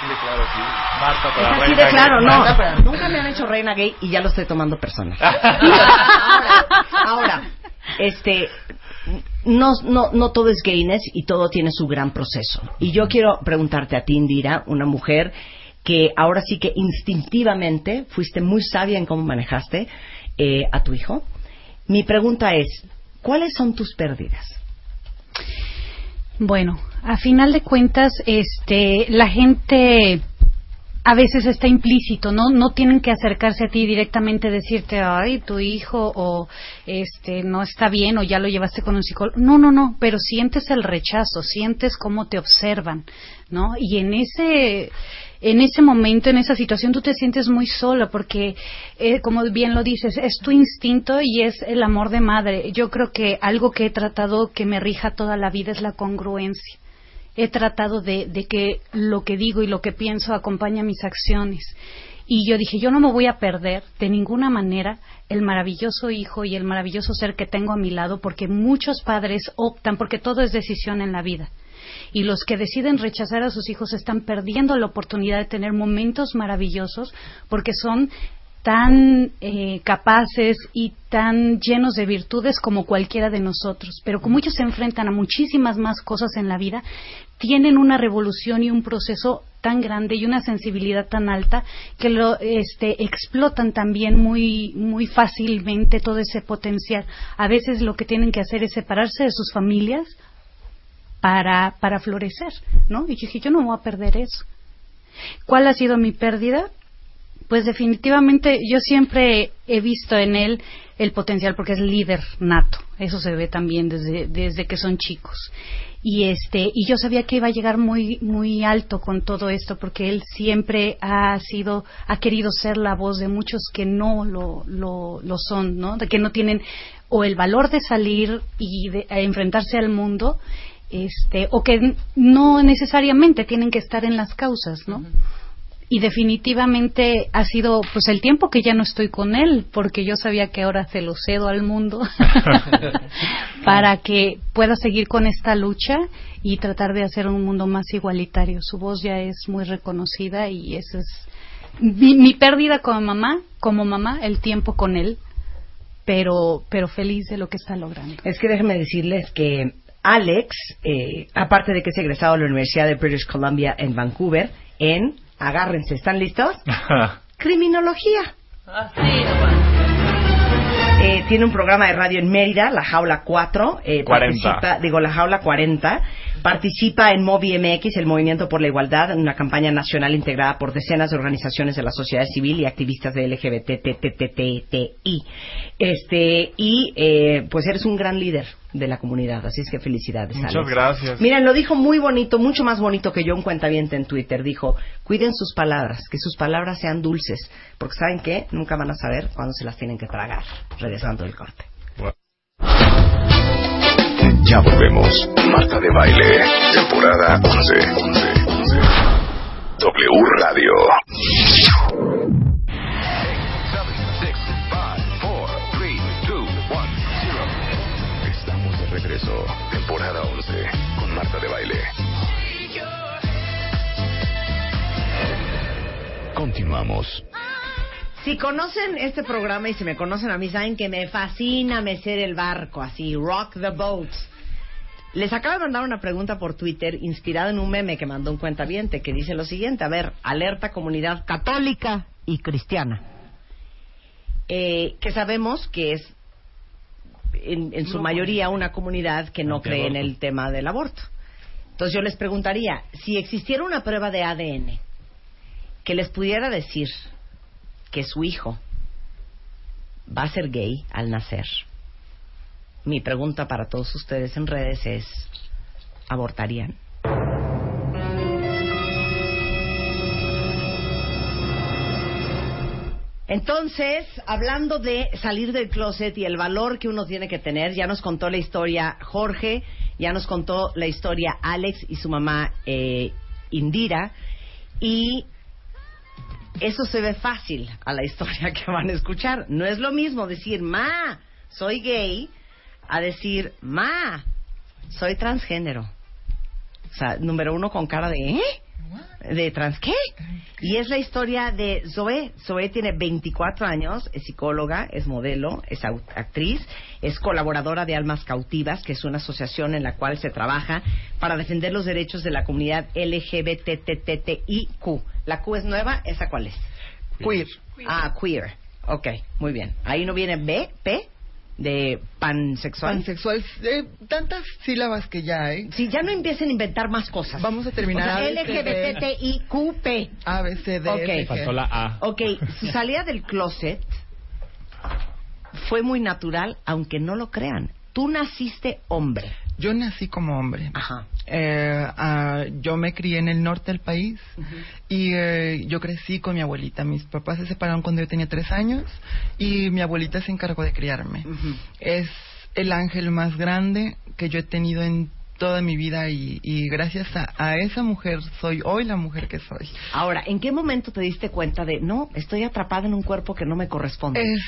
Sí, claro, sí. Marta Es para así reina de claro, gay. no. Marta para- Nunca me han hecho reina gay y ya lo estoy tomando personal. Ahora, este, no, no, no todo es gayness y todo tiene su gran proceso. Y yo quiero preguntarte a ti, Indira, una mujer que ahora sí que instintivamente fuiste muy sabia en cómo manejaste eh, a tu hijo. Mi pregunta es, ¿cuáles son tus pérdidas? Bueno, a final de cuentas, este, la gente a veces está implícito, ¿no? No tienen que acercarse a ti directamente, decirte, ay, tu hijo, o este, no está bien, o ya lo llevaste con un psicólogo. No, no, no, pero sientes el rechazo, sientes cómo te observan, ¿no? Y en ese, en ese momento, en esa situación, tú te sientes muy sola porque, eh, como bien lo dices, es tu instinto y es el amor de madre. Yo creo que algo que he tratado que me rija toda la vida es la congruencia. He tratado de, que lo que digo y lo que pienso acompaña mis acciones. Y yo dije, yo no me voy a perder de ninguna manera el maravilloso hijo y el maravilloso ser que tengo a mi lado, porque muchos padres optan, porque todo es decisión en la vida y los que deciden rechazar a sus hijos están perdiendo la oportunidad de tener momentos maravillosos porque son tan eh, capaces y tan llenos de virtudes como cualquiera de nosotros. Pero como ellos se enfrentan a muchísimas más cosas en la vida, tienen una revolución y un proceso tan grande y una sensibilidad tan alta que lo este, explotan también muy muy fácilmente todo ese potencial. A veces lo que tienen que hacer es separarse de sus familias para, para florecer, ¿no? Y dije, yo no voy a perder eso. ¿Cuál ha sido mi pérdida? Pues definitivamente yo siempre he visto en él el potencial porque es líder nato. Eso se ve también desde, desde que son chicos. Y este, y yo sabía que iba a llegar muy, muy alto con todo esto porque él siempre ha sido, ha querido ser la voz de muchos que no lo, lo, lo son, ¿no? De que no tienen o el valor de salir y de, enfrentarse al mundo este, o que no necesariamente tienen que estar en las causas, ¿no? Y definitivamente ha sido pues el tiempo que ya no estoy con él, porque yo sabía que ahora se lo cedo al mundo para que pueda seguir con esta lucha y tratar de hacer un mundo más igualitario. Su voz ya es muy reconocida y esa es mi, mi pérdida como mamá, como mamá, el tiempo con él, pero, pero feliz de lo que está logrando. Es que déjenme decirles que Alex, eh, aparte de que es egresado de la Universidad de British Columbia en Vancouver, en, agárrense, ¿están listos? Criminología. Eh, tiene un programa de radio en Mérida, La Jaula 4. eh, 40. participa- digo, La Jaula 40. Participa en Movi MX, el Movimiento por la Igualdad, en una campaña nacional integrada por decenas de organizaciones de la sociedad civil y activistas de LGBTTTTI. Este, y eh, pues eres un gran líder de la comunidad, así es que felicidades. Muchas Alex. gracias. Miren, lo dijo muy bonito, mucho más bonito que yo un cuentaviente en Twitter. Dijo, cuiden sus palabras, que sus palabras sean dulces, porque ¿saben qué? Nunca van a saber cuándo se las tienen que tragar. Regresando del corte. Ya volvemos. Marta de Baile, temporada 11. 11, 11. W Radio. Estamos de regreso. Temporada 11 con Marta de Baile. Continuamos. Si conocen este programa y si me conocen a mí, saben que me fascina mecer el barco, así, rock the boat. Les acabo de mandar una pregunta por Twitter inspirada en un meme que mandó un cuentaviente que dice lo siguiente, a ver, alerta comunidad católica y cristiana. Eh, que sabemos que es en, en su mayoría una comunidad que no cree en el tema del aborto. Entonces yo les preguntaría, si existiera una prueba de ADN que les pudiera decir que su hijo va a ser gay al nacer, mi pregunta para todos ustedes en redes es, ¿abortarían? Entonces, hablando de salir del closet y el valor que uno tiene que tener, ya nos contó la historia Jorge, ya nos contó la historia Alex y su mamá eh, Indira, y eso se ve fácil a la historia que van a escuchar. No es lo mismo decir, ma, soy gay, a decir, ma, soy transgénero. O sea, número uno con cara de, ¿eh? ¿De trans qué? Y es la historia de Zoe. Zoe tiene 24 años, es psicóloga, es modelo, es actriz, es colaboradora de Almas Cautivas, que es una asociación en la cual se trabaja para defender los derechos de la comunidad LGBTTTIQ. ¿La Q es nueva? ¿Esa cuál es? Queer. Ah, queer. Ok, muy bien. Ahí no viene B, P. de pansexual. Pansexual, eh, tantas sílabas que ya hay. Sí, ya no empiecen a inventar más cosas. Vamos a terminar. O sea. LGBTIQP. A, B, C, D, Ok. Faltó la A. Ok, su salida del closet fue muy natural, aunque no lo crean. Tú naciste hombre. Yo nací como hombre. Ajá. Eh, ah, yo me crié en el norte del país y eh, yo crecí con mi abuelita. Mis papás se separaron cuando yo tenía tres años y mi abuelita se encargó de criarme. Es el ángel más grande que yo he tenido en toda mi vida y, y gracias a, a esa mujer soy hoy la mujer que soy. Ahora, ¿en qué momento te diste cuenta de, no, estoy atrapada en un cuerpo que no me corresponde? Es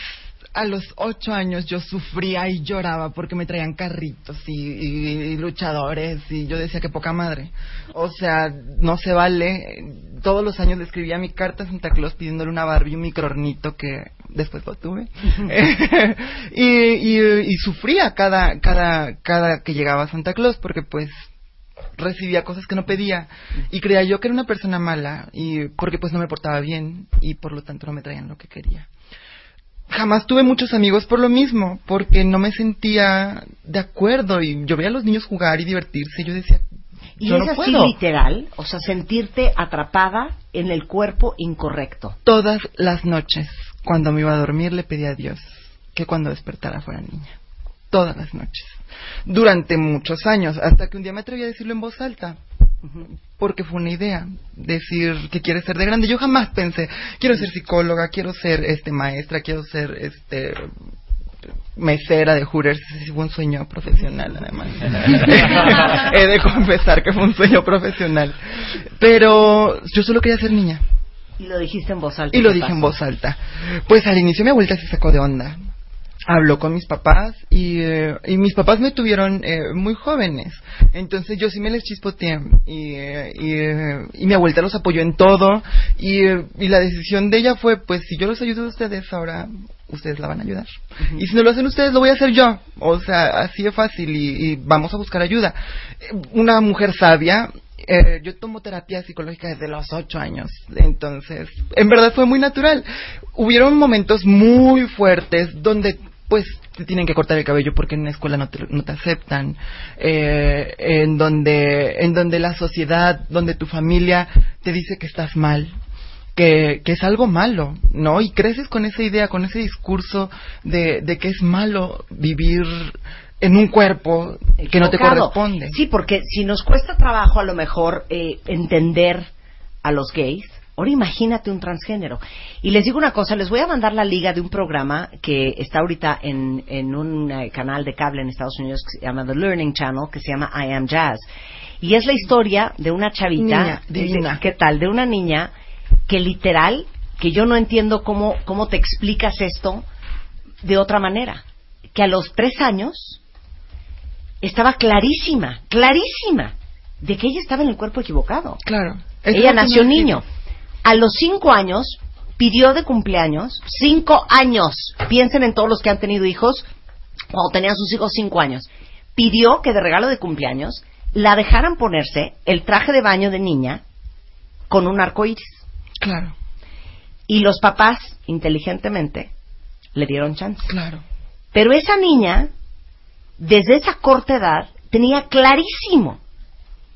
a los ocho años yo sufría y lloraba porque me traían carritos y, y- y luchadores y yo decía que poca madre. O sea, no se vale. Todos los años le escribía mi carta a Santa Claus pidiéndole una Barbie y un microornito que después lo tuve. y, y- y sufría cada, cada, cada que llegaba Santa Claus porque pues recibía cosas que no pedía y creía yo que era una persona mala y porque pues no me portaba bien y por lo tanto no me traían lo que quería jamás tuve muchos amigos por lo mismo, porque no me sentía de acuerdo y yo veía a los niños jugar y divertirse y yo decía, Y yo es no así puedo. literal, o sea, sentirte atrapada en el cuerpo incorrecto. Todas las noches, cuando me iba a dormir, le pedía a Dios que cuando despertara fuera niña. Todas las noches. Durante muchos años, hasta que un día me atreví a decirlo en voz alta. Porque fue una idea, decir que quieres ser de grande. Yo jamás pensé, quiero ser psicóloga, quiero ser este maestra, quiero ser este mesera de Hooters, Ese sí fue un sueño profesional además. He de confesar que fue un sueño profesional. Pero yo solo quería ser niña. Y lo dijiste en voz alta. Y lo ¿qué dije en voz alta. Pues al inicio mi abuelita se sacó de onda. Habló con mis papás y, eh, y mis papás me tuvieron eh, muy jóvenes. Entonces yo sí me les chispoteé y, eh, y, eh, y mi abuelita los apoyó en todo y, eh, y la decisión de ella fue pues si yo los ayudo a ustedes ahora ustedes la van a ayudar. Y si no lo hacen ustedes, lo voy a hacer yo. O sea, así de fácil y, y vamos a buscar ayuda. Una mujer sabia, eh, yo tomo terapia psicológica desde los ocho años. Entonces, en verdad fue muy natural. Hubieron momentos muy fuertes donde, pues, te tienen que cortar el cabello porque en la escuela no te, no te aceptan. Eh, en donde, en donde la sociedad, donde tu familia te dice que estás mal que, que es algo malo, ¿no? Y creces con esa idea, con ese discurso de, de que es malo vivir en un cuerpo que no te corresponde. Sí, porque si nos cuesta trabajo a lo mejor eh, entender a los gays, ahora imagínate un transgénero. Y les digo una cosa, les voy a mandar la liga de un programa que está ahorita en, en un eh, canal de cable en Estados Unidos que se llama The Learning Channel, que se llama I Am Jazz. Y es la historia de una chavita, divina. de- ¿qué tal? De una niña que literal, que yo no entiendo cómo, cómo te explicas esto de otra manera. Que a los tres años estaba clarísima, clarísima, de que ella estaba en el cuerpo equivocado. Claro. Ella nació niño. A los cinco años pidió de cumpleaños, cinco años, piensen en todos los que han tenido hijos, cuando tenían sus hijos cinco años, pidió que de regalo de cumpleaños la dejaran ponerse el traje de baño de niña con un arco iris. Claro. Y los papás, inteligentemente, le dieron chance. Claro. Pero esa niña, desde esa corta edad, tenía clarísimo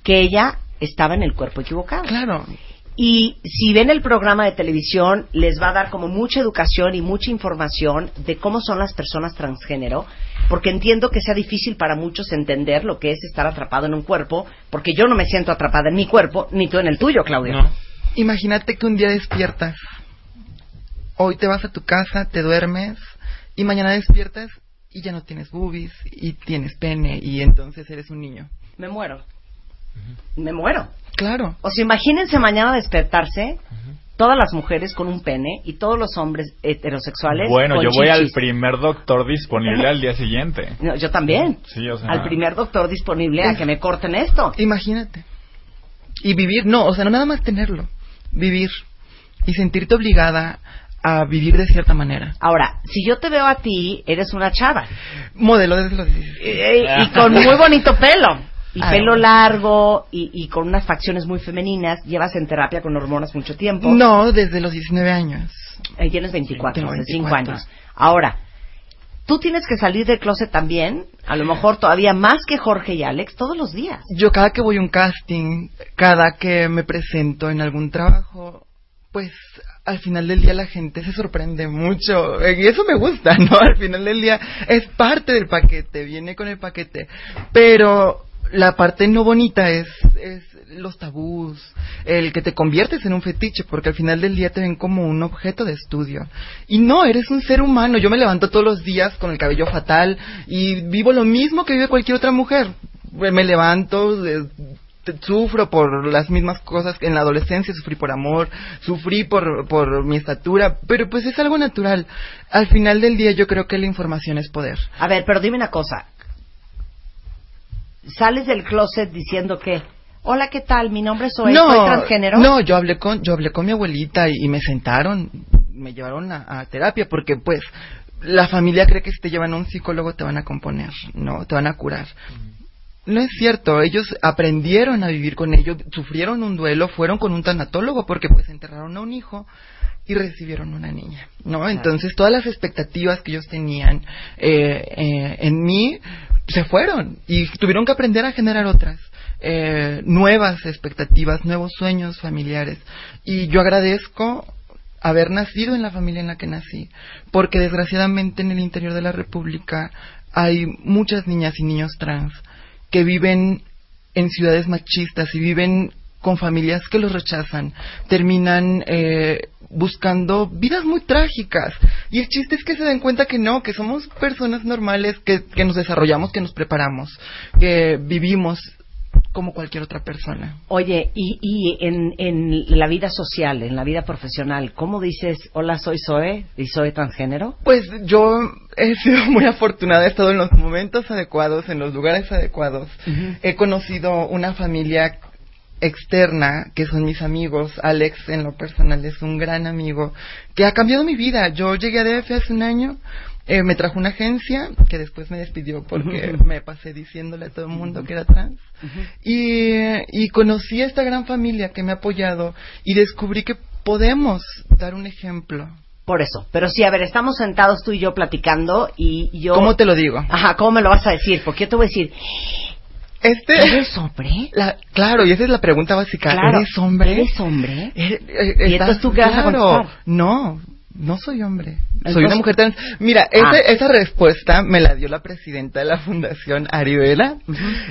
que ella estaba en el cuerpo equivocado. Claro. Y si ven el programa de televisión, les va a dar como mucha educación y mucha información de cómo son las personas transgénero, porque entiendo que sea difícil para muchos entender lo que es estar atrapado en un cuerpo, porque yo no me siento atrapada en mi cuerpo, ni tú en el tuyo, Claudia. Imagínate que un día despiertas, hoy te vas a tu casa, te duermes y mañana despiertas y ya no tienes boobies y tienes pene y entonces eres un niño. Me muero. Me muero. Claro. O sea, imagínense mañana despertarse todas las mujeres con un pene y todos los hombres heterosexuales Bueno, con yo voy al primer doctor disponible al día siguiente. No, yo también. Sí, o sea, Al primer doctor disponible a que me corten esto. Imagínate. Y vivir, no, o sea, no nada más tenerlo, vivir y sentirte obligada a vivir de cierta manera. Ahora, si yo te veo a ti, eres una chava. Modelo desde los Eh, y con muy bonito pelo. Y pelo largo y, y con unas facciones muy femeninas. Llevas en terapia con hormonas mucho tiempo. No, desde los 19 años. Eh, tienes 24, Tengo hace 5 24. años. Ahora, tú tienes que salir del closet también, a lo mejor todavía más que Jorge y Alex, todos los días. Yo cada que voy a un casting, cada que me presento en algún trabajo, pues al final del día la gente se sorprende mucho eh, y eso me gusta, ¿no? Al final del día es parte del paquete, viene con el paquete, pero la parte no bonita es, es los tabús, el que te conviertes en un fetiche, porque al final del día te ven como un objeto de estudio. Y no, eres un ser humano. Yo me levanto todos los días con el cabello fatal y vivo lo mismo que vive cualquier otra mujer. Me levanto, eh, sufro por las mismas cosas que en la adolescencia, sufrí por amor, sufrí por, por mi estatura, pero pues es algo natural. Al final del día yo creo que la información es poder. A ver, pero dime una cosa. ¿Sales del closet diciendo que, hola, ¿qué tal? Mi nombre es Zoe, soy transgénero? No, yo hablé con, yo hablé con mi abuelita y, y me sentaron, me llevaron a, a terapia porque pues la familia cree que si te llevan a un psicólogo te van a componer, no, te van a curar. No es cierto, ellos aprendieron a vivir con ello, sufrieron un duelo, fueron con un tanatólogo porque pues enterraron a un hijo y recibieron una niña, ¿no? Entonces todas las expectativas que ellos tenían eh, eh, en mí se fueron y tuvieron que aprender a generar otras. eh, nuevas expectativas, nuevos sueños familiares. Y yo agradezco haber nacido en la familia en la que nací, porque desgraciadamente en el interior de la República hay muchas niñas y niños trans que viven en ciudades machistas y viven con familias que los rechazan, terminan eh, buscando vidas muy trágicas. Y el chiste es que se den cuenta que no, que somos personas normales, que, que nos desarrollamos, que nos preparamos, que vivimos como cualquier otra persona. Oye, y, y en, en la vida social, en la vida profesional, ¿cómo dices, hola, soy Zoe y soy transgénero? Pues yo he sido muy afortunada, he estado en los momentos adecuados, en los lugares adecuados. He conocido una familia externa, que son mis amigos. Alex, en lo personal, es un gran amigo que ha cambiado mi vida. Yo llegué a DF hace un año. eh, me trajo una agencia que después me despidió porque me pasé diciéndole a todo el mundo que era trans. Y, y conocí a esta gran familia que me ha apoyado y descubrí que podemos dar un ejemplo. Por eso. Pero sí, a ver, estamos sentados tú y yo platicando y yo... ¿Cómo te lo digo? Ajá, ¿cómo me lo vas a decir? Porque yo te voy a decir... Este... ¿Eres hombre? La- claro, y esa es la pregunta básica. Claro, ¿Eres hombre? ¿Eres hombre? Eh, eh, ¿Y estás- tú claro. No, no soy hombre. soy una mujer trans. Mira, Ah. esa, esa respuesta me la dio la presidenta de la Fundación Arivela.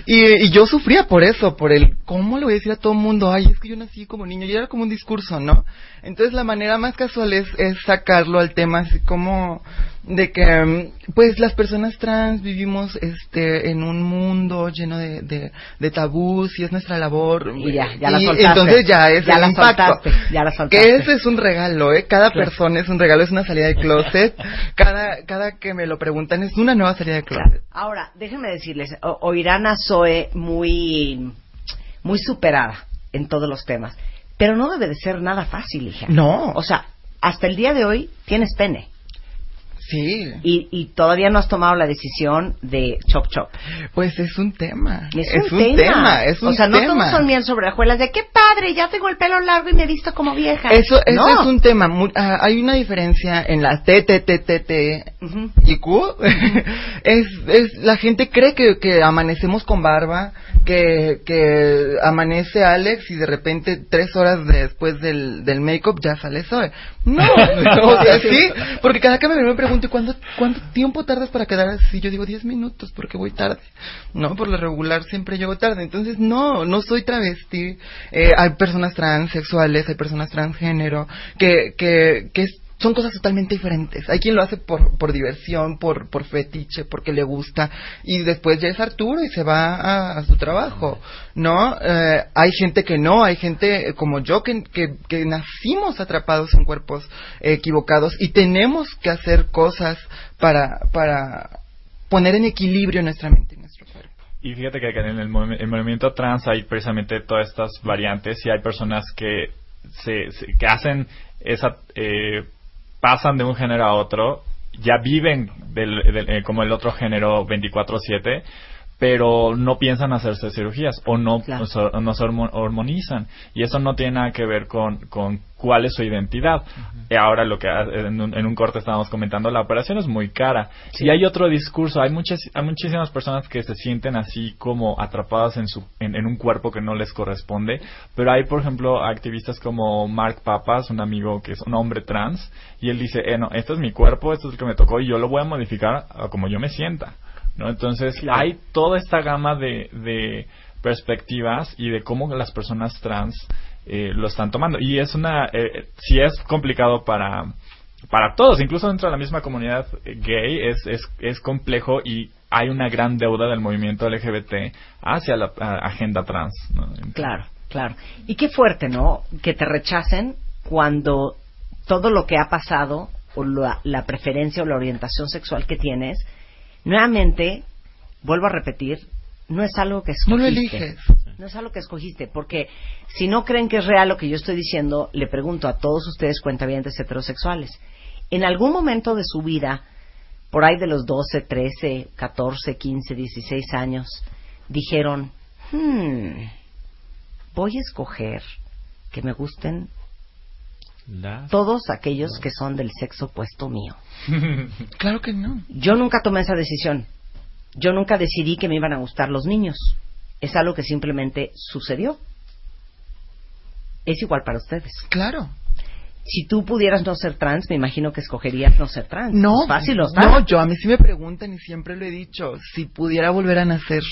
y, y yo sufría por eso, por el, ¿cómo le voy a decir a todo el mundo? Ay, es que yo nací como niño. Y era como un discurso, ¿no? Entonces la manera más casual es, es sacarlo al tema así como de que mm, pues las personas trans vivimos este en un mundo lleno de, de, de tabús y es nuestra labor Y ya, ya la Y soltaste. entonces ya es Ya el la impacto soltaste, ya la soltaste. que ese es un regalo eh cada Claro. persona es un regalo es una salida de closet cada cada que me lo preguntan es una nueva salida de closet Ahora, déjenme decirles, o- oirán a Zoe muy, muy superada en todos los temas, pero no debe de ser nada fácil, hija. No. O sea, hasta el día de hoy tienes pene. Sí. Y, y todavía no has tomado la decisión de chop chop. Pues es un tema. Es, Es un, un tema, es un O sea, no tema. todos son miel sobre hojuelas de qué padre, ya tengo el pelo largo y me he visto como vieja. Eso, eso no. es un tema. mu- ah, hay una diferencia en la T, T, T, T, T Ujú. y Q. es, es, la gente cree que, que amanecemos con barba, que, que amanece Alex y de repente tres horas después del, del make-up ya sale Zoe. No, o sea, sí, porque cada que me me pregunto, ¿y ¿cuánto, ¿cuánto tiempo tardas para quedar así? Yo digo, diez minutos, porque voy tarde. No, por lo regular siempre llego tarde. Entonces, no, no soy travesti. Eh, hay personas transexuales, hay personas transgénero, que, que, que es- son cosas totalmente diferentes. Hay quien lo hace por, por diversión, por, por fetiche, porque le gusta, y después ya es Arturo y se va a, su trabajo, ¿no? Eh, hay gente que no, hay gente eh, como yo que, que, nacimos atrapados en cuerpos eh, equivocados y tenemos que hacer cosas para, para poner en equilibrio nuestra mente y nuestro cuerpo. Y fíjate que en el, el movimiento trans hay precisamente todas estas variantes y hay personas que se, se- que hacen esa eh, pasan de un género a otro, ya viven del, del- eh, como el otro género 24/7, pero no piensan hacerse cirugías o no, o so- o no se hormo- hormonizan. Y eso no tiene nada que ver con, con cuál es su identidad. Y ahora lo que en un, en un corte estábamos comentando, la operación es muy cara. Y hay otro discurso, hay muchas, hay muchísimas personas que se sienten así como atrapadas en su, en, en un cuerpo que no les corresponde. Pero hay, por ejemplo, activistas como Mark Papas, un amigo que es un hombre trans, y él dice, eh, no, este es mi cuerpo, esto es el que me tocó y yo lo voy a modificar a como yo me sienta. ¿No? Entonces hay toda esta gama de, de perspectivas y de cómo las personas trans eh, lo están tomando. Y es una, eh, si es complicado para, para todos, incluso dentro de la misma comunidad eh, gay, es, es, es complejo y hay una gran deuda del movimiento LGBT hacia la a- agenda trans. ¿no? Claro, claro. Y qué fuerte, ¿no? Que te rechacen cuando todo lo que ha pasado o la, la preferencia o la orientación sexual que tienes, nuevamente, vuelvo a repetir, no es algo que escogiste. No lo eliges. No es algo que escogiste, porque si no creen que es real lo que yo estoy diciendo, le pregunto a todos ustedes cuentavientes heterosexuales. En algún momento de su vida, por ahí de los 12, 13, 14, 15, 16 años, dijeron, hmm, voy a escoger que me gusten todos aquellos que son del sexo opuesto mío. claro que no. Yo nunca tomé esa decisión. Yo nunca decidí que me iban a gustar los niños. Es algo que simplemente sucedió. Es igual para ustedes. Claro. Si tú pudieras no ser trans, me imagino que escogerías no ser trans. No, Es fácil, ¿no? no, yo a mí sí me preguntan y siempre lo he dicho, si pudiera volver a nacer,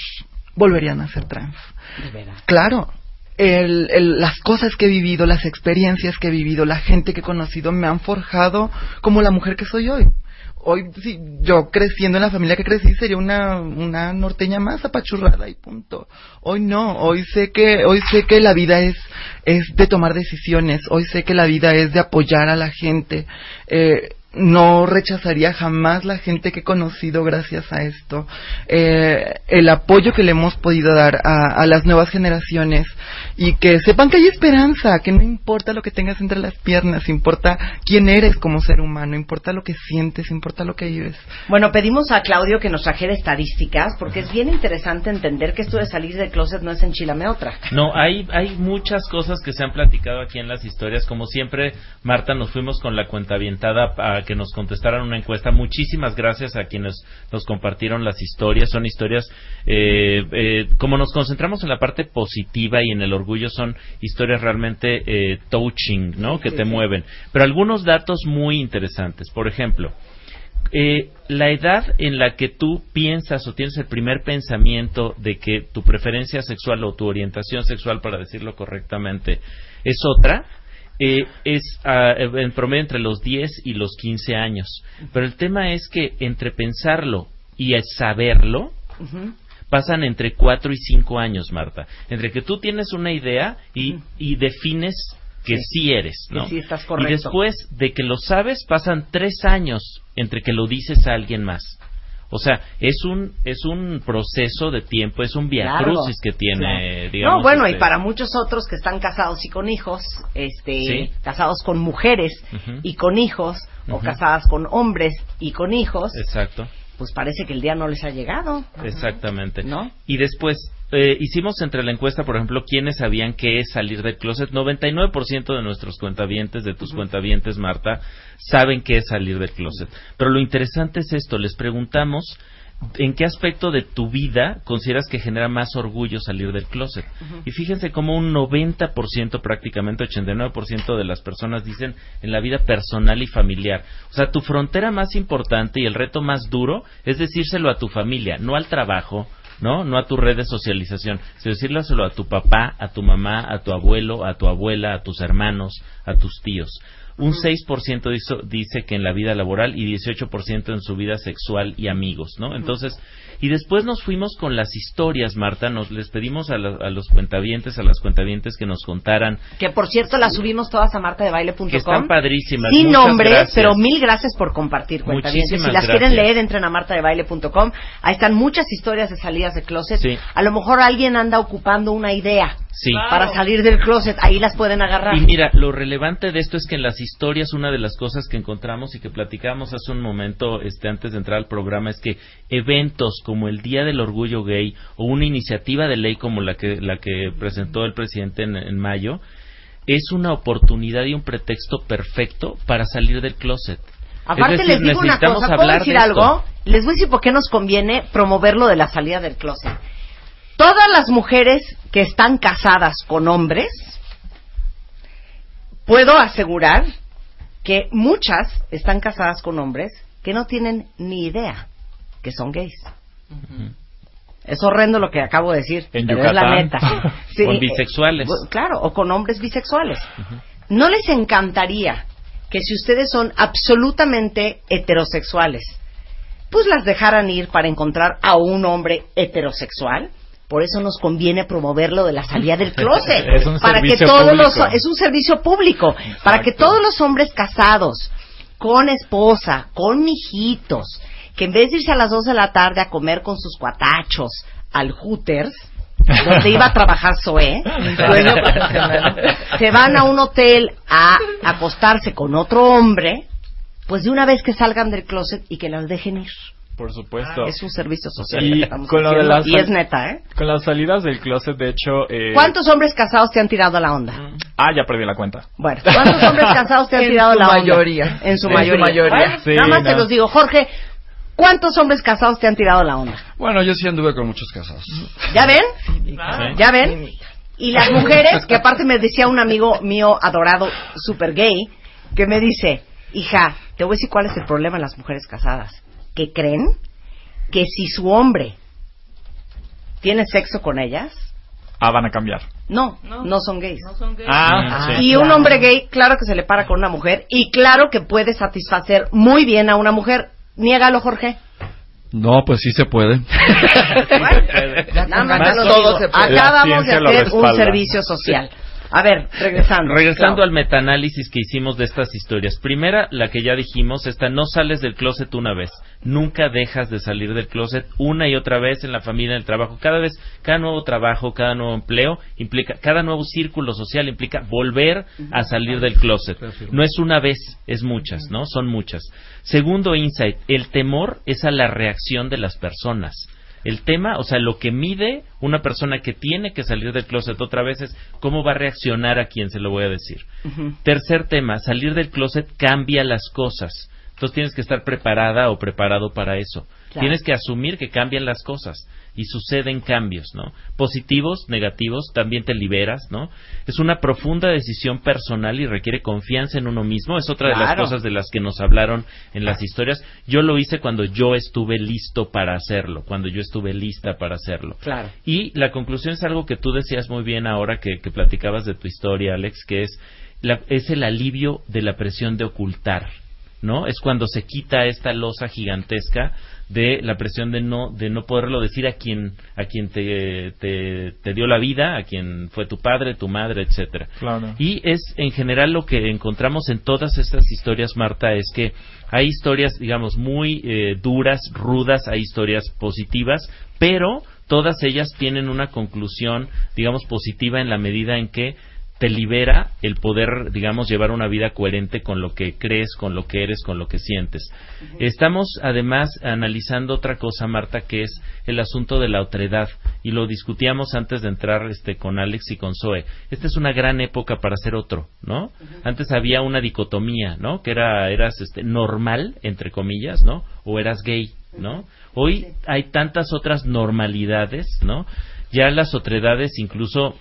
volvería a nacer trans. De veras. Claro, el, el- las cosas que he vivido, las experiencias que he vivido, la gente que he conocido me han forjado como la mujer que soy hoy. Hoy, si yo creciendo en la familia que crecí, sería una, una norteña más apachurrada y punto. Hoy no, hoy sé que, hoy sé que la vida es, es de tomar decisiones, hoy sé que la vida es de apoyar a la gente. Eh, no rechazaría jamás la gente que he conocido gracias a esto. Eh, el apoyo que le hemos podido dar a, a las nuevas generaciones y que sepan que hay esperanza, que no importa lo que tengas entre las piernas, importa quién eres como ser humano, importa lo que sientes, importa lo que vives. Bueno, pedimos a Claudio que nos trajera estadísticas porque es bien interesante entender que esto de salir del closet no es enchilame otra. No, hay, hay muchas cosas que se han platicado aquí en las historias. Como siempre, Marta, nos fuimos con la cuenta avientada a que nos contestaran una encuesta. Muchísimas gracias a quienes nos compartieron las historias. Son historias, eh, eh, como nos concentramos en la parte positiva y en el orgullo, son historias realmente eh, touching, ¿no? Que te mueven. Pero algunos datos muy interesantes. Por ejemplo, eh, la edad en la que tú piensas o tienes el primer pensamiento de que tu preferencia sexual o tu orientación sexual, para decirlo correctamente, es otra, eh, es ah, en promedio entre los 10 y los 15 años. Pero el tema es que entre pensarlo y saberlo, pasan entre 4 y 5 años, Marta. Entre que tú tienes una idea y, y defines que Sí. sí, eres, ¿no? sí estás y después de que lo sabes, pasan tres años entre que lo dices a alguien más. O sea, es un es un proceso de tiempo, es un viacrucis que tiene, digamos. no, bueno, y este- para muchos otros que están casados y con hijos, este, Sí. casados con mujeres y con hijos, o casadas con hombres y con hijos, Exacto. pues parece que el día no les ha llegado. Exactamente. Y después, eh, hicimos entre la encuesta, por ejemplo, quiénes sabían qué es salir del closet. 99% de nuestros cuentavientes, de tus cuentavientes, Marta, saben qué es salir del closet. Pero lo interesante es esto, les preguntamos en qué aspecto de tu vida consideras que genera más orgullo salir del closet. Y fíjense cómo un 90%, prácticamente 89% de las personas dicen en la vida personal y familiar. O sea, tu frontera más importante y el reto más duro es decírselo a tu familia, no al trabajo, ¿no? No a tu red de socialización, sino decírselo a tu papá, a tu mamá, a tu abuelo, a tu abuela, a tus hermanos, a tus tíos. Un 6% dice, dice que en la vida laboral y 18% en su vida sexual y amigos, ¿no? Entonces, y después nos fuimos con las historias, Marta, nos les pedimos a, la- a los cuentavientes, a las cuentavientes que nos contaran Que por cierto las subimos todas a martadebaile.com. que están padrísimas. Sin Muchas nombre, gracias. pero mil gracias por compartir, cuentavientes. Muchísimas Si las gracias. quieren leer, entren a martadebaile.com. Ahí están muchas historias de salidas de closet. Sí. A lo mejor alguien anda ocupando una idea Sí. para salir del closet. Ahí las pueden agarrar. Y mira, lo relevante de esto es que en las historias una de las cosas que encontramos y que platicamos hace un momento, este, antes de entrar al programa, es que eventos como el Día del Orgullo Gay o una iniciativa de ley como la que la que presentó el presidente en, en mayo es una oportunidad y un pretexto perfecto para salir del closet. Aparte decir, les digo una necesitamos cosa, ¿puedo hablar decir de esto. algo? Les voy a decir por qué nos conviene promover lo de la salida del closet. Todas las mujeres que están casadas con hombres, puedo asegurar que muchas están casadas con hombres que no tienen ni idea que son gays. Es horrendo lo que acabo de decir, En pero es la Yucatán. neta. Sí, Con bisexuales. claro, o con hombres bisexuales. ¿No les encantaría que si ustedes son absolutamente heterosexuales, pues las dejaran ir para encontrar a un hombre heterosexual? Por eso nos conviene promover lo de la salida del closet. Es un para que todos los es un servicio público, para que todos los hombres casados con esposa, con mijitos, que en vez de irse a las 2 de la tarde a comer con sus cuatachos al Hooters, donde iba a trabajar Zoé, dueño se van a un hotel a acostarse con otro hombre, pues de una vez que salgan del closet y que las dejen ir. Por supuesto. Es un servicio social. Y con lo de las y es neta, ¿eh? Con las salidas del closet, de hecho. Eh, ¿Cuántos hombres casados te han tirado a la onda? Ah, ya perdí la cuenta. Bueno, ¿cuántos hombres casados te han En tirado su la onda? mayoría. En su En su mayoría. mayoría. Bueno, Sí, nada más no. te los digo. Jorge, ¿cuántos hombres casados te han tirado la onda? Bueno, yo sí anduve con muchos casados. ¿Ya ven? ¿Ya ven? Y las mujeres, que aparte me decía un amigo mío adorado, super gay, que me dice, hija, te voy a decir cuál es el problema en las mujeres casadas. Que creen que si su hombre tiene sexo con ellas, Ah, van a cambiar. no, no, son gays. Ah, sí. Y un hombre gay, claro que se le para con una mujer y claro que puede satisfacer muy bien a una mujer. Niégalo, Jorge. No, pues sí se puede. Nada más todo se puede. Vamos de hacer un servicio social. A ver, regresando. Regresando al metaanálisis que hicimos de estas historias. Primera, la que ya dijimos, esta no sales del closet una vez. Nunca dejas de salir del closet una y otra vez en la familia, en el trabajo. Cada vez, cada nuevo trabajo, cada nuevo empleo implica, cada nuevo círculo social implica volver a salir del closet. No es una vez, es muchas, ¿no? Son muchas. Segundo insight, el temor es a la reacción de las personas. El tema, o sea, lo que mide una persona que tiene que salir del closet otra vez es cómo va a reaccionar a quien se lo voy a decir. Tercer tema, salir del closet cambia las cosas. Entonces tienes que estar preparada o preparado para eso. Claro. Tienes que asumir que cambian las cosas y suceden cambios, ¿no? Positivos, negativos, también te liberas, ¿no? Es una profunda decisión personal y requiere confianza en uno mismo. Es otra de las cosas de las que nos hablaron en las historias. Yo lo hice cuando yo estuve listo para hacerlo, cuando yo estuve lista para hacerlo. Claro. Y la conclusión es algo que tú decías muy bien ahora que, que platicabas de tu historia, Alex, que es, la- es el alivio de la presión de ocultar, ¿no? Es cuando se quita esta losa gigantesca de la presión de no de no poderlo decir a quien a quien te, te, te dio la vida, a quien fue tu padre, tu madre, etcétera. Claro. Y es en general lo que encontramos en todas estas historias, Marta, es que hay historias, digamos, muy eh, duras, rudas, hay historias positivas, pero todas ellas tienen una conclusión, digamos, positiva en la medida en que te libera el poder, digamos, llevar una vida coherente con lo que crees, con lo que eres, con lo que sientes. Estamos además analizando otra cosa, Marta, que es el asunto de la otredad y lo discutíamos antes de entrar este con Alex y con Zoe. Esta es una gran época para ser otro, ¿no? Antes había una dicotomía, ¿no? Que era eras este normal entre comillas, ¿no? O eras gay, ¿no? Hoy hay tantas otras normalidades, ¿no? Ya las otredades incluso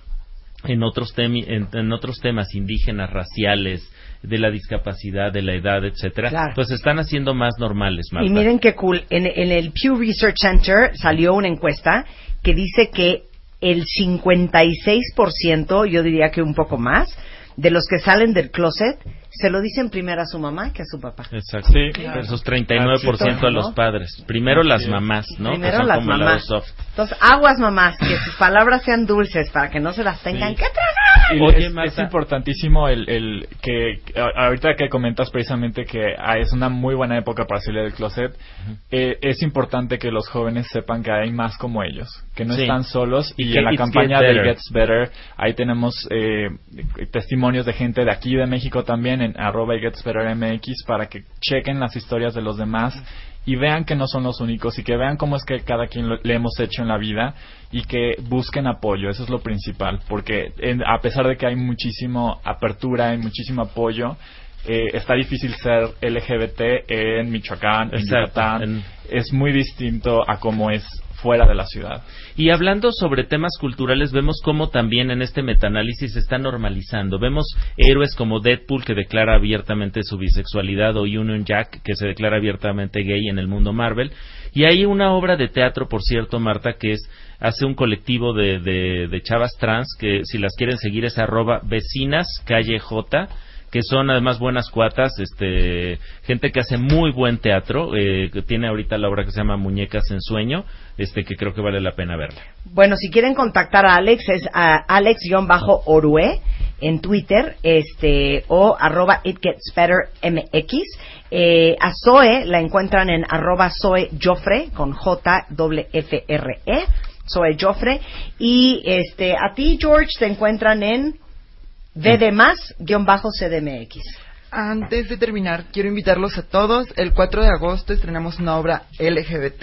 en otros, temi- en, en otros temas indígenas, raciales, de la discapacidad, de la edad, etcétera, Claro. pues están haciendo más normales, Marta. Y miren qué cool. En, en el Pew Research Center salió una encuesta que dice que el 56%, yo diría que un poco más, de los que salen del closet se lo dicen primero a su mamá que a su papá. Exacto. Sí. Versus 39% a los ¿no? padres. Primero las mamás, ¿no? Primero que son las mamás. soft. Entonces, aguas mamás, que sus palabras sean dulces para que no se las tengan Sí. que tragar. Oye, es, Marta. es importantísimo el, el que a- ahorita que comentas precisamente que ah, es una muy buena época para salir del closet, eh, es importante que los jóvenes sepan que hay más como ellos, que no Sí. están solos Y y, que en la campaña get de. Gets Better ahí tenemos eh, testimonios de gente de aquí de México también en arroba y MX para que chequen las historias de los demás y vean que no son los únicos y que vean cómo es que cada quien lo- le hemos hecho en la vida y que busquen apoyo, eso es lo principal, porque en- a pesar de que hay muchísimo apertura y muchísimo apoyo, eh, está difícil ser LGBT en Michoacán, en Exacto, Yucatán, en- es muy distinto a como es fuera de la ciudad. Y hablando sobre temas culturales, vemos cómo también en este metaanálisis se está normalizando. Vemos héroes como Deadpool, que declara abiertamente su bisexualidad, o Union Jack, que se declara abiertamente gay en el mundo Marvel. Y hay una obra de teatro, por cierto, Marta, que es hace un colectivo de, de, de chavas trans, que si las quieren seguir es arroba vecinas calle J, que son además buenas cuatas, este, gente que hace muy buen teatro, eh, que tiene ahorita la obra que se llama Muñecas en Sueño, este, que creo que vale la pena verla. Bueno, si quieren contactar a Alex es a Alex-Orue en Twitter, este, o arroba It. Eh, a Zoe la encuentran en arroba Zoe Joffre con J W F R E, Zoe Joffre. Y este, a ti George te encuentran en V de más guion bajo CDMX. Antes de terminar, quiero invitarlos a todos. El 4 de agosto estrenamos una obra LGBT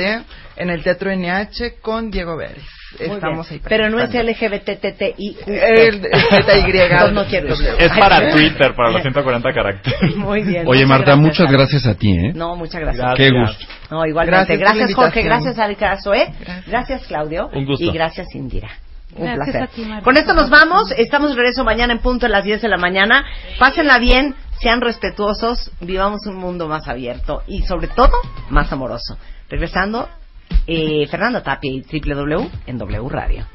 en el Teatro NH con Diego Vélez. Estamos ahí. Pero no es. LGBTTI. No quiero. Es para Twitter, para los 140 caracteres. Muy bien. Oye, Marta, muchas gracias a ti, ¿eh? No, muchas gracias. Qué gusto. No, igualmente. Gracias Jorge. Gracias, Alcazo, ¿eh? Gracias. Claudio. Un gusto. Y gracias, Indira. Un Gracias placer. ti. Con esto nos vamos. Estamos de regreso mañana en punto a las 10 de la mañana. Pásenla bien, sean respetuosos, vivamos un mundo más abierto y, sobre todo, más amoroso. Regresando, eh, Fernando Tapia y www en W Radio.